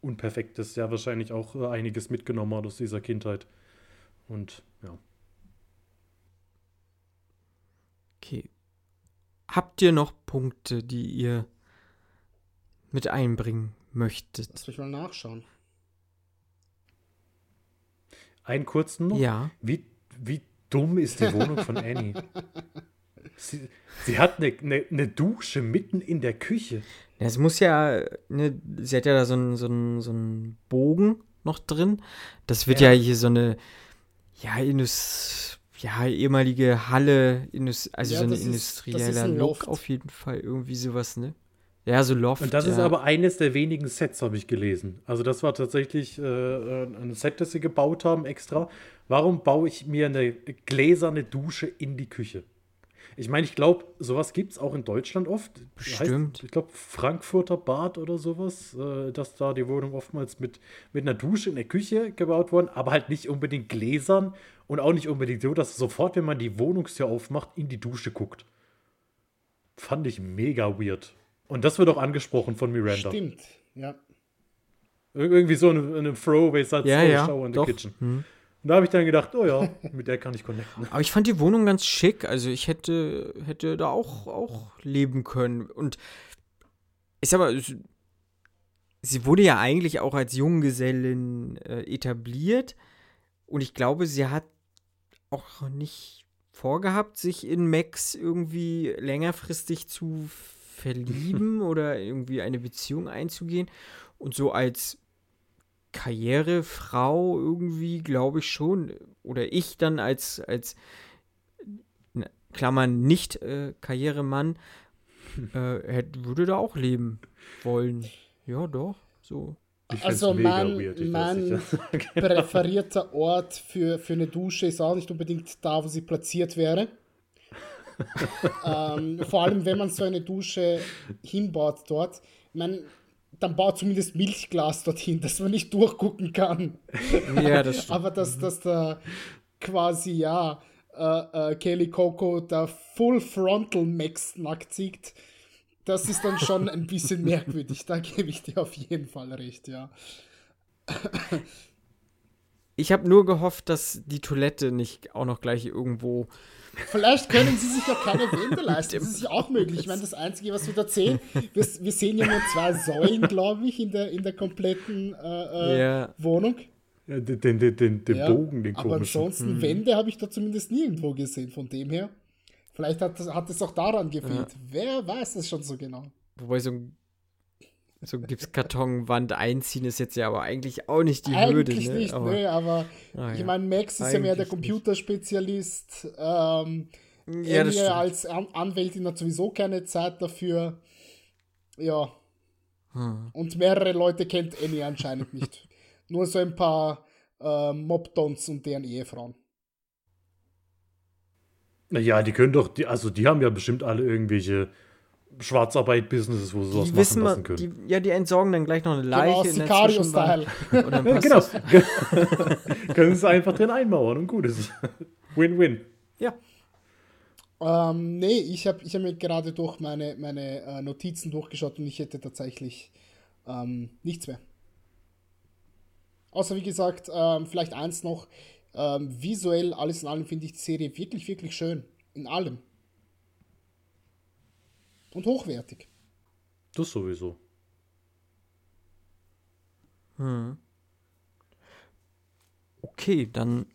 [SPEAKER 4] Unperfektes ja wahrscheinlich auch äh, einiges mitgenommen hat aus dieser Kindheit. Und ja.
[SPEAKER 3] Okay. Habt ihr noch Punkte, die ihr mit einbringen möchtet?
[SPEAKER 5] Lass mich mal nachschauen.
[SPEAKER 4] Einen kurzen noch?
[SPEAKER 3] Ja.
[SPEAKER 4] Wie, wie dumm ist die Wohnung von Annie? [laughs] Sie, sie hat eine, eine, eine, Dusche mitten in der Küche.
[SPEAKER 3] Ja, es muss ja, ne, sie hat ja da so einen so so einen Bogen noch drin. Das wird ja, ja hier so eine, ja, Indus, ja, ehemalige Halle, Indus, also ja, so ein industrieller ein Look auf jeden Fall, irgendwie sowas, ne? Ja, so Loft.
[SPEAKER 4] Und das
[SPEAKER 3] ja.
[SPEAKER 4] ist aber eines der wenigen Sets, habe ich gelesen. Also das war tatsächlich äh, ein Set, das sie gebaut haben extra. Warum baue ich mir eine gläserne Dusche in die Küche? Ich meine, ich glaube, sowas gibt es auch in Deutschland oft.
[SPEAKER 3] Bestimmt.
[SPEAKER 4] Heißt, ich glaube, Frankfurter Bad oder sowas, äh, dass da die Wohnung oftmals mit, mit einer Dusche in der Küche gebaut worden, aber halt nicht unbedingt gläsern und auch nicht unbedingt so, dass sofort, wenn man die Wohnungstür aufmacht, in die Dusche guckt. Fand ich mega weird. Und das wird auch angesprochen von Miranda.
[SPEAKER 5] Stimmt, ja.
[SPEAKER 4] Irgendwie so eine, eine Throwaway-Satz,
[SPEAKER 3] ja, ja,
[SPEAKER 4] in the Kitchen. Hm. Und da habe ich dann gedacht, oh ja, mit der kann ich connecten.
[SPEAKER 3] Aber ich fand die Wohnung ganz schick. Also ich hätte, hätte da auch, auch leben können. Und ich sag mal, sie wurde ja eigentlich auch als Junggesellin äh, etabliert. Und ich glaube, sie hat auch nicht vorgehabt, sich in Max irgendwie längerfristig zu verlieben [laughs] oder irgendwie eine Beziehung einzugehen. Und so als Karrierefrau irgendwie, glaube ich schon, oder ich dann als, als Klammern nicht äh, Karrieremann, äh, hätte, würde da auch leben wollen. Ja, doch, so.
[SPEAKER 5] Also mein, mein präferierter Ort für, für eine Dusche ist auch nicht unbedingt da, wo sie platziert wäre. [laughs] ähm, vor allem, wenn man so eine Dusche hinbaut dort. Ich meine, dann baut zumindest Milchglas dorthin, dass man nicht durchgucken kann. [laughs]
[SPEAKER 3] Ja, das stimmt.
[SPEAKER 5] Aber dass, dass da quasi, ja, äh, äh, Kelly Coco da Full Frontal Max nackt sieht, das ist dann schon ein [laughs] bisschen merkwürdig. Da gebe ich dir auf jeden Fall recht, ja.
[SPEAKER 3] Ich habe nur gehofft, dass die Toilette nicht auch noch gleich irgendwo.
[SPEAKER 5] Vielleicht können sie sich ja keine Wände [laughs] leisten. Das ist ja auch möglich. Ich meine, das Einzige, was wir da sehen, wir, wir sehen ja nur zwei Säulen, glaube ich, in der, in der kompletten äh, äh,
[SPEAKER 3] Ja.
[SPEAKER 5] Wohnung.
[SPEAKER 4] Ja, den, den, den, den,
[SPEAKER 5] Ja,
[SPEAKER 4] Bogen, den
[SPEAKER 5] aber
[SPEAKER 4] komischen.
[SPEAKER 5] ansonsten Wände habe ich da zumindest nirgendwo gesehen. Von dem her. Vielleicht hat, das, hat es auch daran gefehlt. Wer weiß es schon so genau?
[SPEAKER 3] Wobei so ein, so Gipskartonwand einziehen ist jetzt ja aber eigentlich auch nicht die
[SPEAKER 5] Eigentlich
[SPEAKER 3] Hürde. Ne?
[SPEAKER 5] nicht,
[SPEAKER 3] aber,
[SPEAKER 5] ne, aber
[SPEAKER 3] Ah,
[SPEAKER 5] ich
[SPEAKER 3] ja.
[SPEAKER 5] meine, Max ist ja mehr der
[SPEAKER 3] Eigentlich.
[SPEAKER 5] Computerspezialist. Ähm,
[SPEAKER 3] Ja, das stimmt.
[SPEAKER 5] als An Anwältin hat sowieso keine Zeit dafür. Ja.
[SPEAKER 3] Hm.
[SPEAKER 5] Und mehrere Leute kennt Annie anscheinend nicht. [laughs] Nur so ein paar äh, Mobdons und deren Ehefrauen.
[SPEAKER 4] Naja, die können doch, die, also die haben ja bestimmt alle irgendwelche Schwarzarbeit-Businesses, wo sie sowas machen
[SPEAKER 3] wissen
[SPEAKER 4] lassen
[SPEAKER 3] wir,
[SPEAKER 4] können.
[SPEAKER 3] die, ja, die entsorgen dann gleich noch eine
[SPEAKER 5] Genau,
[SPEAKER 3] Leiche in der
[SPEAKER 5] Sicario-Style. [laughs]
[SPEAKER 4] Genau. [laughs] können sie einfach drin einmauern und gut ist. [laughs] Win-win.
[SPEAKER 3] Ja.
[SPEAKER 5] Ähm, nee, ich habe ich hab mir gerade durch meine, meine äh, Notizen durchgeschaut und ich hätte tatsächlich ähm, nichts mehr. Außer wie gesagt, ähm, vielleicht eins noch. Ähm, visuell, alles in allem finde ich die Serie wirklich, wirklich schön. In allem. Und hochwertig.
[SPEAKER 4] Das sowieso.
[SPEAKER 3] Okay, dann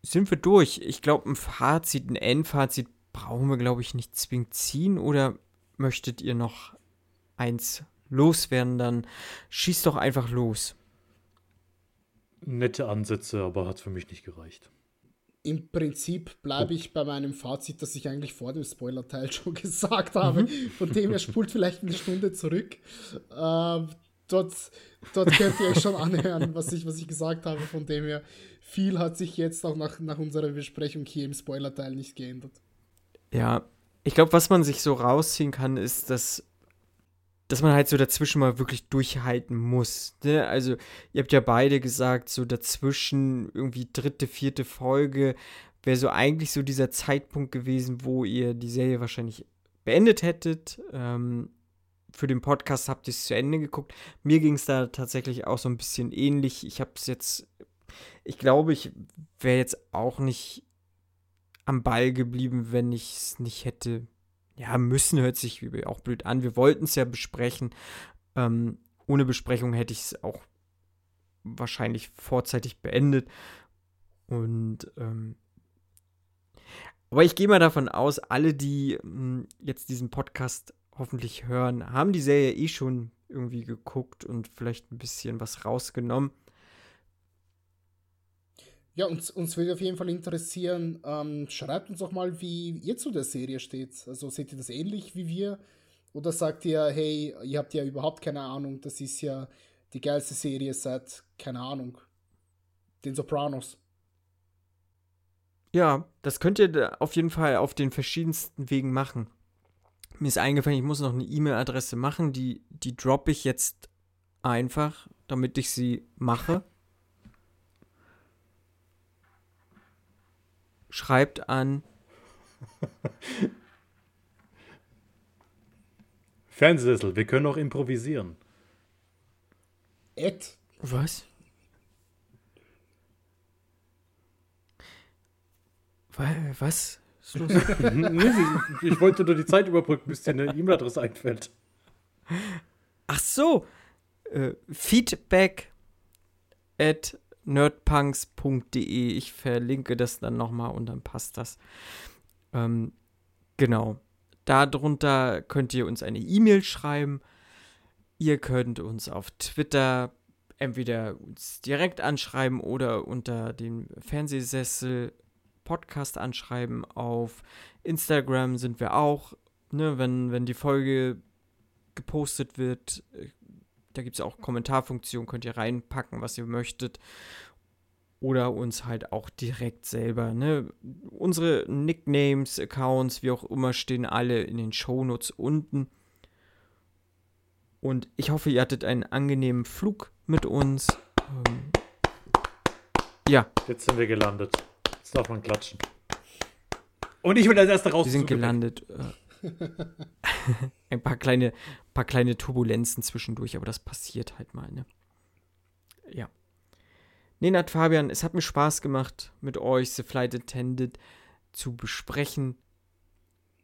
[SPEAKER 3] sind wir durch. Ich glaube, ein Fazit, ein Endfazit brauchen wir, glaube ich, nicht zwingend ziehen. Oder möchtet ihr noch eins loswerden? Dann schießt doch einfach los.
[SPEAKER 4] Nette Ansätze, aber hat für mich nicht gereicht.
[SPEAKER 5] Im Prinzip bleibe ich bei meinem Fazit, das ich eigentlich vor dem Spoiler-Teil [laughs] schon gesagt habe. Von dem her spult vielleicht eine Stunde zurück. Ähm, dort, dort könnt ihr euch schon anhören, was ich, was ich gesagt habe. Von dem her, viel hat sich jetzt auch nach, nach unserer Besprechung hier im Spoiler-Teil nicht geändert.
[SPEAKER 3] Ja, ich glaube, was man sich so rausziehen kann, ist, dass, dass man halt so dazwischen mal wirklich durchhalten muss. Ne? Also, ihr habt ja beide gesagt, so dazwischen irgendwie dritte, vierte Folge wäre so eigentlich so dieser Zeitpunkt gewesen, wo ihr die Serie wahrscheinlich beendet hättet. Ähm, für den Podcast habt ihr es zu Ende geguckt. Mir ging es da tatsächlich auch so ein bisschen ähnlich. Ich habe es jetzt, ich glaube, ich wäre jetzt auch nicht am Ball geblieben, wenn ich es nicht hätte. Ja, müssen hört sich auch blöd an. Wir wollten es ja besprechen. Ähm, ohne Besprechung hätte ich es auch wahrscheinlich vorzeitig beendet. Und ähm, aber ich gehe mal davon aus, alle, die mh, jetzt diesen Podcast hoffentlich hören, haben die Serie eh schon irgendwie geguckt und vielleicht ein bisschen was rausgenommen.
[SPEAKER 5] Ja, uns, uns würde auf jeden Fall interessieren, ähm, schreibt uns doch mal, wie ihr zu der Serie steht. Also seht ihr das ähnlich wie wir? Oder sagt ihr, hey, ihr habt ja überhaupt keine Ahnung, das ist ja die geilste Serie seit, keine Ahnung, den Sopranos.
[SPEAKER 3] Ja, das könnt ihr auf jeden Fall auf den verschiedensten Wegen machen. Mir ist eingefallen, ich muss noch eine E-Mail-Adresse machen, die, die droppe ich jetzt einfach, damit ich sie mache. Schreibt an
[SPEAKER 4] Fernsehsessel, wir können auch improvisieren.
[SPEAKER 5] Ed,
[SPEAKER 3] Was? Wa- Was? [laughs]
[SPEAKER 4] ich wollte nur die Zeit überbrücken, bis dir eine E-Mail-Adresse einfällt.
[SPEAKER 3] Ach so. Äh, Feedback at nerdpunks.de. Ich verlinke das dann nochmal und dann passt das. Ähm, genau. Darunter könnt ihr uns eine E-Mail schreiben. Ihr könnt uns auf Twitter entweder uns direkt anschreiben oder unter dem Fernsehsessel Podcast anschreiben. Auf Instagram sind wir auch. Ne, wenn, wenn die Folge gepostet wird, äh, da gibt es auch Kommentarfunktion, könnt ihr reinpacken, was ihr möchtet. Oder uns halt auch direkt selber. Ne? Unsere Nicknames, Accounts, wie auch immer, stehen alle in den Shownotes unten. Und ich hoffe, ihr hattet einen angenehmen Flug mit uns. Ähm, ja,
[SPEAKER 4] Jetzt sind wir gelandet. Jetzt darf man klatschen. Und ich will als erster raus.
[SPEAKER 3] wir sind gelandet. Äh, [laughs] ein paar kleine, paar kleine Turbulenzen zwischendurch, aber das passiert halt mal, ne? Ja. Nenad Fabian, es hat mir Spaß gemacht, mit euch The Flight Attendant zu besprechen.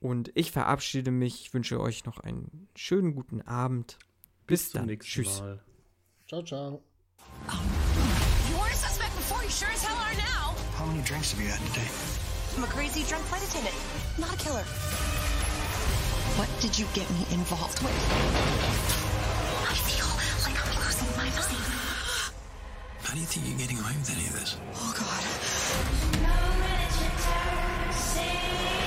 [SPEAKER 3] Und ich verabschiede mich. Ich wünsche euch noch einen schönen guten Abend. Bis,
[SPEAKER 4] zum
[SPEAKER 3] dann.
[SPEAKER 4] nächsten
[SPEAKER 3] Tschüss.
[SPEAKER 4] Mal.
[SPEAKER 5] Ciao, ciao.
[SPEAKER 6] You weren't a suspect before, you sure as hell are now.
[SPEAKER 7] How many drinks have you had today?
[SPEAKER 6] I'm a crazy drunk flight attendant, not a killer. What did you get me involved with?
[SPEAKER 2] I feel like I'm losing my mind.
[SPEAKER 7] How do you think you're getting away with any of this?
[SPEAKER 6] Oh, God.
[SPEAKER 2] No magic, say